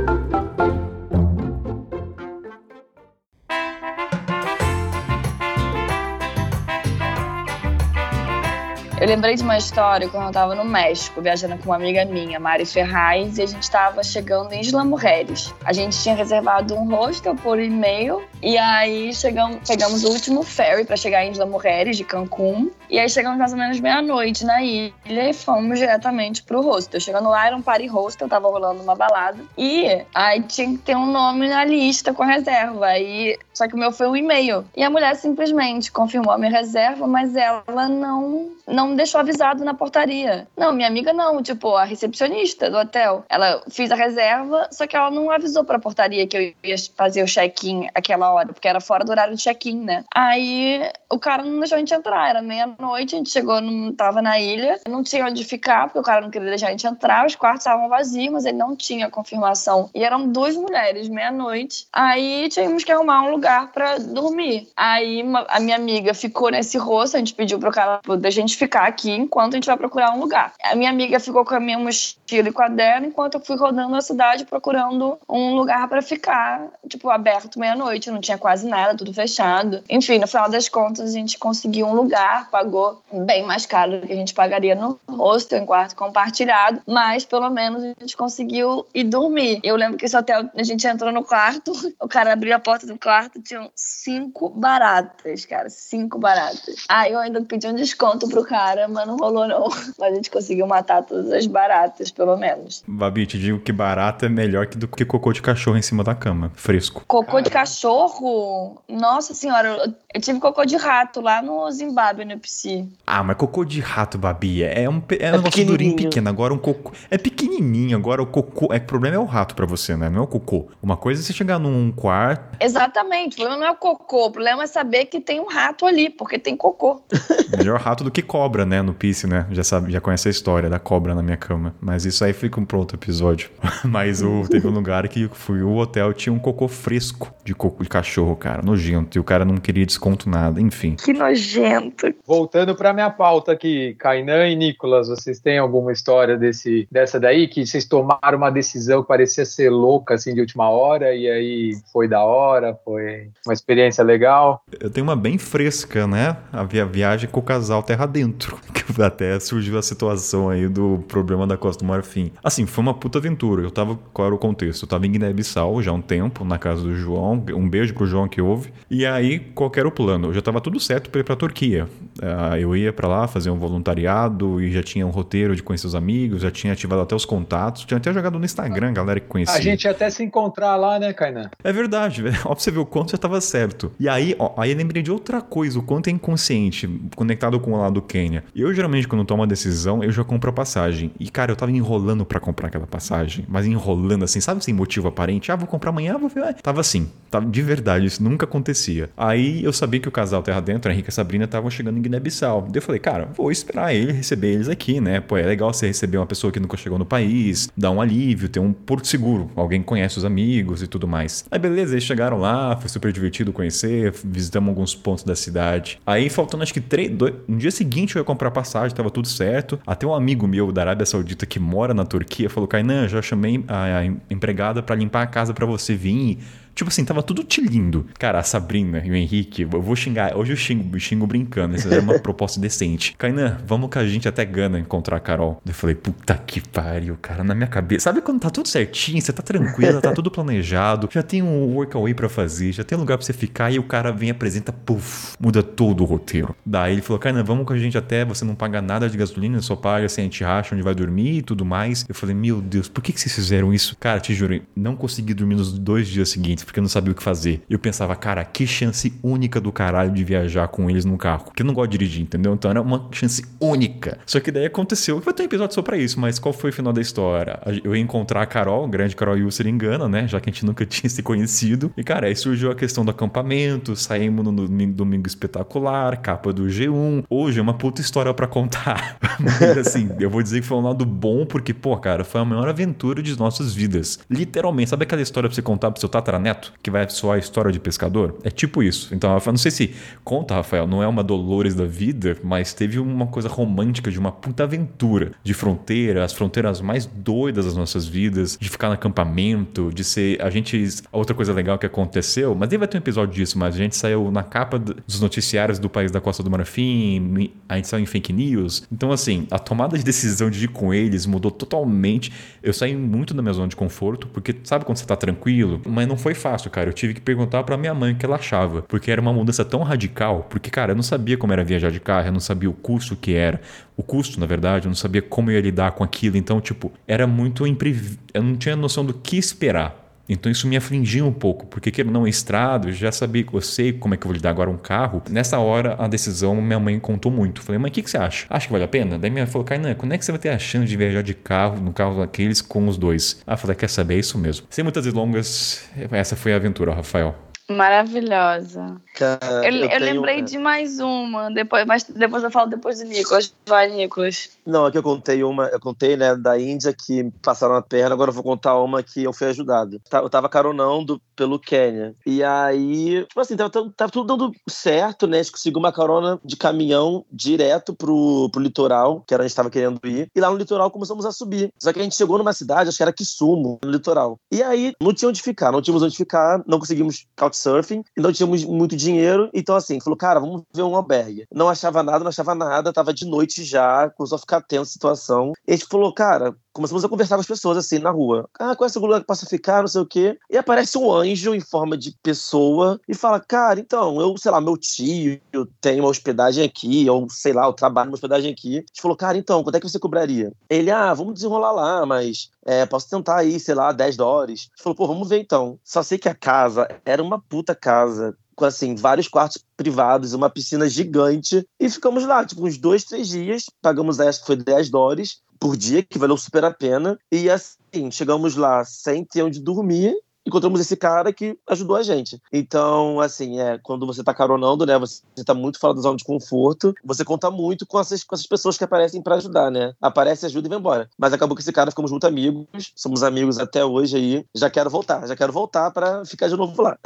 Eu lembrei de uma história quando eu estava no México, viajando com uma amiga minha, Mari Ferraz, e a gente estava chegando em Isla Mujeres. A gente tinha reservado um hostel por e-mail, e aí chegamos, pegamos o último ferry para chegar em Isla Mujeres, de Cancún. E aí chegamos mais ou menos meia-noite na ilha e fomos diretamente pro hostel. Chegando lá, era um party hostel, tava rolando uma balada. E aí tinha que ter um nome na lista com a reserva. Aí, só que o meu foi um e-mail. E a mulher simplesmente confirmou a minha reserva, mas ela não, não deixou avisado na portaria. Não, minha amiga não, tipo, a recepcionista do hotel. Ela fez a reserva, só que ela não avisou pra portaria que eu ia fazer o check-in aquela hora, porque era fora do horário de check-in, né? Aí o cara não deixou a gente entrar, era meia-noite, a gente chegou, não tava na ilha, não tinha onde ficar, porque o cara não queria deixar a gente entrar, os quartos estavam vazios, mas ele não tinha confirmação. E eram duas mulheres, meia-noite. Aí tínhamos que arrumar um lugar pra dormir. Aí a minha amiga ficou nesse rosto, a gente pediu pro cara da gente ficar aqui enquanto a gente vai procurar um lugar. A minha amiga ficou com a minha mochila e caderno enquanto eu fui rodando a cidade procurando um lugar para ficar, tipo, aberto meia-noite, não tinha quase nada, tudo fechado. Enfim, no final das contas, a gente conseguiu um lugar, pagou bem mais caro do que a gente pagaria no hostel, em quarto compartilhado, mas pelo menos a gente conseguiu ir dormir. Eu lembro que esse hotel, a gente entrou no quarto, o cara abriu a porta do quarto, tinham cinco baratas, cara, cinco baratas. Aí eu ainda pedi um desconto pro cara, mas não rolou não. Mas a gente conseguiu matar todas as baratas, pelo menos. Babi, te digo que barata é melhor que do que cocô de cachorro em cima da cama, fresco. Cocô de cachorro? Nossa senhora, eu, tive cocô de rato lá no Zimbábue, no Psi. Ah, mas cocô de rato, Babi, é um, pe- é um É durinho pequenininho. pequeno. Agora um cocô. É pequenininho, agora o cocô. É que o problema é o rato pra você, né? Não é o cocô. Uma coisa é você chegar num quarto. Exatamente, o problema não é o cocô, o problema é saber que tem um rato ali, porque tem cocô. Melhor rato do que cobra, né? No Pice, né? Já sabe, já conhece a história da cobra na minha cama. Mas isso aí fica um outro episódio. Mas o, teve um lugar que fui o hotel tinha um cocô fresco de cocô de cachorro, cara. Nojento. E o cara não queria desconto nada. Enfim. Que nojento. Voltando para minha pauta aqui, Kainan e Nicolas, vocês têm alguma história desse, dessa daí que vocês tomaram uma decisão que parecia ser louca assim de última hora e aí foi da hora, foi uma experiência legal? Eu tenho uma bem fresca, né? A via- viagem com o casal terra dentro. Que até surgiu a situação aí do problema da Costa do Marfim. Assim, foi uma puta aventura. Eu tava. Qual era o contexto? Eu tava em Guiné-Bissau já há um tempo, na casa do João. Um beijo pro João que houve. E aí, qual que era o plano? Eu já tava tudo certo pra ir pra Turquia. Ah, eu ia pra lá fazer um voluntariado e já tinha um roteiro de conhecer os amigos, já tinha ativado até os contatos. Tinha até jogado no Instagram, galera que conhecia. A gente ia até se encontrar lá, né, Kainan? É verdade, velho. Ó, pra você ver o quanto já tava certo. E aí, ó, aí eu lembrei de outra coisa, o quanto é inconsciente, conectado com o lado do Quênia. Eu, geralmente, quando tomo uma decisão, eu já compro a passagem. E, cara, eu tava enrolando pra comprar aquela passagem, mas enrolando assim, sabe, sem motivo aparente. Ah, vou comprar amanhã, vou ver. Tava assim, tava de verdade, isso nunca acontecia. Aí eu sabia que o casal Terra Dentro, a Henrique e a Sabrina, estavam chegando em Guiné-Bissau. Daí eu falei, cara, vou esperar ele receber eles aqui, né? Pô, é legal você receber uma pessoa que nunca chegou no país, dar um alívio, ter um porto seguro, alguém conhece os amigos e tudo mais. Aí beleza, eles chegaram lá, foi super divertido conhecer, visitamos alguns pontos da cidade. Aí faltando acho que três, dois, no dia seguinte eu comprar passagem, tava tudo certo. Até um amigo meu da Arábia Saudita que mora na Turquia falou: Kainan, já chamei a, empregada pra limpar a casa pra você vir. Tipo assim, tava tudo te lindo. Cara, a Sabrina e o Henrique, eu vou xingar. Hoje eu xingo, xingo brincando. Isso é uma proposta decente. Kainan, vamos com a gente até Gana encontrar a Carol. Eu falei, puta que pariu, cara, na minha cabeça. Sabe quando tá tudo certinho, você tá tranquila, tá tudo planejado, já tem um workaway pra fazer, já tem lugar pra você ficar e o cara vem e apresenta, puf, muda todo o roteiro. Daí ele falou, Kainan, vamos com a gente até, você não paga nada de gasolina, só paga assim, a gente racha onde vai dormir e tudo mais. Eu falei, meu Deus, por que, que vocês fizeram isso? Cara, te juro, não consegui dormir nos dois dias seguintes porque eu não sabia o que fazer. Eu pensava, cara, que chance única do caralho de viajar com eles no carro. Porque eu não gosto de dirigir, entendeu? Então era uma chance única. Só que daí aconteceu. Vai ter um episódio só pra isso, mas qual foi o final da história? Eu ia encontrar a Carol, grande Carol Yusser em Gana, né? Já que a gente nunca tinha se conhecido. E, cara, aí surgiu a questão do acampamento, saímos no domingo, espetacular, capa do G1. Hoje é uma puta história pra contar. Mas, assim, eu vou dizer que foi um lado bom, porque, pô, cara, foi a maior aventura de nossas vidas. Literalmente, sabe aquela história pra você contar pro seu tataraneto? Que vai soar a história de pescador? É tipo isso. Então, Rafael, não sei se conta, Rafael, não é uma Dolores da vida, mas teve uma coisa romântica de uma puta aventura. De fronteira, as fronteiras mais doidas das nossas vidas, de ficar no acampamento, de ser. A gente. Outra coisa legal que aconteceu, mas nem vai ter um episódio disso, mas a gente saiu na capa do- dos noticiários do país da Costa do Marfim, a gente saiu em fake news. Então, assim, a tomada de decisão de ir com eles mudou totalmente. Eu saí muito da minha zona de conforto, porque sabe quando você tá tranquilo? Mas não foi fácil, cara. Eu tive que perguntar pra minha mãe o que ela achava. Porque era uma mudança tão radical. Porque, cara, eu não sabia como era viajar de carro, eu não sabia o custo que era. O custo, na verdade, eu não sabia como eu ia lidar com aquilo. Então, tipo, era muito imprevisível. Eu não tinha noção do que esperar. Então isso me afligia um pouco, porque que não estrado, já sabia eu sei como é que eu vou lidar agora um carro. Nessa hora, a decisão minha mãe contou muito. Falei, mãe, o que, que você acha? Acha que vale a pena? Daí minha mãe falou, Kainan, quando é que você vai ter a chance de viajar de carro, no carro daqueles, com os dois? Ah, falei, quer saber? É isso mesmo. Sem muitas delongas, essa foi a aventura, Rafael. Maravilhosa. Cara, Eu, eu tenho- lembrei de mais uma, depois, mas depois eu falo depois do Nicolas. Vai, Nicolas. Não, aqui eu contei uma, eu contei, né, da Índia que passaram a perna, agora eu vou contar uma que eu fui ajudado. Tá- Eu tava caronando pelo Quênia. E aí, tipo assim, tava, tava- tudo dando certo, né? A gente conseguiu uma carona de caminhão direto pro, pro litoral, que era onde a gente tava querendo ir. E lá no litoral começamos a subir. Só que a gente chegou numa cidade, acho que era Kisumu, no litoral. E aí, não tinha onde ficar, não tínhamos onde ficar, não conseguimos couchsurfing, e não tínhamos muito dinheiro. Então, assim, falou, cara, vamos ver um albergue. Não achava nada, não achava nada, tava de noite já, começou a ficar tensa a situação. E a gente falou, cara, começamos a conversar com as pessoas assim na rua. Ah, qual é esse lugar que possa ficar, não sei o quê. E aparece um anjo em forma de pessoa e fala, cara, então, eu, sei lá, meu tio tem uma hospedagem aqui, ou sei lá, eu trabalho numa hospedagem aqui. A gente falou, cara, então, quanto é que você cobraria? Ele, ah, vamos desenrolar lá, mas é, posso tentar aí, sei lá, 10 dólares. A gente falou, pô, vamos ver então. Só sei que a casa era uma puta casa com assim, vários quartos privados, uma piscina gigante. E ficamos lá, tipo, uns dois, três dias. Pagamos, acho que foi 10 dólares por dia, que valeu super a pena. E assim, chegamos lá sem ter onde dormir. Encontramos esse cara que ajudou a gente. Então, assim, é, quando você tá caronando, né? Você tá muito fora da zona de conforto. Você conta muito com essas, com essas pessoas que aparecem pra ajudar, né? Aparece, ajuda e vai embora. Mas acabou que esse cara ficamos muito amigos. Somos amigos até hoje aí. Já quero voltar, já quero voltar pra ficar de novo lá.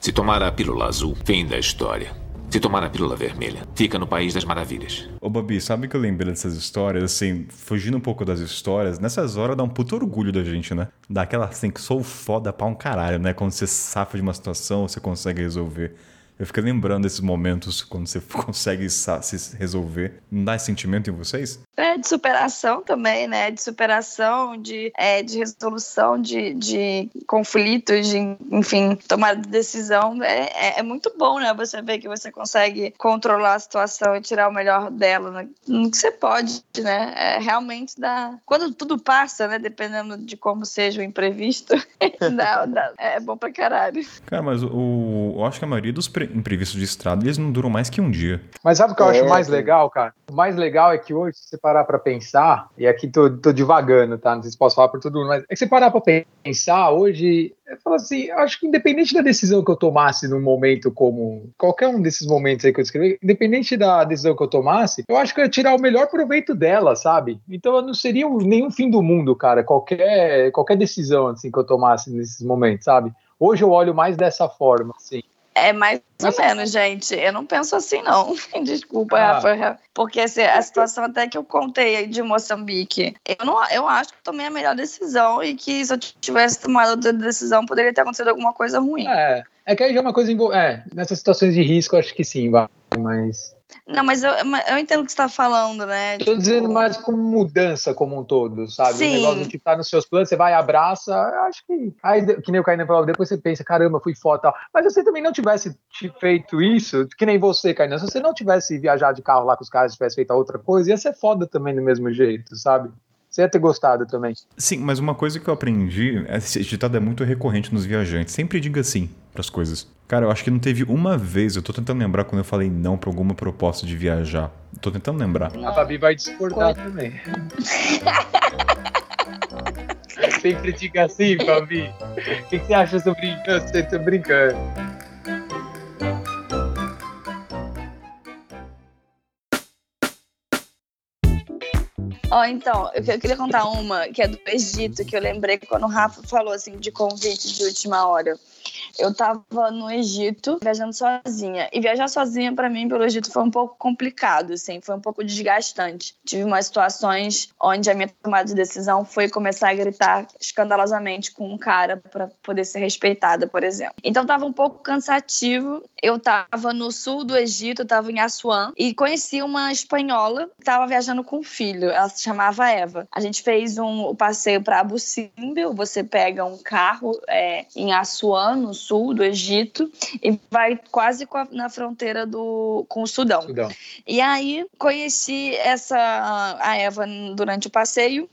Se tomar a pílula azul, fim da história. Se tomar a pílula vermelha, fica no País das Maravilhas. Ô, Babi, sabe que eu lembrei dessas histórias, assim, fugindo um pouco das histórias, nessas horas dá um puto orgulho da gente, né? Dá aquela assim que sou foda pra um caralho, né? Quando você safa de uma situação, você consegue resolver. Eu fico lembrando desses momentos quando você consegue se resolver. Não dá esse sentimento em vocês? É de superação também, né? De superação, de, é, de resolução de, de conflitos, de, enfim, tomar decisão. É, é, é muito bom, né? Você ver que você consegue controlar a situação e tirar o melhor dela. Né? No que você pode, né? É, realmente dá. Quando tudo passa, né? Dependendo de como seja o imprevisto, dá, dá- é bom pra caralho. Cara, mas o, eu acho que a maioria dos pre- imprevistos de estrada, eles não duram mais que um dia. Mas sabe o que eu É, acho mais sim. legal, cara? O mais legal é que hoje, se você parar pra pensar, e aqui tô, tô divagando, tá? Não sei se posso falar por todo mundo, mas é que você parar pra pensar, hoje, eu falo assim, eu acho que independente da decisão que eu tomasse num momento como qualquer um desses momentos aí que eu descrevi, independente da decisão que eu tomasse, eu acho que eu ia tirar o melhor proveito dela, sabe? Então eu não seria um- nenhum fim do mundo, cara, qualquer, qualquer decisão assim que eu tomasse nesses momentos, sabe? Hoje eu olho mais dessa forma, assim. É mais ou menos, gente. Eu não penso assim, não. Desculpa, Ah. Rafa. Porque assim, a situação até que eu contei aí de Moçambique, eu, não, eu acho que tomei a melhor decisão e que se eu tivesse tomado outra decisão, poderia ter acontecido alguma coisa ruim. É, é que aí já é uma coisa. envol- É, nessas situações de risco, eu acho que sim, vai. Mas. Não, mas eu, eu entendo o que você está falando, né? Tô dizendo mais como mudança como um todo, sabe? Sim. O negócio de tá nos seus planos, você vai, abraça. eu Acho que. Aí, que nem o Kainan falou, depois você pensa, caramba, fui foda tal. Mas se você também não tivesse te- feito isso, que nem você, Kainan, se você não tivesse viajado de carro lá com os caras, tivesse feito a outra coisa, ia ser foda também do mesmo jeito, sabe? Você ia ter gostado também. Sim, mas uma coisa que eu aprendi, esse ditado é muito recorrente nos viajantes. Sempre diga sim pras coisas. Cara, eu acho que não teve uma vez, eu tô tentando lembrar quando eu falei não pra alguma proposta de viajar. Tô tentando lembrar. A Fabi vai discordar também. Sempre diga assim, Fabi. O que, que você acha sobre isso? Eu sei, tô brincando. Ó, então, eu, que- eu queria contar uma que é do Egito, que eu lembrei quando o Rafa falou assim de convite de última hora. Eu tava no Egito viajando sozinha. E viajar sozinha para mim pelo Egito foi um pouco complicado, assim, foi um pouco desgastante. Tive umas situações onde a minha tomada de decisão foi começar a gritar escandalosamente com um cara para poder ser respeitada, por exemplo. Então tava um pouco cansativo. Eu tava no sul do Egito, tava em Assuan e conheci uma espanhola que tava viajando com um filho. Ela se chamava Eva. A gente fez um passeio para Abu Simbel. Você pega um carro é, em Assuan, no sul do Egito, e vai quase na fronteira do com o Sudão. Sudão. E aí conheci essa a Eva durante o passeio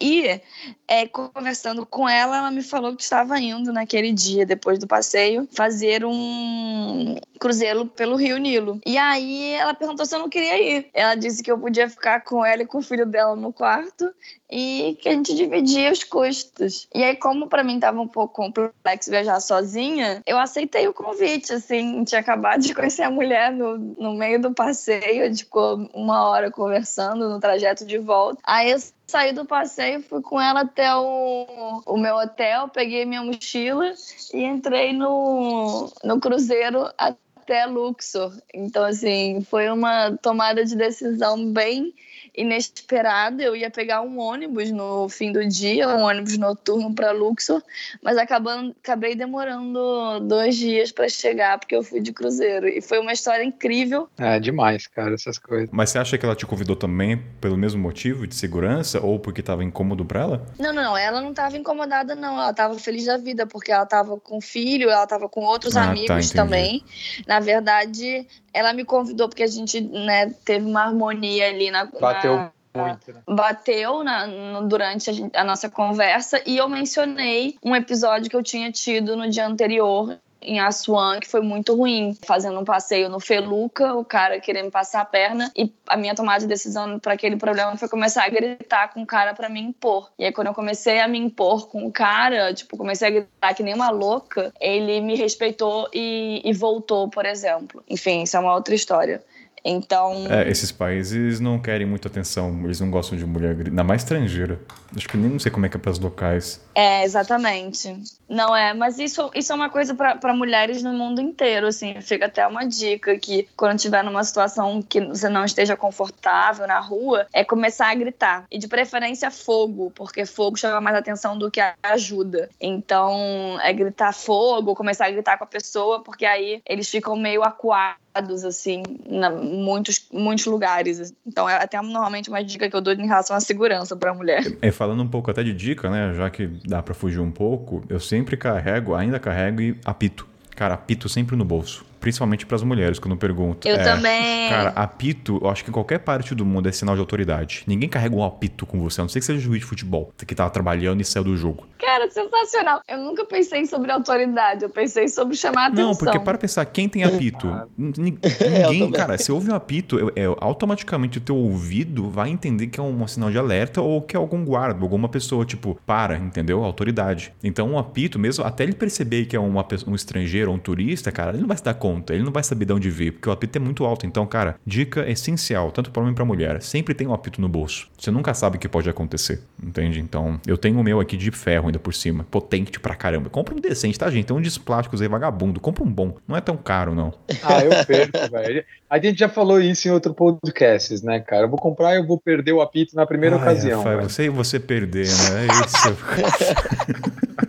e é, conversando com ela, ela me falou que estava indo naquele dia, depois do passeio, fazer um cruzeiro pelo Rio Nilo. E aí ela perguntou se eu não queria ir. Ela disse que eu podia ficar com ela e com o filho dela no quarto e que a gente dividia os custos. E aí, como para mim tava um pouco complexo viajar sozinha, eu aceitei o convite, assim, tinha acabado de conhecer a mulher no, no meio do passeio, gente ficou uma hora conversando no trajeto de volta. Aí eu saí do passeio, fui com ela até o, o meu hotel, peguei minha mochila e entrei no, no cruzeiro até Luxor. Então, assim, foi uma tomada de decisão bem inesperada. Eu ia pegar um ônibus no fim do dia, um ônibus noturno para Luxor, mas acabando, acabei demorando dois dias para chegar porque eu fui de cruzeiro. E foi uma história incrível. É demais, cara, essas coisas. Mas você acha que ela te convidou também pelo mesmo motivo de segurança ou porque estava incômodo para ela? Não, não, não. Ela não estava incomodada, não. Ela estava feliz da vida porque ela estava com filho, ela estava com outros ah, tá, amigos tá, também. Na verdade, ela me convidou porque a gente né, teve uma harmonia ali na. Bateu na... Muito, né? Bateu na, no, durante a, a, nossa conversa e eu mencionei um episódio que eu tinha tido no dia anterior em Assuan, que foi muito ruim. Fazendo um passeio no Feluca, o cara querendo me passar a perna, e a minha tomada de decisão para aquele problema foi começar a gritar com o cara para me impor. E aí, quando eu comecei a me impor com o cara, tipo, comecei a gritar que nem uma louca, ele me respeitou e, e voltou, por exemplo. Enfim, isso é uma outra história. Então. É, esses países não querem muita atenção, eles não gostam de mulher, ainda mais estrangeira. Acho que nem não sei como é que é para os locais. É, exatamente. Não é, mas isso, isso é uma coisa para mulheres no mundo inteiro, assim. Fica até uma dica que quando estiver numa situação que você não esteja confortável na rua, é começar a gritar. E de preferência fogo, porque fogo chama mais atenção do que ajuda. Então, é gritar fogo, começar a gritar com a pessoa, porque aí eles ficam meio acuados, assim, em muitos, muitos lugares. Então, é até normalmente uma dica que eu dou em relação à segurança para mulher. É, falando um pouco até de dica, né? Já que dá para fugir um pouco, eu sempre carrego, ainda carrego e apito. Cara, apito sempre no bolso principalmente para as mulheres, quando eu pergunto. Eu é, também. Cara, apito, eu acho que em qualquer parte do mundo é sinal de autoridade. Ninguém carrega um apito com você, a não ser que seja juiz de futebol, que tava trabalhando e saiu do jogo. Cara, sensacional. Eu nunca pensei sobre autoridade, eu pensei sobre chamar a atenção. Não, porque para pensar, quem tem apito? Ninguém, cara, se ouve um apito, é, é, automaticamente o teu ouvido vai entender que é um sinal de alerta ou que é algum guarda, alguma pessoa, tipo, para, entendeu? Autoridade. Então, um apito, mesmo até ele perceber que é uma, um estrangeiro ou um turista, cara, ele não vai se dar conta conta, ele não vai saber de onde veio, porque o apito é muito alto. Então, cara, dica essencial, tanto para homem para mulher, sempre tem um apito no bolso. Você nunca sabe o que pode acontecer, entende? Então, eu tenho o meu aqui de ferro ainda por cima, potente pra caramba. Compra um decente, tá, gente? Tem um de plásticos aí vagabundo, compra um bom. Não é tão caro, não. Ah, eu perco, velho. A gente já falou isso em outro podcasts, né, cara? Eu vou comprar e eu vou perder o apito na primeira Ai, ocasião. Rafael, você e você perder, né? É isso.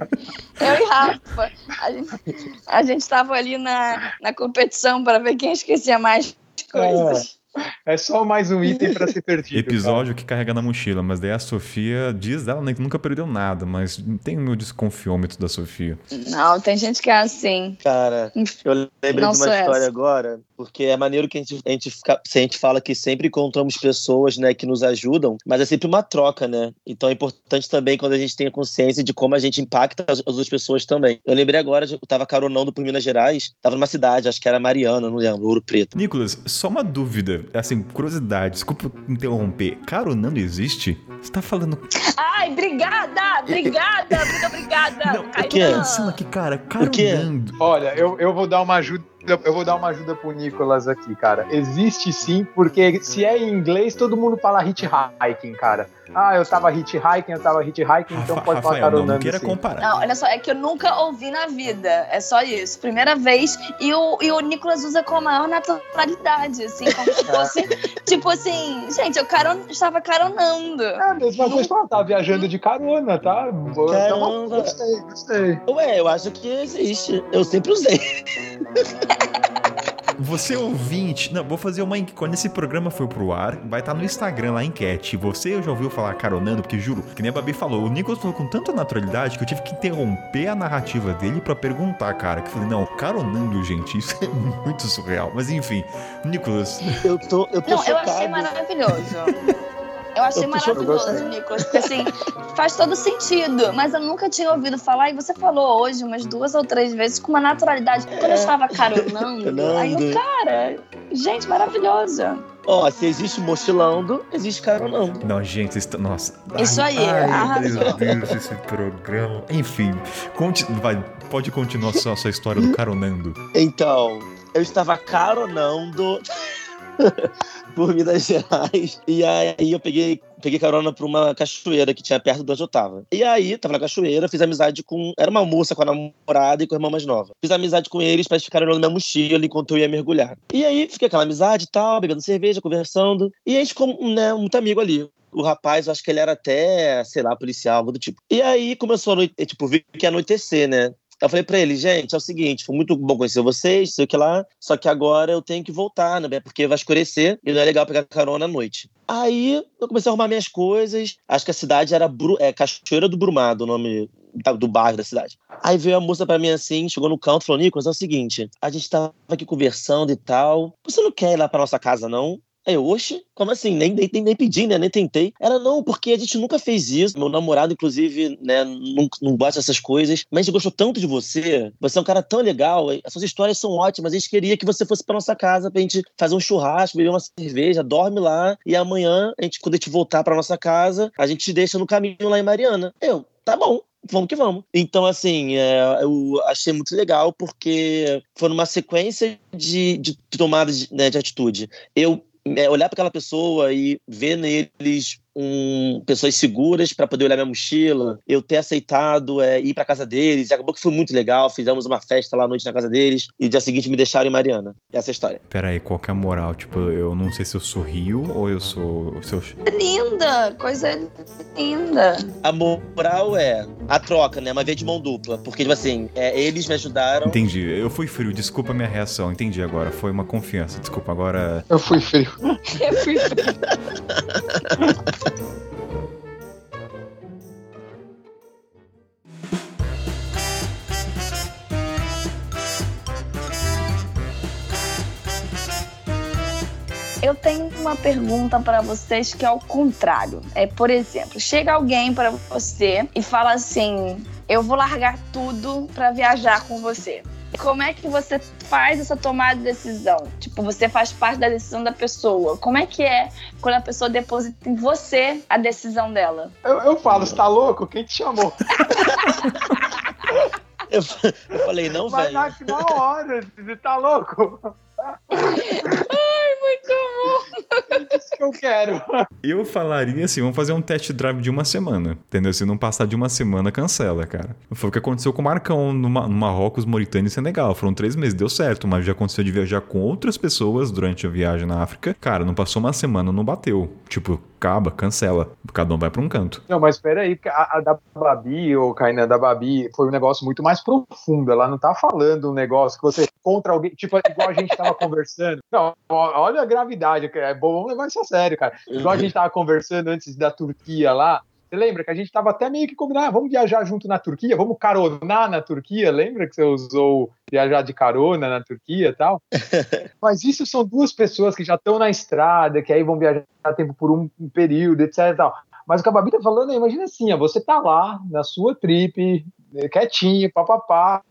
Eu e Rafa, a gente, a gente tava ali na, na competição para ver quem esquecia mais coisas. É. Só mais um item para ser perdido. Episódio cara. que carrega na mochila, mas daí a Sofia diz dela que nunca perdeu nada, mas tem o meu desconfiômetro da Sofia. Não, tem gente que é assim. Cara, eu lembrei Não de uma história essa. agora, porque é maneiro que a gente, a gente, fica, a gente fala que sempre encontramos pessoas, né, que nos ajudam, mas é sempre uma troca, né? Então é importante também quando a gente tem a consciência de como a gente impacta as, as outras pessoas também. Eu lembrei agora, eu tava caronando por Minas Gerais, tava numa cidade, acho que era Mariana, não lembro, Ouro Preto. Nicolas, só uma dúvida assim, curiosidade, desculpa interromper. Caronando existe? Você tá falando. Ai, obrigada! Obrigada! Muito obrigada! Não, eu tô pensando aqui, cara, caronando. Olha, eu, eu vou dar uma ajuda, eu vou dar uma ajuda pro Nicolas aqui, cara. Existe sim, porque se é em inglês, todo mundo fala hitchhiking, cara. Ah, eu tava hitchhiking, eu tava hitchhiking, então Rafa- pode Rafael, falar não, caronando não queira sim. comparar. Não, olha só, é que eu nunca ouvi na vida. É só isso. Primeira vez. E o, e o Nicolas usa com a maior naturalidade, assim, como se fosse. tipo assim, gente, eu caron, estava caronando. É a mesma coisa que ela tá viajando de carona, tá? Então, Caramba. gostei, gostei. Ué, eu acho que existe. Eu sempre usei. Você ouvinte, não, vou fazer uma enquete. Quando esse programa for pro ar, vai estar no Instagram lá a enquete. Você já ouviu falar caronando? Porque juro, que nem a Babi falou, o Nicolas falou com tanta naturalidade que eu tive que interromper a narrativa dele pra perguntar, cara. Que eu falei, não, caronando, gente, isso é muito surreal. Mas enfim, Nicolas, Eu tô, eu tô Não, eu chocado. achei maravilhoso. Eu achei Eu maravilhoso. Nicolas, porque assim, faz todo sentido. Mas eu nunca tinha ouvido falar, e você falou hoje umas duas ou três vezes com uma naturalidade. Quando eu estava caronando, aí eu, cara, gente, maravilhosa. Ó, se existe mochilando, existe caronando. Não, gente, vocês estão. Nossa. Isso aí, ai, arrasou. meu Deus, esse programa. Enfim, conti... vai, pode continuar sua, a sua história do caronando. Então, eu estava caronando por Minas Gerais. E aí eu peguei, peguei carona pra uma cachoeira que tinha perto de onde eu tava. E aí, tava na cachoeira, fiz amizade com. Era uma moça com a namorada e com a irmã mais nova. Fiz amizade com eles pra eles ficarem olhando minha mochila enquanto eu ia mergulhar. E aí, fiquei aquela amizade e tal, bebendo cerveja, conversando. E a gente ficou, né, muito amigo ali. O rapaz, eu acho que ele era até, sei lá, policial, algo do tipo. E aí começou a noite, tipo, vi que ia anoitecer, né? Eu falei pra ele, gente, é o seguinte, foi muito bom conhecer vocês, sei o que lá, só que agora eu tenho que voltar, né? Porque vai escurecer e não é legal pegar carona à noite. Aí eu comecei a arrumar minhas coisas, acho que a cidade era Bru é, Cachoeira do Brumado, o nome do bairro da cidade. Aí veio a moça pra mim assim, chegou no canto e falou, Nicolas, é o seguinte, a gente tava aqui conversando e tal, você não quer ir lá pra nossa casa, não? Aí eu, oxe, como assim? Nem, nem, nem pedi, né? Nem tentei. Ela, não, porque a gente nunca fez isso. Meu namorado, inclusive, né, não, não gosta dessas coisas. Mas a gente gostou tanto de você. Você é um cara tão legal. As suas histórias são ótimas. A gente queria que você fosse pra nossa casa pra gente fazer um churrasco, beber uma cerveja, dorme lá. E amanhã, a gente, quando a gente voltar pra nossa casa, a gente te deixa no caminho lá em Mariana. Eu, tá bom. Vamos que vamos. Então, assim, é, eu achei muito legal porque foi numa sequência de, de tomadas de, né, de atitude. Eu é, olhar para aquela pessoa e ver neles um, pessoas seguras para poder olhar minha mochila, eu ter aceitado é, ir para casa deles, e acabou que foi muito legal. Fizemos uma festa lá à noite na casa deles e no dia seguinte me deixaram em Mariana. Essa é a história. Pera aí, qual que é a moral? Tipo, eu não sei se eu sou rio ou eu sou. Se eu... Linda, coisa linda. A moral é a troca, né? Uma via de mão dupla. Porque, tipo assim, é, eles me ajudaram. Entendi, eu fui frio, desculpa a minha reação, entendi agora. Foi uma confiança, desculpa, agora. Eu fui frio. Eu fui Eu tenho uma pergunta para vocês que é ao contrário. É, por exemplo, chega alguém para você e fala assim: "Eu vou largar tudo para viajar com você". Como é que você faz essa tomada de decisão? Tipo, você faz parte da decisão da pessoa. Como é que é quando a pessoa deposita em você a decisão dela? Eu, eu falo, você tá louco? Quem te chamou? Eu, eu falei, não, Vai velho. na, na hora, você tá louco? É isso que eu quero. Eu falaria assim, vamos fazer um test drive de uma semana, entendeu? Se não passar de uma semana, cancela, cara. Foi o que aconteceu com o Marcão no, Ma- no Marrocos, Mauritânia e Senegal. Foram três meses, deu certo, mas já aconteceu de viajar com outras pessoas durante a viagem na África. Cara, não passou uma semana, não bateu. Tipo, acaba, cancela. Cada um vai pra um canto. Não, mas peraí, porque a, a da Babi, ou Kainan, da Babi, foi um negócio muito mais profundo. Ela não tá falando um negócio que você contra alguém, tipo, igual a gente tava conversando. Não, olha a gravidade, que é bom, vamos levar isso a sério, cara. Igual a gente tava conversando antes da Turquia lá. Você lembra que a gente tava até meio que combinando, ah, vamos viajar junto na Turquia, vamos caronar na Turquia? Lembra que você usou viajar de carona na Turquia e tal? Mas isso são duas pessoas que já estão na estrada, que aí vão viajar tempo por um, um período, etc. tal. Mas o que a Babi tá falando, é, imagina assim, ó, você tá lá na sua trip, eh, quietinho, papapá,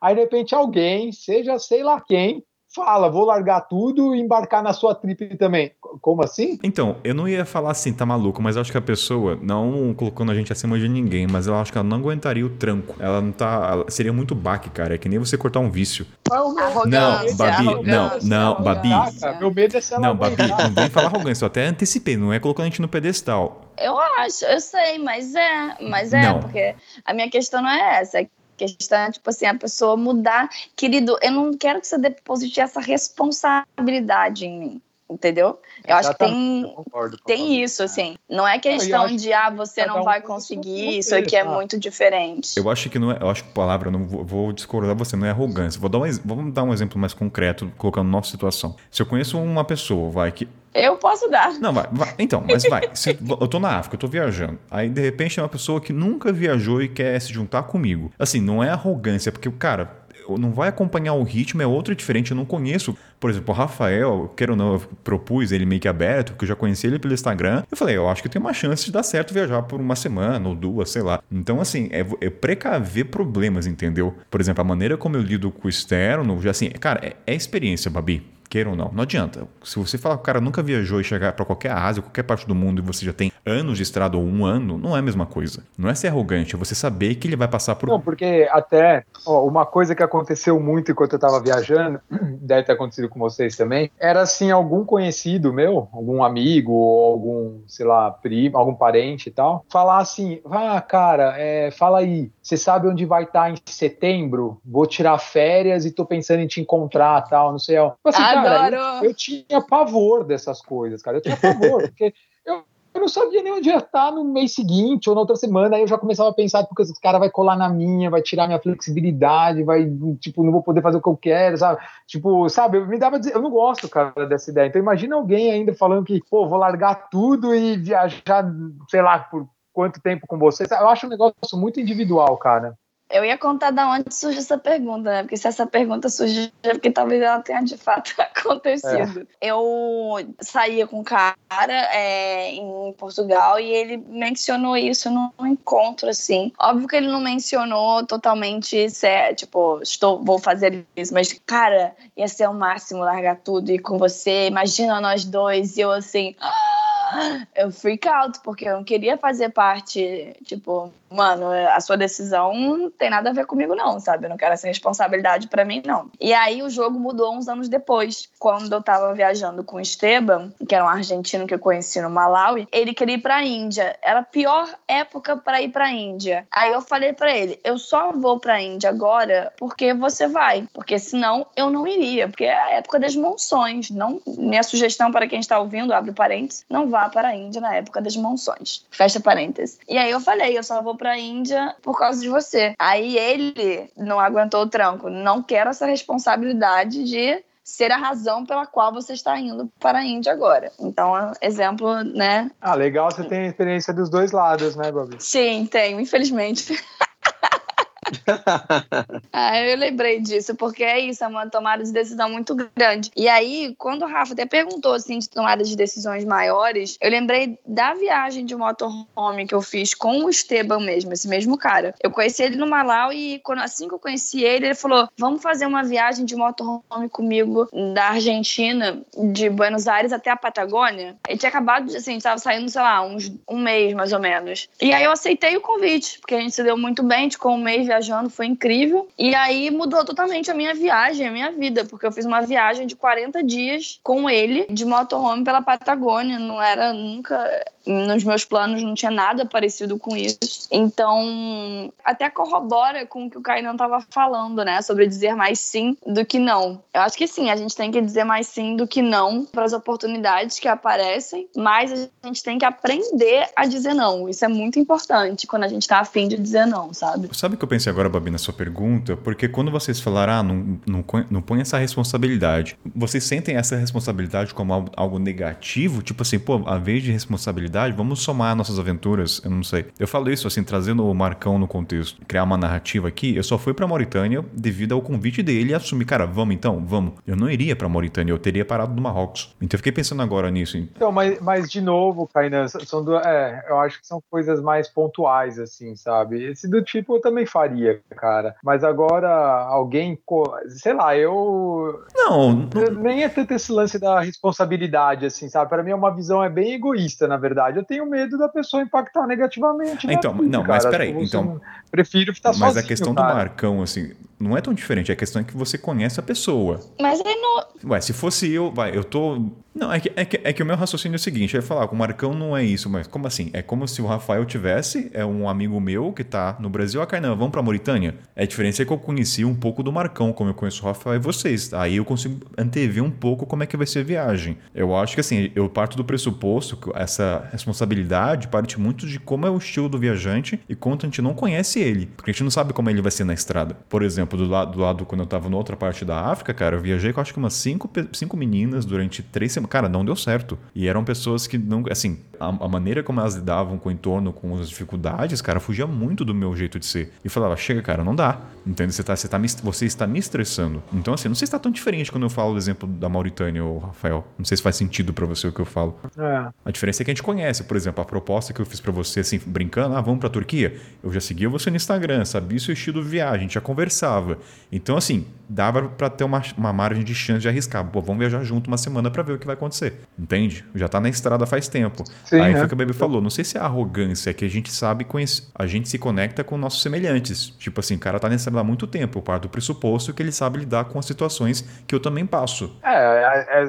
aí de repente alguém, seja sei lá quem, fala, vou largar tudo e embarcar na sua trip também. Como assim? Então, eu não ia falar assim, tá maluco, mas eu acho que a pessoa, não colocando a gente acima de ninguém, mas eu acho que ela não aguentaria o tranco. Ela não tá. ela- seria muito baque, cara. É que nem você cortar um vício. Arrogância, Não, Babi, arrogância, não, não, Babi. Caraca, meu medo é se ela Não, Babi, não vem falar arrogância. Eu até antecipei, não é colocando a gente no pedestal. Eu acho, eu sei, mas é, mas é, Não. porque a minha questão não é essa. A questão é, tipo assim, a pessoa mudar. Querido, eu não quero que você deposite essa responsabilidade em mim, entendeu? Eu acho que tem, Eu concordo com tem isso, assim. Não é questão de, ah, você não um vai conseguir, isso aqui é muito diferente. Eu acho que não é. Eu acho que a palavra, eu não vou, vou discordar você, não é arrogância. Vou dar um, vamos dar um exemplo mais concreto, colocando nossa situação. Se eu conheço uma pessoa, vai, que. Eu posso dar. Não, vai, vai. Então, mas vai. Se- eu tô na África, eu tô viajando. Aí, de repente, tem uma pessoa que nunca viajou e quer se juntar comigo. Assim, não é arrogância, porque o cara. Não vai acompanhar o ritmo, é outro diferente. Eu não conheço. Por exemplo, o Rafael, quero ou não, eu propus ele meio que aberto, porque eu já conheci ele pelo Instagram. Eu falei, eu acho que tem uma chance de dar certo viajar por uma semana ou duas, sei lá. Então, assim, é, é precaver problemas, entendeu? Por exemplo, a maneira como eu lido com o externo, já assim, cara, é, é experiência, Babi queira ou não. Não adianta. Se você falar que o cara nunca viajou e chegar pra qualquer Ásia, qualquer parte do mundo e você já tem anos de estrada ou um ano, não é a mesma coisa. Não é ser arrogante, é você saber que ele vai passar por. Não, porque até ó, uma coisa que aconteceu muito enquanto eu tava viajando, deve ter acontecido com vocês também, era assim, algum conhecido meu, algum amigo, ou algum, sei lá, primo, algum parente e tal, falar assim, ah, cara, é, fala aí, você sabe onde vai estar em setembro? Vou tirar férias e tô pensando em te encontrar tal, não sei. ó. Tipo Assim, cara, eu, eu tinha pavor dessas coisas, cara, eu tinha pavor, porque eu eu não sabia nem onde ia estar no mês seguinte ou na outra semana. Aí eu já começava a pensar, porque esse cara vai colar na minha, vai tirar minha flexibilidade, vai, tipo, não vou poder fazer o que eu quero, sabe? Tipo, sabe, eu me dava. Eu não gosto, cara, dessa ideia. Então imagina alguém ainda falando que, pô, vou largar tudo e viajar, sei lá, por quanto tempo com você. Eu acho um negócio muito individual, cara. Eu ia contar da onde surgiu essa pergunta, né? Porque se essa pergunta surgiu, é porque talvez ela tenha de fato acontecido. Eu saía com um cara é, em Portugal e ele mencionou isso num encontro, assim. Óbvio que ele não mencionou totalmente, sé- tipo, estou, vou fazer isso, mas, cara, ia ser o máximo largar tudo e ir com você. Imagina nós dois e eu assim. Eu freak out, porque eu não queria fazer parte, tipo, mano, a sua decisão não tem nada a ver comigo, não, sabe? Eu não quero essa responsabilidade pra mim, não. E aí o jogo mudou uns anos depois, quando eu tava viajando com o Esteban, que era um argentino que eu conheci no Malawi, ele queria ir pra Índia. Era a pior época pra ir pra Índia. Aí eu falei pra ele: eu só vou pra Índia agora porque você vai, porque senão eu não iria, porque é a época das monções. Não, minha sugestão para quem está ouvindo, abre parênteses, não vá para a Índia na época das monções. Fecha parênteses. E aí eu falei, eu só vou pra Índia por causa de você. Aí ele não aguentou o tranco. Não quero essa responsabilidade de ser a razão pela qual você está indo para a Índia agora. Então, exemplo, né? Ah, legal, você tem a experiência dos dois lados, né, Babi? Sim, tenho, infelizmente. Ah, eu lembrei disso, porque é isso, é uma tomada de decisão muito grande. E aí, quando o Rafa até perguntou assim de tomada de decisões maiores, eu lembrei da viagem de motorhome que eu fiz com o Esteban mesmo, esse mesmo cara. Eu conheci ele no Malau e quando, assim que eu conheci ele, ele falou: vamos fazer uma viagem de motorhome comigo da Argentina, de Buenos Aires até a Patagônia. Ele tinha acabado de, assim, tava saindo, sei lá, uns, um mês mais ou menos. E aí eu aceitei o convite, porque a gente se deu muito bem, a gente ficou um mês viajando, foi incrível. E aí mudou totalmente a minha viagem, a minha vida, porque eu fiz uma viagem de 40 dias com ele, de motorhome pela Patagônia. Não era nunca. Nos meus planos não tinha nada parecido com isso. Então, até corrobora com o que o Kainan tava falando, né? Sobre dizer mais sim do que não. Eu acho que sim, a gente tem que dizer mais sim do que não para as oportunidades que aparecem, mas a gente tem que aprender a dizer não. Isso é muito importante quando a gente tá afim de dizer não, sabe? Sabe o que eu pensei agora, Babi, na sua pergunta? Porque quando vocês falaram, ah, não, não, não põe essa responsabilidade, vocês sentem essa responsabilidade como algo negativo? Tipo assim, pô, a vez de responsabilidade, vamos somar nossas aventuras, eu não sei. Eu falo isso, assim, trazendo o Marcão no contexto, criar uma narrativa aqui, eu só fui pra Mauritânia devido ao convite dele e assumi, cara, vamos então, vamos. Eu não iria pra Mauritânia, eu teria parado no Marrocos. Então eu fiquei pensando agora nisso. Então, mas, mas de novo, Kainan, são é, eu acho que são coisas mais pontuais, assim, sabe? Esse do tipo eu também faria. faria, cara. Mas agora alguém, sei lá, eu não, não... nem é tanto esse lance da responsabilidade assim, sabe? Para mim é uma visão é bem egoísta, na verdade. Eu tenho medo da pessoa impactar negativamente. Então, vida, não, cara. mas peraí, então prefiro estar mas sozinho. Mas a questão cara. do Marcão assim, não é tão diferente, a questão é que você conhece a pessoa. Mas ele não. Ué, se fosse eu, vai, eu tô. Não, é que, é que, é que o meu raciocínio é o seguinte: eu ia falar, o Marcão não é isso, mas como assim? É como se o Rafael tivesse, é um amigo meu que tá no Brasil, a ah, Kainan, vamos pra Mauritânia? A diferença é que eu conheci um pouco do Marcão, como eu conheço o Rafael e vocês. Aí eu consigo antever um pouco como é que vai ser a viagem. Eu acho que assim, eu parto do pressuposto que essa responsabilidade parte muito de como é o estilo do viajante e quanto a gente não conhece ele. Porque a gente não sabe como ele vai ser na estrada. Por exemplo, do lado, do lado quando eu tava na outra parte da África, cara, eu viajei com acho que umas cinco, cinco meninas durante três semanas. Cara, não deu certo. E eram pessoas que não. Assim, a, a, maneira como elas lidavam com o entorno, com as dificuldades, cara, fugia muito do meu jeito de ser. E falava, chega, cara, não dá. Entende? Você, tá, você, tá me, você está me estressando. Então, assim, não sei se está tão diferente quando eu falo do exemplo da Mauritânia, ou Rafael. Não sei se faz sentido para você o que eu falo. É. A diferença é que a gente conhece. Por exemplo, a proposta que eu fiz para você, assim, brincando, ah, vamos pra Turquia. Eu já seguia você no Instagram, sabia o seu estilo de viagem, a gente já conversava. Então, assim, dava para ter uma, uma margem de chance de arriscar. Pô, vamos viajar junto uma semana para ver o que vai acontecer. Entende? Já tá na estrada faz tempo. Sim, Aí é. foi o que a Baby falou. Não sei se é arrogância, é que a gente sabe conhecer, a gente se conecta com nossos semelhantes. Tipo assim, o cara tá nessa há muito tempo. Eu parto do pressuposto que ele sabe lidar com as situações que eu também passo. É,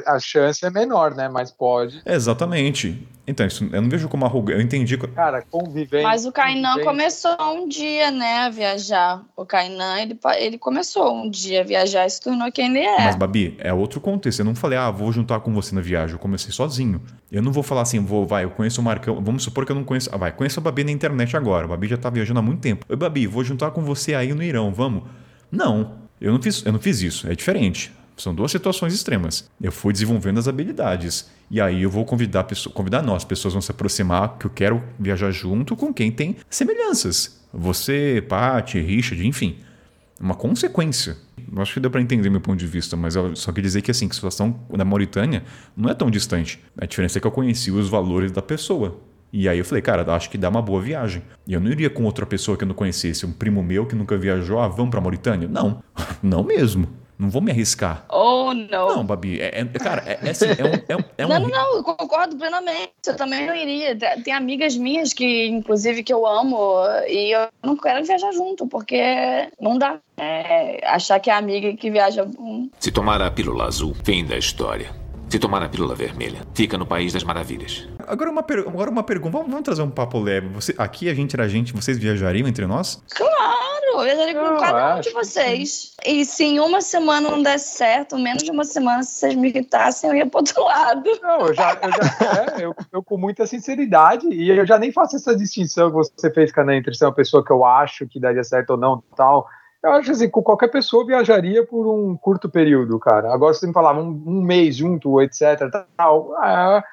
a, a chance é menor, né? Mas pode. É, exatamente. Então, isso, eu não vejo como arrogância. Eu entendi. Cara, convivência. Mas o Kainan começou um dia, né, a viajar. O Kainan, ele, ele começou um dia a viajar e se tornou quem ele é. Mas, Babi, é outro contexto. Eu não falei, ah, vou juntar com você na viagem. Eu comecei sozinho. Eu não vou falar assim, vou, vai, eu conheço o Marcão. Vamos supor que eu não conheço. Ah, vai, conheço a Babi na internet agora. O Babi já tá viajando há muito tempo. Oi, Babi, vou juntar com você aí no Irão, vamos? Não, eu não fiz, eu não fiz isso. É diferente. São duas situações extremas. Eu fui desenvolvendo as habilidades. E aí eu vou convidar, convidar nós, pessoas vão se aproximar, que eu quero viajar junto com quem tem semelhanças. Você, Paty, Richard, enfim. Uma consequência. Eu acho que deu para entender meu ponto de vista, mas eu só queria dizer que assim, que a situação da Mauritânia não é tão distante. A diferença é que eu conheci os valores da pessoa. E aí eu falei, cara, acho que dá uma boa viagem. E eu não iria com outra pessoa que eu não conhecesse, um primo meu que nunca viajou, ah, vamos pra Mauritânia? Não, não mesmo. Não vou me arriscar. Oh, não. Não, Babi. É, é cara, é, é, assim, é um, é um, é um... Não, não, não. Eu concordo plenamente. Eu também não iria. Tem amigas minhas que, inclusive, que eu amo e eu não quero viajar junto, porque não dá. É, achar que é amiga que viaja. Se tomar a pílula azul, fim da história. Se tomar a pílula vermelha, fica no País das Maravilhas. Agora uma, per... Agora uma pergunta. Vamos, vamos, trazer um papo leve. Você... Aqui a gente era gente, vocês viajariam entre nós? Claro! Eu viajaria com cada um de vocês. E se em uma semana não desse certo, menos de uma semana, se vocês me irritassem, eu ia pro outro lado. Não, eu já. Eu, já, é, eu, eu, com muita sinceridade, e eu já nem faço essa distinção que você fez, Canan, entre ser uma pessoa que eu acho que daria certo ou não tal. Eu acho assim, que qualquer pessoa viajaria por um curto período, cara. Agora, se você me falava um, um mês junto, etc, tal, é,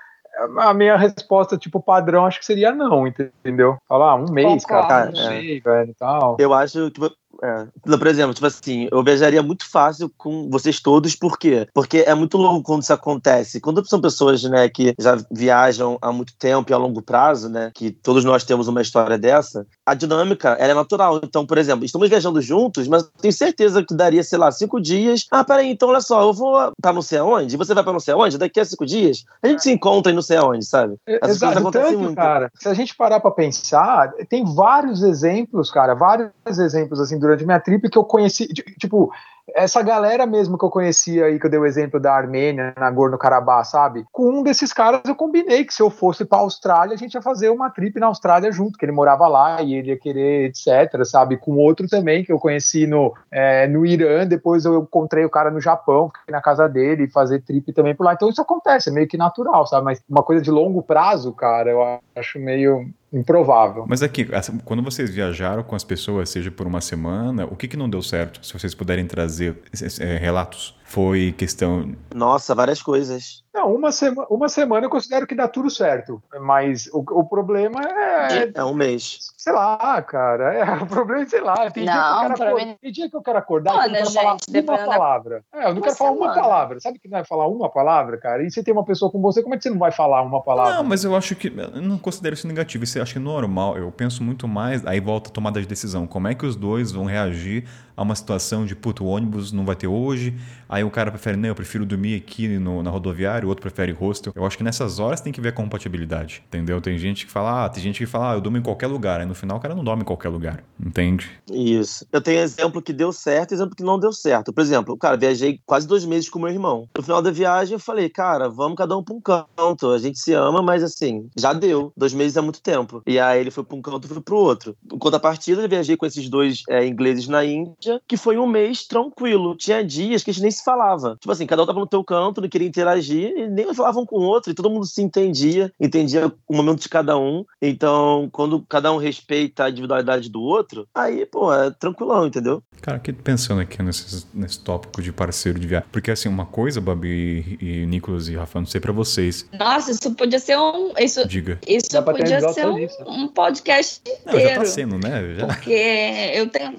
a minha resposta, tipo, padrão, acho que seria não, entendeu? Falar, ah, um mês, Concordo, cara, não sei, é. velho, tal. Eu acho que é. Por exemplo, tipo assim, eu viajaria muito fácil com vocês todos, por quê? Porque é muito louco quando isso acontece. Quando são pessoas, né, que já viajam há muito tempo e a longo prazo, né, que todos nós temos uma história dessa, a dinâmica, ela é natural. Então, por exemplo, estamos viajando juntos, mas tenho certeza que daria, sei lá, cinco dias. Ah, peraí, então olha só, eu vou pra não sei aonde, você vai pra não sei aonde, daqui a cinco dias, a gente se encontra em não sei aonde, sabe? As Exato, tanto, muito. cara. Se a gente parar pra pensar, tem vários exemplos, cara, vários exemplos, assim, durante minha trip que eu conheci, tipo, essa galera mesmo que eu conhecia aí, que eu dei o exemplo da Armênia, Nagorno-Karabakh, sabe? Com um desses caras eu combinei que se eu fosse pra Austrália, a gente ia fazer uma trip na Austrália junto, que ele morava lá e ele ia querer, etc, sabe? Com outro também que eu conheci no, é, no Irã, depois eu encontrei o cara no Japão, fiquei na casa dele, fazer trip também por lá. Então isso acontece, é meio que natural, sabe? Mas uma coisa de longo prazo, cara, eu acho meio improvável. Mas aqui, quando vocês viajaram com as pessoas, seja por uma semana, o que, que não deu certo? Se vocês puderem trazer é, relatos Foi questão. Nossa, várias coisas. Não, uma, sema, uma semana eu considero que dá tudo certo. Mas o, o problema é. É um mês. Sei lá, cara. É, o problema é, sei lá. Tem, Não, dia, que eu quero acordar, tem dia que eu quero acordar e Olha, eu não quero falar gente, uma dependendo da- palavra. É, eu não Uma quero falar uma semana. palavra. Sabe que não vai falar uma palavra, cara? E você tem uma pessoa com você, como é que você não vai falar uma palavra? Não, mas eu acho que. Eu não considero isso negativo. Isso eu acho que é normal. Eu penso muito mais. Aí volta a tomada de decisão. Como é que os dois vão reagir a uma situação de, puto, o ônibus não vai ter hoje. Aí o cara prefere, não, eu prefiro dormir aqui no- na rodoviária, o outro prefere hostel. Eu acho que nessas horas tem que ver a compatibilidade. Entendeu? Tem gente que fala, ah, tem gente que fala, ah, eu durmo em qualquer lugar. Aí no final o cara não dorme em qualquer lugar. Entende? Isso. Eu tenho exemplo que deu certo e exemplo que não deu certo. Por exemplo, cara, viajei quase dois meses com meu irmão. No final da viagem, eu falei, cara, vamos cada um pra um canto. A gente se ama, mas assim, já deu. Dois meses é muito tempo. E aí ele foi pra um canto, eu fui pro outro. Em contrapartida, eu viajei com esses dois é, ingleses na Índia, que foi um mês tranquilo. Tinha dias que a gente nem se falava. Tipo assim, cada um tava no teu canto, não queria interagir, e nem falavam com o outro, e todo mundo se entendia, entendia o momento de cada um. Então, quando cada um respeita a individualidade do outro, aí, pô, é tranquilão, entendeu? Cara, aqui pensando aqui nesse, nesse tópico de parceiro de viagem. Porque assim, uma coisa, Babi e, e Nicolas e Rafa, não sei pra vocês. Nossa, isso podia ser um. Isso, Diga. isso podia ser um, um podcast Não, já inteiro. tá sendo, né? Já. Porque eu tenho.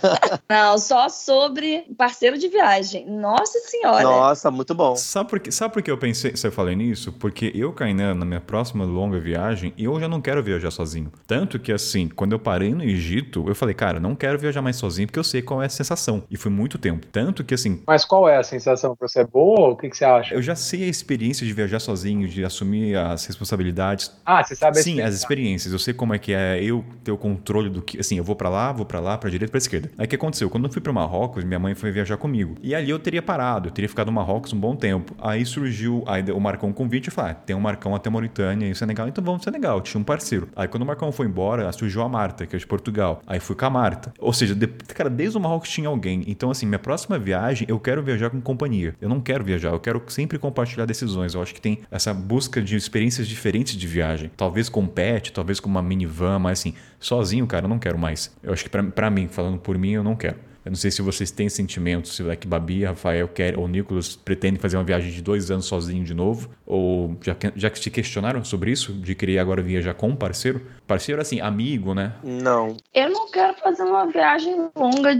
Não, só sobre parceiro de viagem. Nossa senhora. Nossa, muito bom. Sabe por, que, sabe por que eu pensei, se eu falei nisso? Porque eu, Kainan, na minha próxima longa viagem, eu já não quero viajar sozinho. Tanto que, assim, quando eu parei no Egito, eu falei, cara, não quero viajar mais sozinho porque eu sei qual é a sensação. E foi muito tempo. Tanto que, assim, Mas qual é a sensação pra você? É boa? O que, que você acha? eu já sei a experiência de viajar sozinho, de assumir as responsabilidades. Ah, você sabe a Sim, as experiência. experiências. Eu sei como é que é eu ter o controle do que. Assim, eu vou pra lá, vou pra lá, pra direita, pra esquerda. Aí o que aconteceu? Quando eu fui pra Marrocos, minha mãe foi viajar comigo. E ali eu teria parado, eu teria ficado no Marrocos um bom tempo. Aí surgiu aí o Marcão um convite e falei: ah, tem um Marcão até Mauritânia e Senegal, então vamos pro Senegal. Tinha um parceiro. Aí quando o Marcão foi embora, surgiu a Marta, que é de Portugal. Aí fui com a Marta. Ou seja, de- cara, desde o Marrocos tinha alguém. Então, assim, minha próxima viagem, eu quero viajar com companhia. Eu não quero viajar, eu quero sempre compartilhar decisões. Eu acho que tem essa busca de experiências diferentes de viagem. Talvez com pet, talvez com uma minivan, mas assim, sozinho, cara, eu não quero mais. Eu acho que pra mim, falando por mim, eu não quero. Eu não sei se vocês têm sentimentos, se é que Babi, Rafael quer, ou Nicolas pretendem fazer uma viagem de dois anos sozinho de novo, ou já, que- já que te questionaram sobre isso, de querer agora viajar com um parceiro? Parceiro, assim, amigo, né? Não. Eu não quero fazer uma viagem longa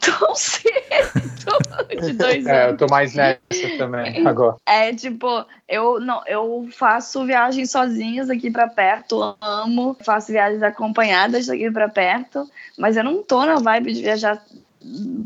tão cedo, de dois É, eu anos. tô mais nessa também agora. É tipo, eu não, eu faço viagens sozinhas aqui pra perto, amo, faço viagens acompanhadas daqui pra perto, mas eu não tô na vibe de viajar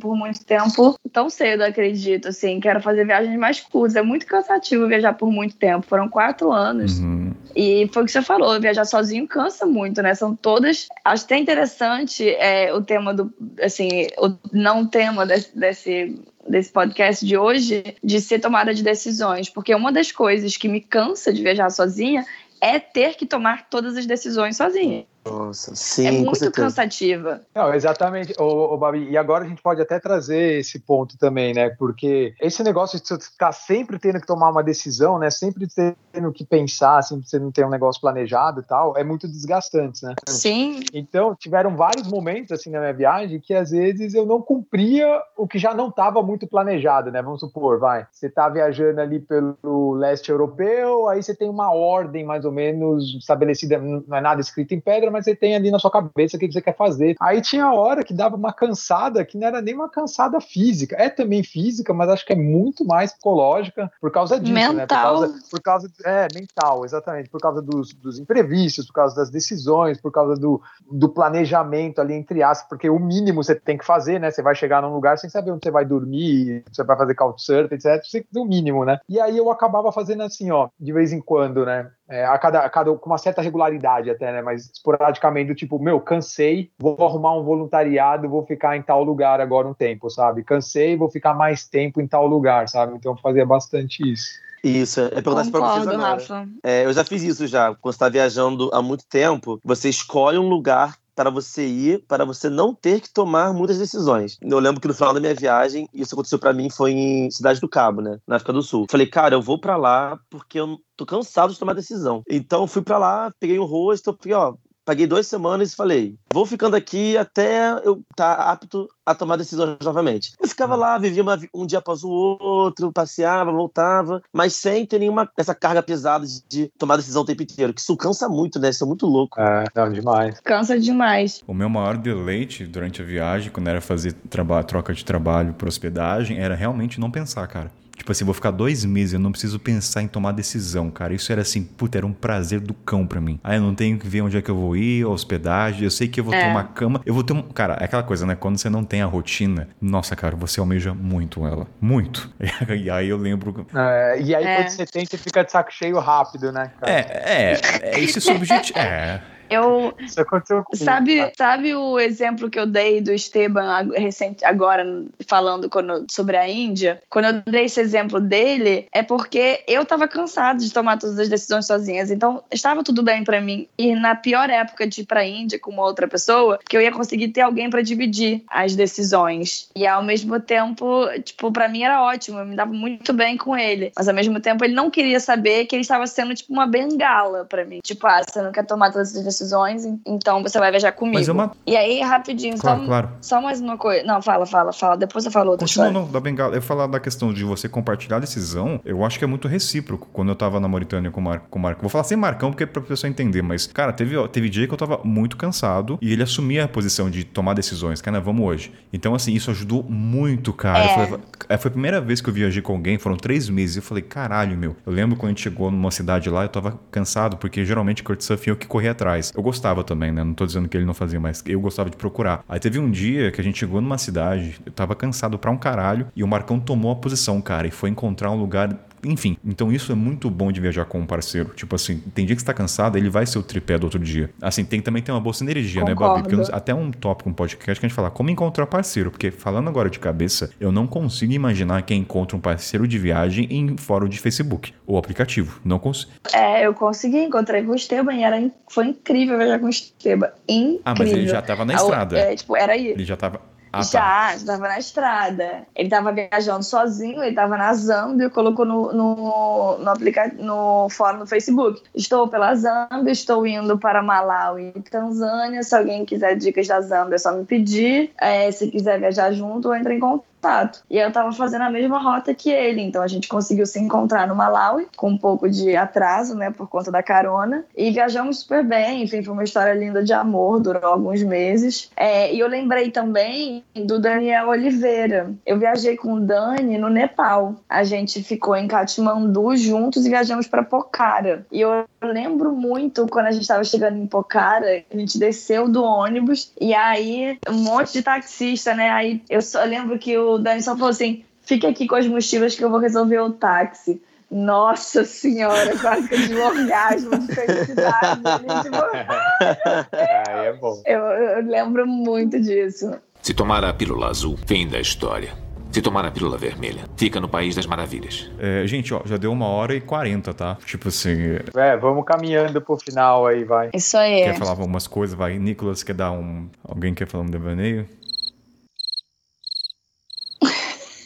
por muito tempo tão cedo, acredito, assim, quero fazer viagens mais curtas, é muito cansativo viajar por muito tempo, foram quatro anos, Uhum. e foi o que você falou, viajar sozinho cansa muito, né? São todas. Acho até interessante é, o tema do. Assim, o não tema desse, desse, desse podcast de hoje, de ser tomada de decisões. Porque uma das coisas que me cansa de viajar sozinha é ter que tomar todas as decisões sozinha. Nossa, sim, é muito cansativa. Não, exatamente, ô, ô, Babi. E agora a gente pode até trazer esse ponto também, né? Porque esse negócio de você ficar sempre tendo que tomar uma decisão, né? Sempre tendo que pensar, sempre você não ter um negócio planejado e tal, é muito desgastante, né? Sim, Então, tiveram vários momentos, assim, na minha viagem que às vezes eu não cumpria o que já não estava muito planejado, né? Vamos supor, vai. Você tá viajando ali pelo leste europeu, aí você tem uma ordem mais ou menos estabelecida, não é nada escrito em pedra, mas você tem ali na sua cabeça o que você quer fazer. Aí tinha hora que dava uma cansada que não era nem uma cansada física. É também física, mas acho que é muito mais psicológica por causa disso, né? Por Mental. causa, por causa é mental, exatamente, por causa dos, dos imprevistos, por causa das decisões, por causa do, do planejamento ali entre aspas, porque o mínimo você tem que fazer, né? Você vai chegar num lugar sem saber onde você vai dormir, você vai fazer couchsurfing, etc. Você tem que fazer o mínimo, né? E aí eu acabava fazendo assim, ó, de vez em quando, né? É, a cada, a cada com uma certa regularidade até, né? Mas esporadicamente do tipo, meu, cansei, vou arrumar um voluntariado, vou ficar em tal lugar agora um tempo, sabe? Cansei, vou ficar mais tempo em tal lugar, sabe? Então eu fazia bastante isso. Isso, é perguntar isso pra vocês agora. É, eu já fiz isso já. Quando você tá viajando há muito tempo, você escolhe um lugar para você ir, para você não ter que tomar muitas decisões. Eu lembro que no final da minha viagem, isso aconteceu para mim foi em Cidade do Cabo, né, na África do Sul. Falei, cara, eu vou para lá porque eu tô cansado de tomar decisão. Então fui para lá, peguei um rosto, falei, ó, paguei duas semanas e falei, vou ficando aqui até eu estar tá apto a tomar decisões novamente. Eu ficava lá, vivia uma, um dia após o outro, passeava, voltava, mas sem ter nenhuma essa carga pesada de, de tomar decisão o tempo inteiro, que isso cansa muito, né? Isso é muito louco. É, não, demais. Cansa demais. O meu maior deleite durante a viagem, quando era fazer trabalho, troca de trabalho por hospedagem, era realmente não pensar, cara. Tipo assim, vou ficar dois meses, eu não preciso pensar em tomar decisão, cara. Isso era assim, puta, era um prazer do cão pra mim. Aí eu não tenho que ver onde é que eu vou ir, a hospedagem, eu sei que eu vou é. ter uma cama, eu vou ter um. Cara, é aquela coisa, né? Quando você não tem a rotina, nossa, cara, você almeja muito ela. Muito. E aí eu lembro. É, e aí é. quando você tem, você fica de saco cheio rápido, né? Cara? É, é, é esse subjetivo. É. Eu. Isso aconteceu comigo, sabe, tá? sabe o exemplo que eu dei do Esteban recente, agora, falando quando, sobre a Índia? Quando eu dei esse exemplo dele, é porque eu tava cansado de tomar todas as decisões sozinhas. Então, estava tudo bem para mim. E na pior época de ir pra Índia com uma outra pessoa, que eu ia conseguir ter alguém para dividir as decisões. E ao mesmo tempo, tipo, para mim era ótimo. Eu me dava muito bem com ele. Mas ao mesmo tempo, ele não queria saber que ele estava sendo, tipo, uma bengala para mim. Tipo, ah, você não quer tomar todas as decisões decisões, então você vai viajar comigo. Mas é uma... E aí, rapidinho, claro, só, claro. só mais uma coisa. Não, fala, fala, fala. Depois você falou outra Continua, não, da bengala. Eu falar da questão de você compartilhar a decisão, eu acho que é muito recíproco. Quando eu tava na Mauritânia com o Marco, com o Marco. Vou falar sem Marcão, porque é pra pessoa entender, mas, cara, teve, teve dia que eu tava muito cansado e ele assumia a posição de tomar decisões. Cara, vamos hoje. Então, assim, isso ajudou muito, cara. É. Falei, é, foi a primeira vez que eu viajei com alguém, foram três meses. Eu falei, caralho, meu. Eu lembro quando a gente chegou numa cidade lá, eu tava cansado, porque geralmente Kurtsurfing eu que corria atrás. Eu gostava também né? Não tô dizendo que ele não fazia, mas eu gostava de procurar. Aí teve um dia que a gente chegou numa cidade, eu tava cansado pra um caralho, e o Marcão tomou a posição, cara, e foi encontrar um lugar enfim, então isso é muito bom de viajar com um parceiro. Tipo assim, tem dia que você tá cansado, ele vai ser o tripé do outro dia. Assim, tem também tem uma boa sinergia, Concordo. né, Babi? Porque até um tópico, um podcast que a gente fala como encontrar parceiro. Porque falando agora de cabeça, eu não consigo imaginar quem encontra um parceiro de viagem em fórum de Facebook ou aplicativo. Não consigo. É, eu consegui, encontrei com o Esteban e era, foi incrível viajar com o Esteban. Incrível. Ah, mas ele já tava na estrada. É, tipo, era aí. Ele já tava. Ah, já, tá. estava na estrada. Ele estava viajando sozinho, ele estava na Zâmbia, colocou no, no, no, aplica no fórum no Facebook. Estou pela Zâmbia, estou indo para Malawi e Tanzânia. Se alguém quiser dicas da Zâmbia, é só me pedir. É, se quiser viajar junto, entre em contato contato. E eu tava fazendo a mesma rota que ele, então a gente conseguiu se encontrar no Malawi, com um pouco de atraso, né, por conta da carona, e viajamos super bem, enfim, foi uma história linda de amor, durou alguns meses. É, e eu lembrei também do Daniel Oliveira. Eu viajei com o Dani no Nepal. A gente ficou em Katmandu juntos e viajamos para Pokhara. E eu lembro muito quando a gente estava chegando em Pokhara, a gente desceu do ônibus e aí um monte de taxista, né? Aí eu só lembro que o o Dani só falou assim: fica aqui com as mochilas que eu vou resolver o táxi. Nossa senhora, quase que eu tive um orgasmo de felicidade. tipo, é, é bom. Eu, eu lembro muito disso. Se tomar a pílula azul, fim da história. Se tomar a pílula vermelha, fica no País das Maravilhas. É, gente, ó, já deu uma hora e quarenta, tá? Tipo assim. É, vamos caminhando pro final aí, vai. Isso aí. Quer falar algumas coisas? Vai. Nicolas, quer dar um. Alguém quer falar um devaneio?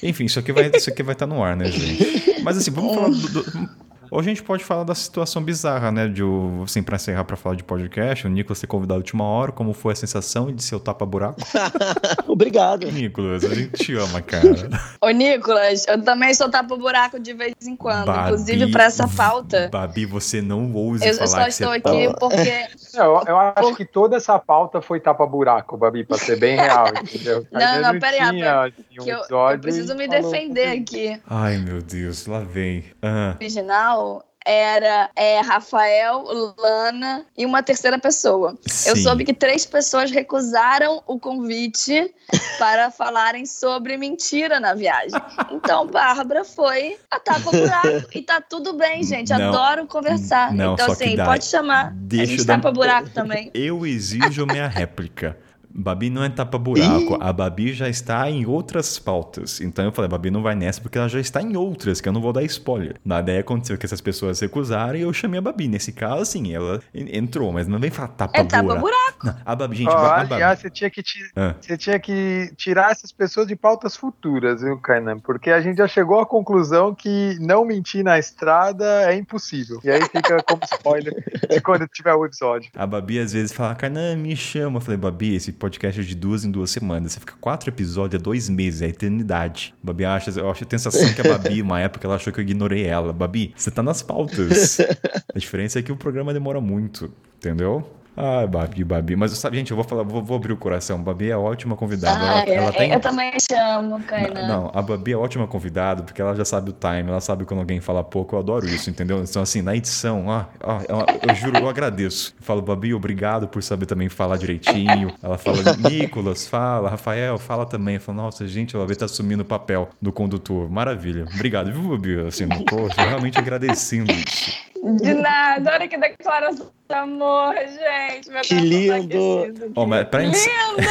Enfim, isso aqui vai aqui vai estar tá no ar, né, gente? Mas assim, vamos falar do, do, ou a gente pode falar da situação bizarra, né? De, assim, pra encerrar pra falar de podcast, o Nicolas ser convidado de última hora, como foi a sensação de ser o tapa-buraco? Obrigado. Nicolas, a gente te ama, cara. Ô, Nicolas, eu também sou tapa-buraco de vez em quando. Babi, inclusive pra essa pauta. Babi, você não ouse eu, falar eu só estou aqui tá... porque. eu, eu acho que toda essa pauta foi tapa-buraco, Babi, pra ser bem real, entendeu? Não, não, peraí, assim, um eu, eu, preciso me defender aqui. Ai, meu Deus, lá vem. Uhum. Original era é, Rafael, Lana e uma terceira pessoa. Sim. Eu soube que três pessoas recusaram o convite para falarem sobre mentira na viagem. Então, Bárbara foi a tapa-buraco. E tá tudo bem, gente. Não, Adoro conversar. Não, então, assim, pode chamar. Deixa a gente tapa-buraco também. Eu exijo minha réplica. Babi não é tapa-buraco. A Babi já está em outras pautas. Então eu falei, a Babi não vai nessa porque ela já está em outras, que eu não vou dar spoiler. Na ideia aconteceu que essas pessoas recusaram e eu chamei a Babi. Nesse caso, sim, ela en- entrou, mas não vem falar tapa-buraco. É tapa-buraco. Não, a Babi, gente, Ó, a Babi. aliás, você tinha, que ti- Ah. você tinha que tirar essas pessoas de pautas futuras, viu, Kainan? Porque a gente já chegou à conclusão que não mentir na estrada é impossível. E aí fica como spoiler de quando tiver o episódio. A Babi às vezes fala, Kainan, me chama. Eu falei, Babi, esse podcast de duas em duas semanas. Você fica quatro episódios, é dois meses, é eternidade. Babi acha, eu acho a sensação que a Babi, uma época, ela achou que eu ignorei ela. Babi, você tá nas pautas. a diferença é que o programa demora muito, entendeu? Ah, Babi, Babi. Mas sabe, gente, eu vou falar, vou, vou abrir o coração. Babi é ótima convidada. Ah, ela, ela eu, tem. eu também chamo, Kainan. Não, a Babi é ótima convidada porque ela já sabe o time, ela sabe quando alguém fala pouco, eu adoro isso, entendeu? Então, assim, na edição, ó, ó, eu, eu juro, eu agradeço. Eu falo, Babi, obrigado por saber também falar direitinho. Ela fala, Nicolas, fala, Rafael, fala também. Eu falo, nossa, gente, a Babi tá assumindo o papel do condutor. Maravilha. Obrigado, viu, Babi? Assim, poxa, realmente agradecendo isso. De nada, olha que declaração de amor, gente. Meu Que tá lindo. aquecido Ó, mas pra encer- Lindo!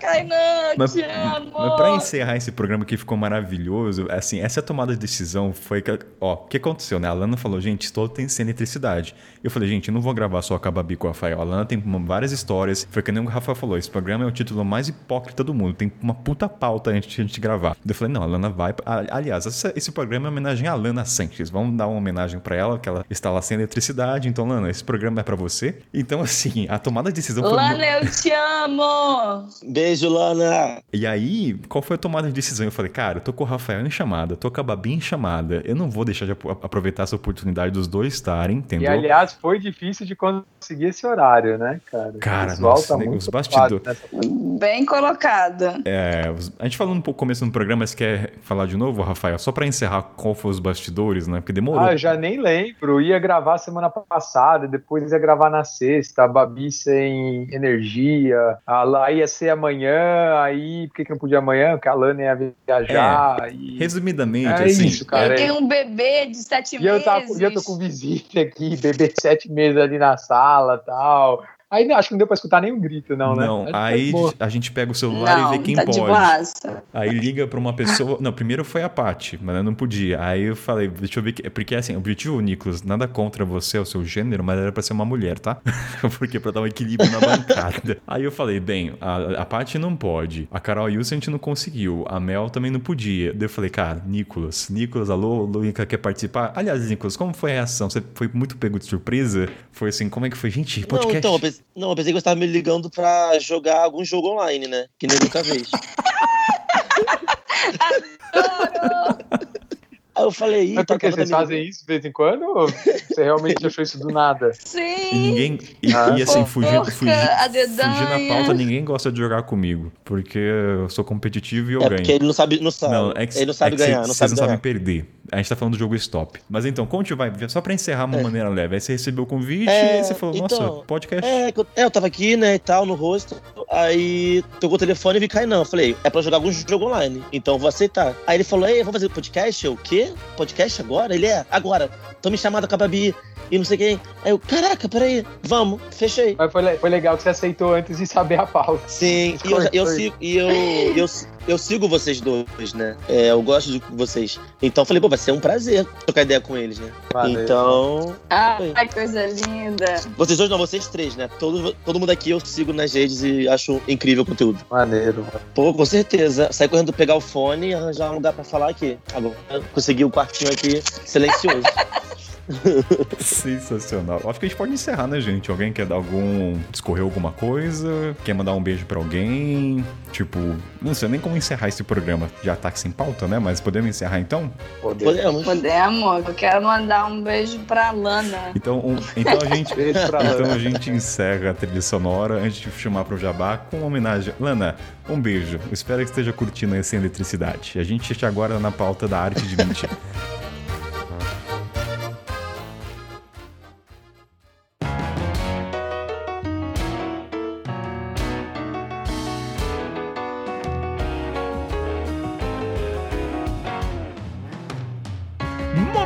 Kainan, Mas, te amo! mas pra encerrar esse programa que ficou maravilhoso, assim, essa tomada de decisão foi que, ó, o que aconteceu, né? A Lana falou, gente, estou tem sem eletricidade. Eu falei, gente, eu não vou gravar só com a Babi com o Rafael. A Lana tem várias histórias. Foi que nem o Rafael falou, esse programa é o título mais hipócrita do mundo. Tem uma puta pauta antes de a gente gravar. Eu falei, não, a Lana vai. Aliás, esse programa é uma homenagem à Lana Sanches. Vamos dar uma homenagem pra ela, que ela está lá sem eletricidade. Então, Lana, esse programa é pra você. Então, assim, a tomada de decisão foi. Lana, eu te amo! Beijo, Lana. E aí, qual foi a tomada de decisão? Eu falei, cara, eu tô com o Rafael em chamada, tô com a Babi em chamada. Eu não vou deixar de ap- aproveitar essa oportunidade dos dois estarem, E entendeu? aliás, foi difícil de conseguir esse horário, né, cara? Cara, nossa, né, muito os bastidores- nessa- Bem colocada. É, a gente falou um pouco no começo do programa, você quer falar de novo, Rafael? Só pra encerrar qual foi os bastidores, né? Porque demorou. Ah, eu já nem lembro. Ia gravar semana passada, depois ia gravar na sexta, a Babi sem energia, a lá ia ser amanhã, aí por que, que não podia amanhã? Porque a Lana ia viajar. E, Resumidamente, É assim. isso, cara. eu é- tenho um bebê de sete e eu, meses. tava, e eu tô com visita aqui, bebê de sete meses ali na sala tal. Aí não, acho que não deu pra escutar nenhum grito, não, né? Não, aí a gente pega o celular Não, e vê quem tá de pode. Aí liga pra uma pessoa. Não, primeiro foi a Paty, mas eu não podia. Aí eu falei, deixa eu ver. que- Porque assim, o objetivo, Nicolas, nada contra você, o seu gênero, mas era pra ser uma mulher, tá? Porque pra dar um equilíbrio na bancada. Aí eu falei, bem, a, a Paty não pode. A Carol Wilson a gente não conseguiu. A Mel também não podia. Daí eu falei, cara, Nicolas, Nicolas, alô, Luíca quer participar? Aliás, Nicolas, como foi a reação? Você foi muito pego de surpresa? Foi assim, como é que foi? Gente, Não, podcast. então, eu pensei, não, eu pensei que você tava me ligando pra jogar algum jogo online, né? Que nem nunca vez. Aí eu falei, ih, Mas por que tava vocês fazem isso de vez em quando? Ou você realmente achou isso do nada? E Sim! ninguém. E, Ah. e, assim, fugir, a fugir na pauta, ninguém gosta de jogar comigo. Porque eu sou competitivo e eu É ganho. porque ele não sabe, não sabe. Não, é que, ele não sabe é que ganhar, cê- não vocês sabe não ganhar. sabem perder. A gente tá falando do jogo stop. Mas então, como te vai? Só pra encerrar uma maneira leve. Aí você recebeu o convite É, e aí você falou, nossa, então, podcast. É, eu- é, eu tava aqui, né, e tal, no rosto. Aí tocou o telefone e vi cair, não. Eu falei, é pra jogar algum jogo online. Então eu vou aceitar. Aí ele falou, ei, vamos fazer podcast? Eu, o quê? Podcast agora? Ele é, agora. Tô me chamando com a Babi e não sei quem. Aí eu, caraca, peraí, vamos, fechei. Mas foi, foi legal que você aceitou antes de saber a pauta. Sim, e eu, eu e eu, eu, eu sigo vocês dois, né? É, eu gosto de vocês. Então eu falei, pô, vai ser um prazer trocar ideia com eles, né? Valeu. Então, Ai, coisa linda. vocês dois não, vocês três, né? Todo, todo mundo aqui eu sigo nas redes e acho incrível o conteúdo. Maneiro. Pô, com certeza. Sair correndo pegar o fone e arranjar um lugar pra falar aqui. Agora consegui o quartinho aqui silencioso. Sensacional. Acho que a gente pode encerrar, né, gente? Alguém quer dar algum. discorrer alguma coisa? Quer mandar um beijo para alguém? Tipo, não sei nem como encerrar esse programa de ataque tá sem pauta, né? Mas podemos encerrar então? Podemos. Podemos. Eu quero mandar um beijo pra Lana. Então, um, então, a, gente, então a gente encerra a trilha sonora antes de chamar pro Jabá com uma homenagem. Lana, um beijo. Espero que esteja curtindo essa eletricidade. A gente está agora na pauta da arte de 20.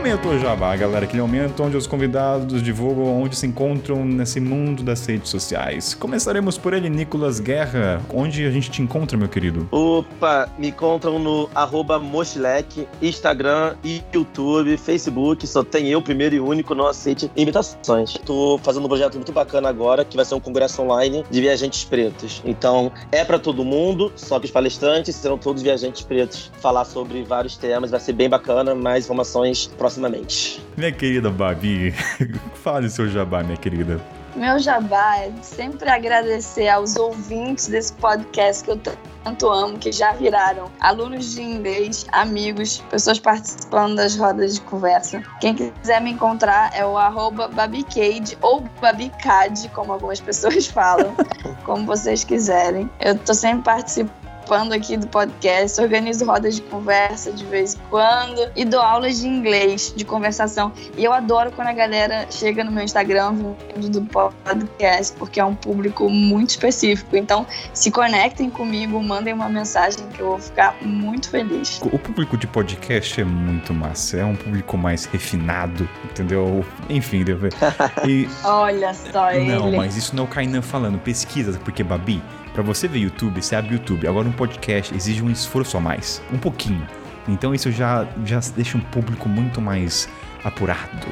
Aumentou Jabá, galera, aquele momento onde os convidados divulgam onde se encontram nesse mundo das redes sociais. Começaremos por ele, Nicolas Guerra. Onde a gente te encontra, meu querido? Opa, me encontram no arroba Mochilec, Instagram, YouTube, Facebook. Só tem eu, primeiro e único, não aceite imitações. Tô fazendo um projeto muito bacana agora, que vai ser um congresso online de viajantes pretos. Então, é para todo mundo, só que os palestrantes serão todos viajantes pretos. Falar sobre vários temas, vai ser bem bacana, mais informações próximas proximamente. Minha querida Babi, fale seu jabá, minha querida. Meu jabá é sempre agradecer aos ouvintes desse podcast que eu tanto amo, que já viraram alunos de inglês, amigos, pessoas participando das rodas de conversa. Quem quiser me encontrar é o arroba babicade ou babicade, como algumas pessoas falam, como vocês quiserem. Eu tô sempre participando participando aqui do podcast, organizo rodas de conversa de vez em quando e dou aulas de inglês, de conversação. E eu adoro quando a galera chega no meu Instagram vindo do podcast, porque é um público muito específico. Então, se conectem comigo, mandem uma mensagem que eu vou ficar muito feliz. O público de podcast é muito massa, é um público mais refinado, entendeu? Enfim, deve... e... Olha só ele. Não, mas isso não é o Kainan falando, pesquisa, porque Babi, para você ver YouTube, você abre YouTube. Agora um podcast exige um esforço a mais, um pouquinho. Então isso já, já deixa um público muito mais apurado.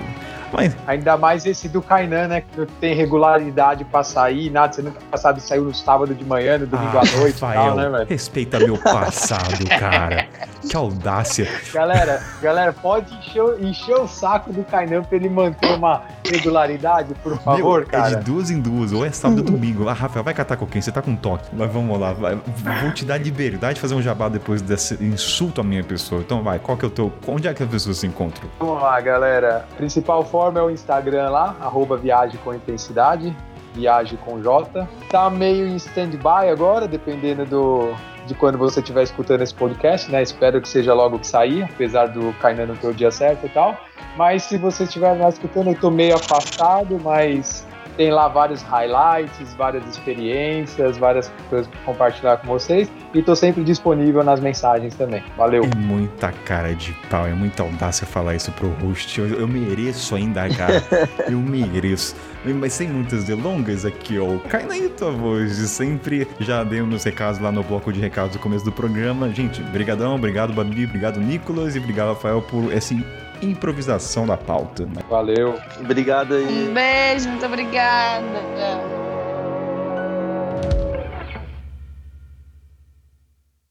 Mas... Ainda mais esse do Kainan, né? Que tem regularidade pra sair, nada. Você nunca sabe se saiu no sábado de manhã, no domingo ah, à noite Rafael, tal, né, velho? Respeita meu passado, cara. Que audácia. Galera, galera, pode encher, encher o saco do Kainan pra ele manter uma regularidade, por favor, meu, cara. É de duas em duas, ou é sábado ou domingo. Ah, Rafael, vai catar com quem? Você tá com toque. Mas vamos lá, vai. vou te dar liberdade de fazer um jabá depois desse insulto à minha pessoa. Então vai, qual que é o teu. Onde é que as pessoas se encontram? Vamos lá, galera. Principal forma é o Instagram lá, arroba viagem com intensidade, viagem com J. Tá meio em stand-by agora, dependendo do, de quando você estiver escutando esse podcast, né? Espero que seja logo que sair, apesar do Kainan não ter o dia certo e tal. Mas se você estiver me escutando, eu tô meio afastado, mas tem lá vários highlights, várias experiências, várias coisas para compartilhar com vocês. E tô sempre disponível nas mensagens também. Valeu. É muita cara de pau, é muita audácia falar isso pro host. Eu, eu mereço ainda, cara. eu mereço. Mas sem muitas delongas aqui, ó. Cai na tua voz. Sempre já dei meus recados lá no bloco de recados no começo do programa. Gente, brigadão, obrigado, Babi, obrigado, Nicolas, e obrigado, Rafael, por esse improvisação da pauta. Né? Valeu. Obrigado aí. Um beijo, muito obrigada.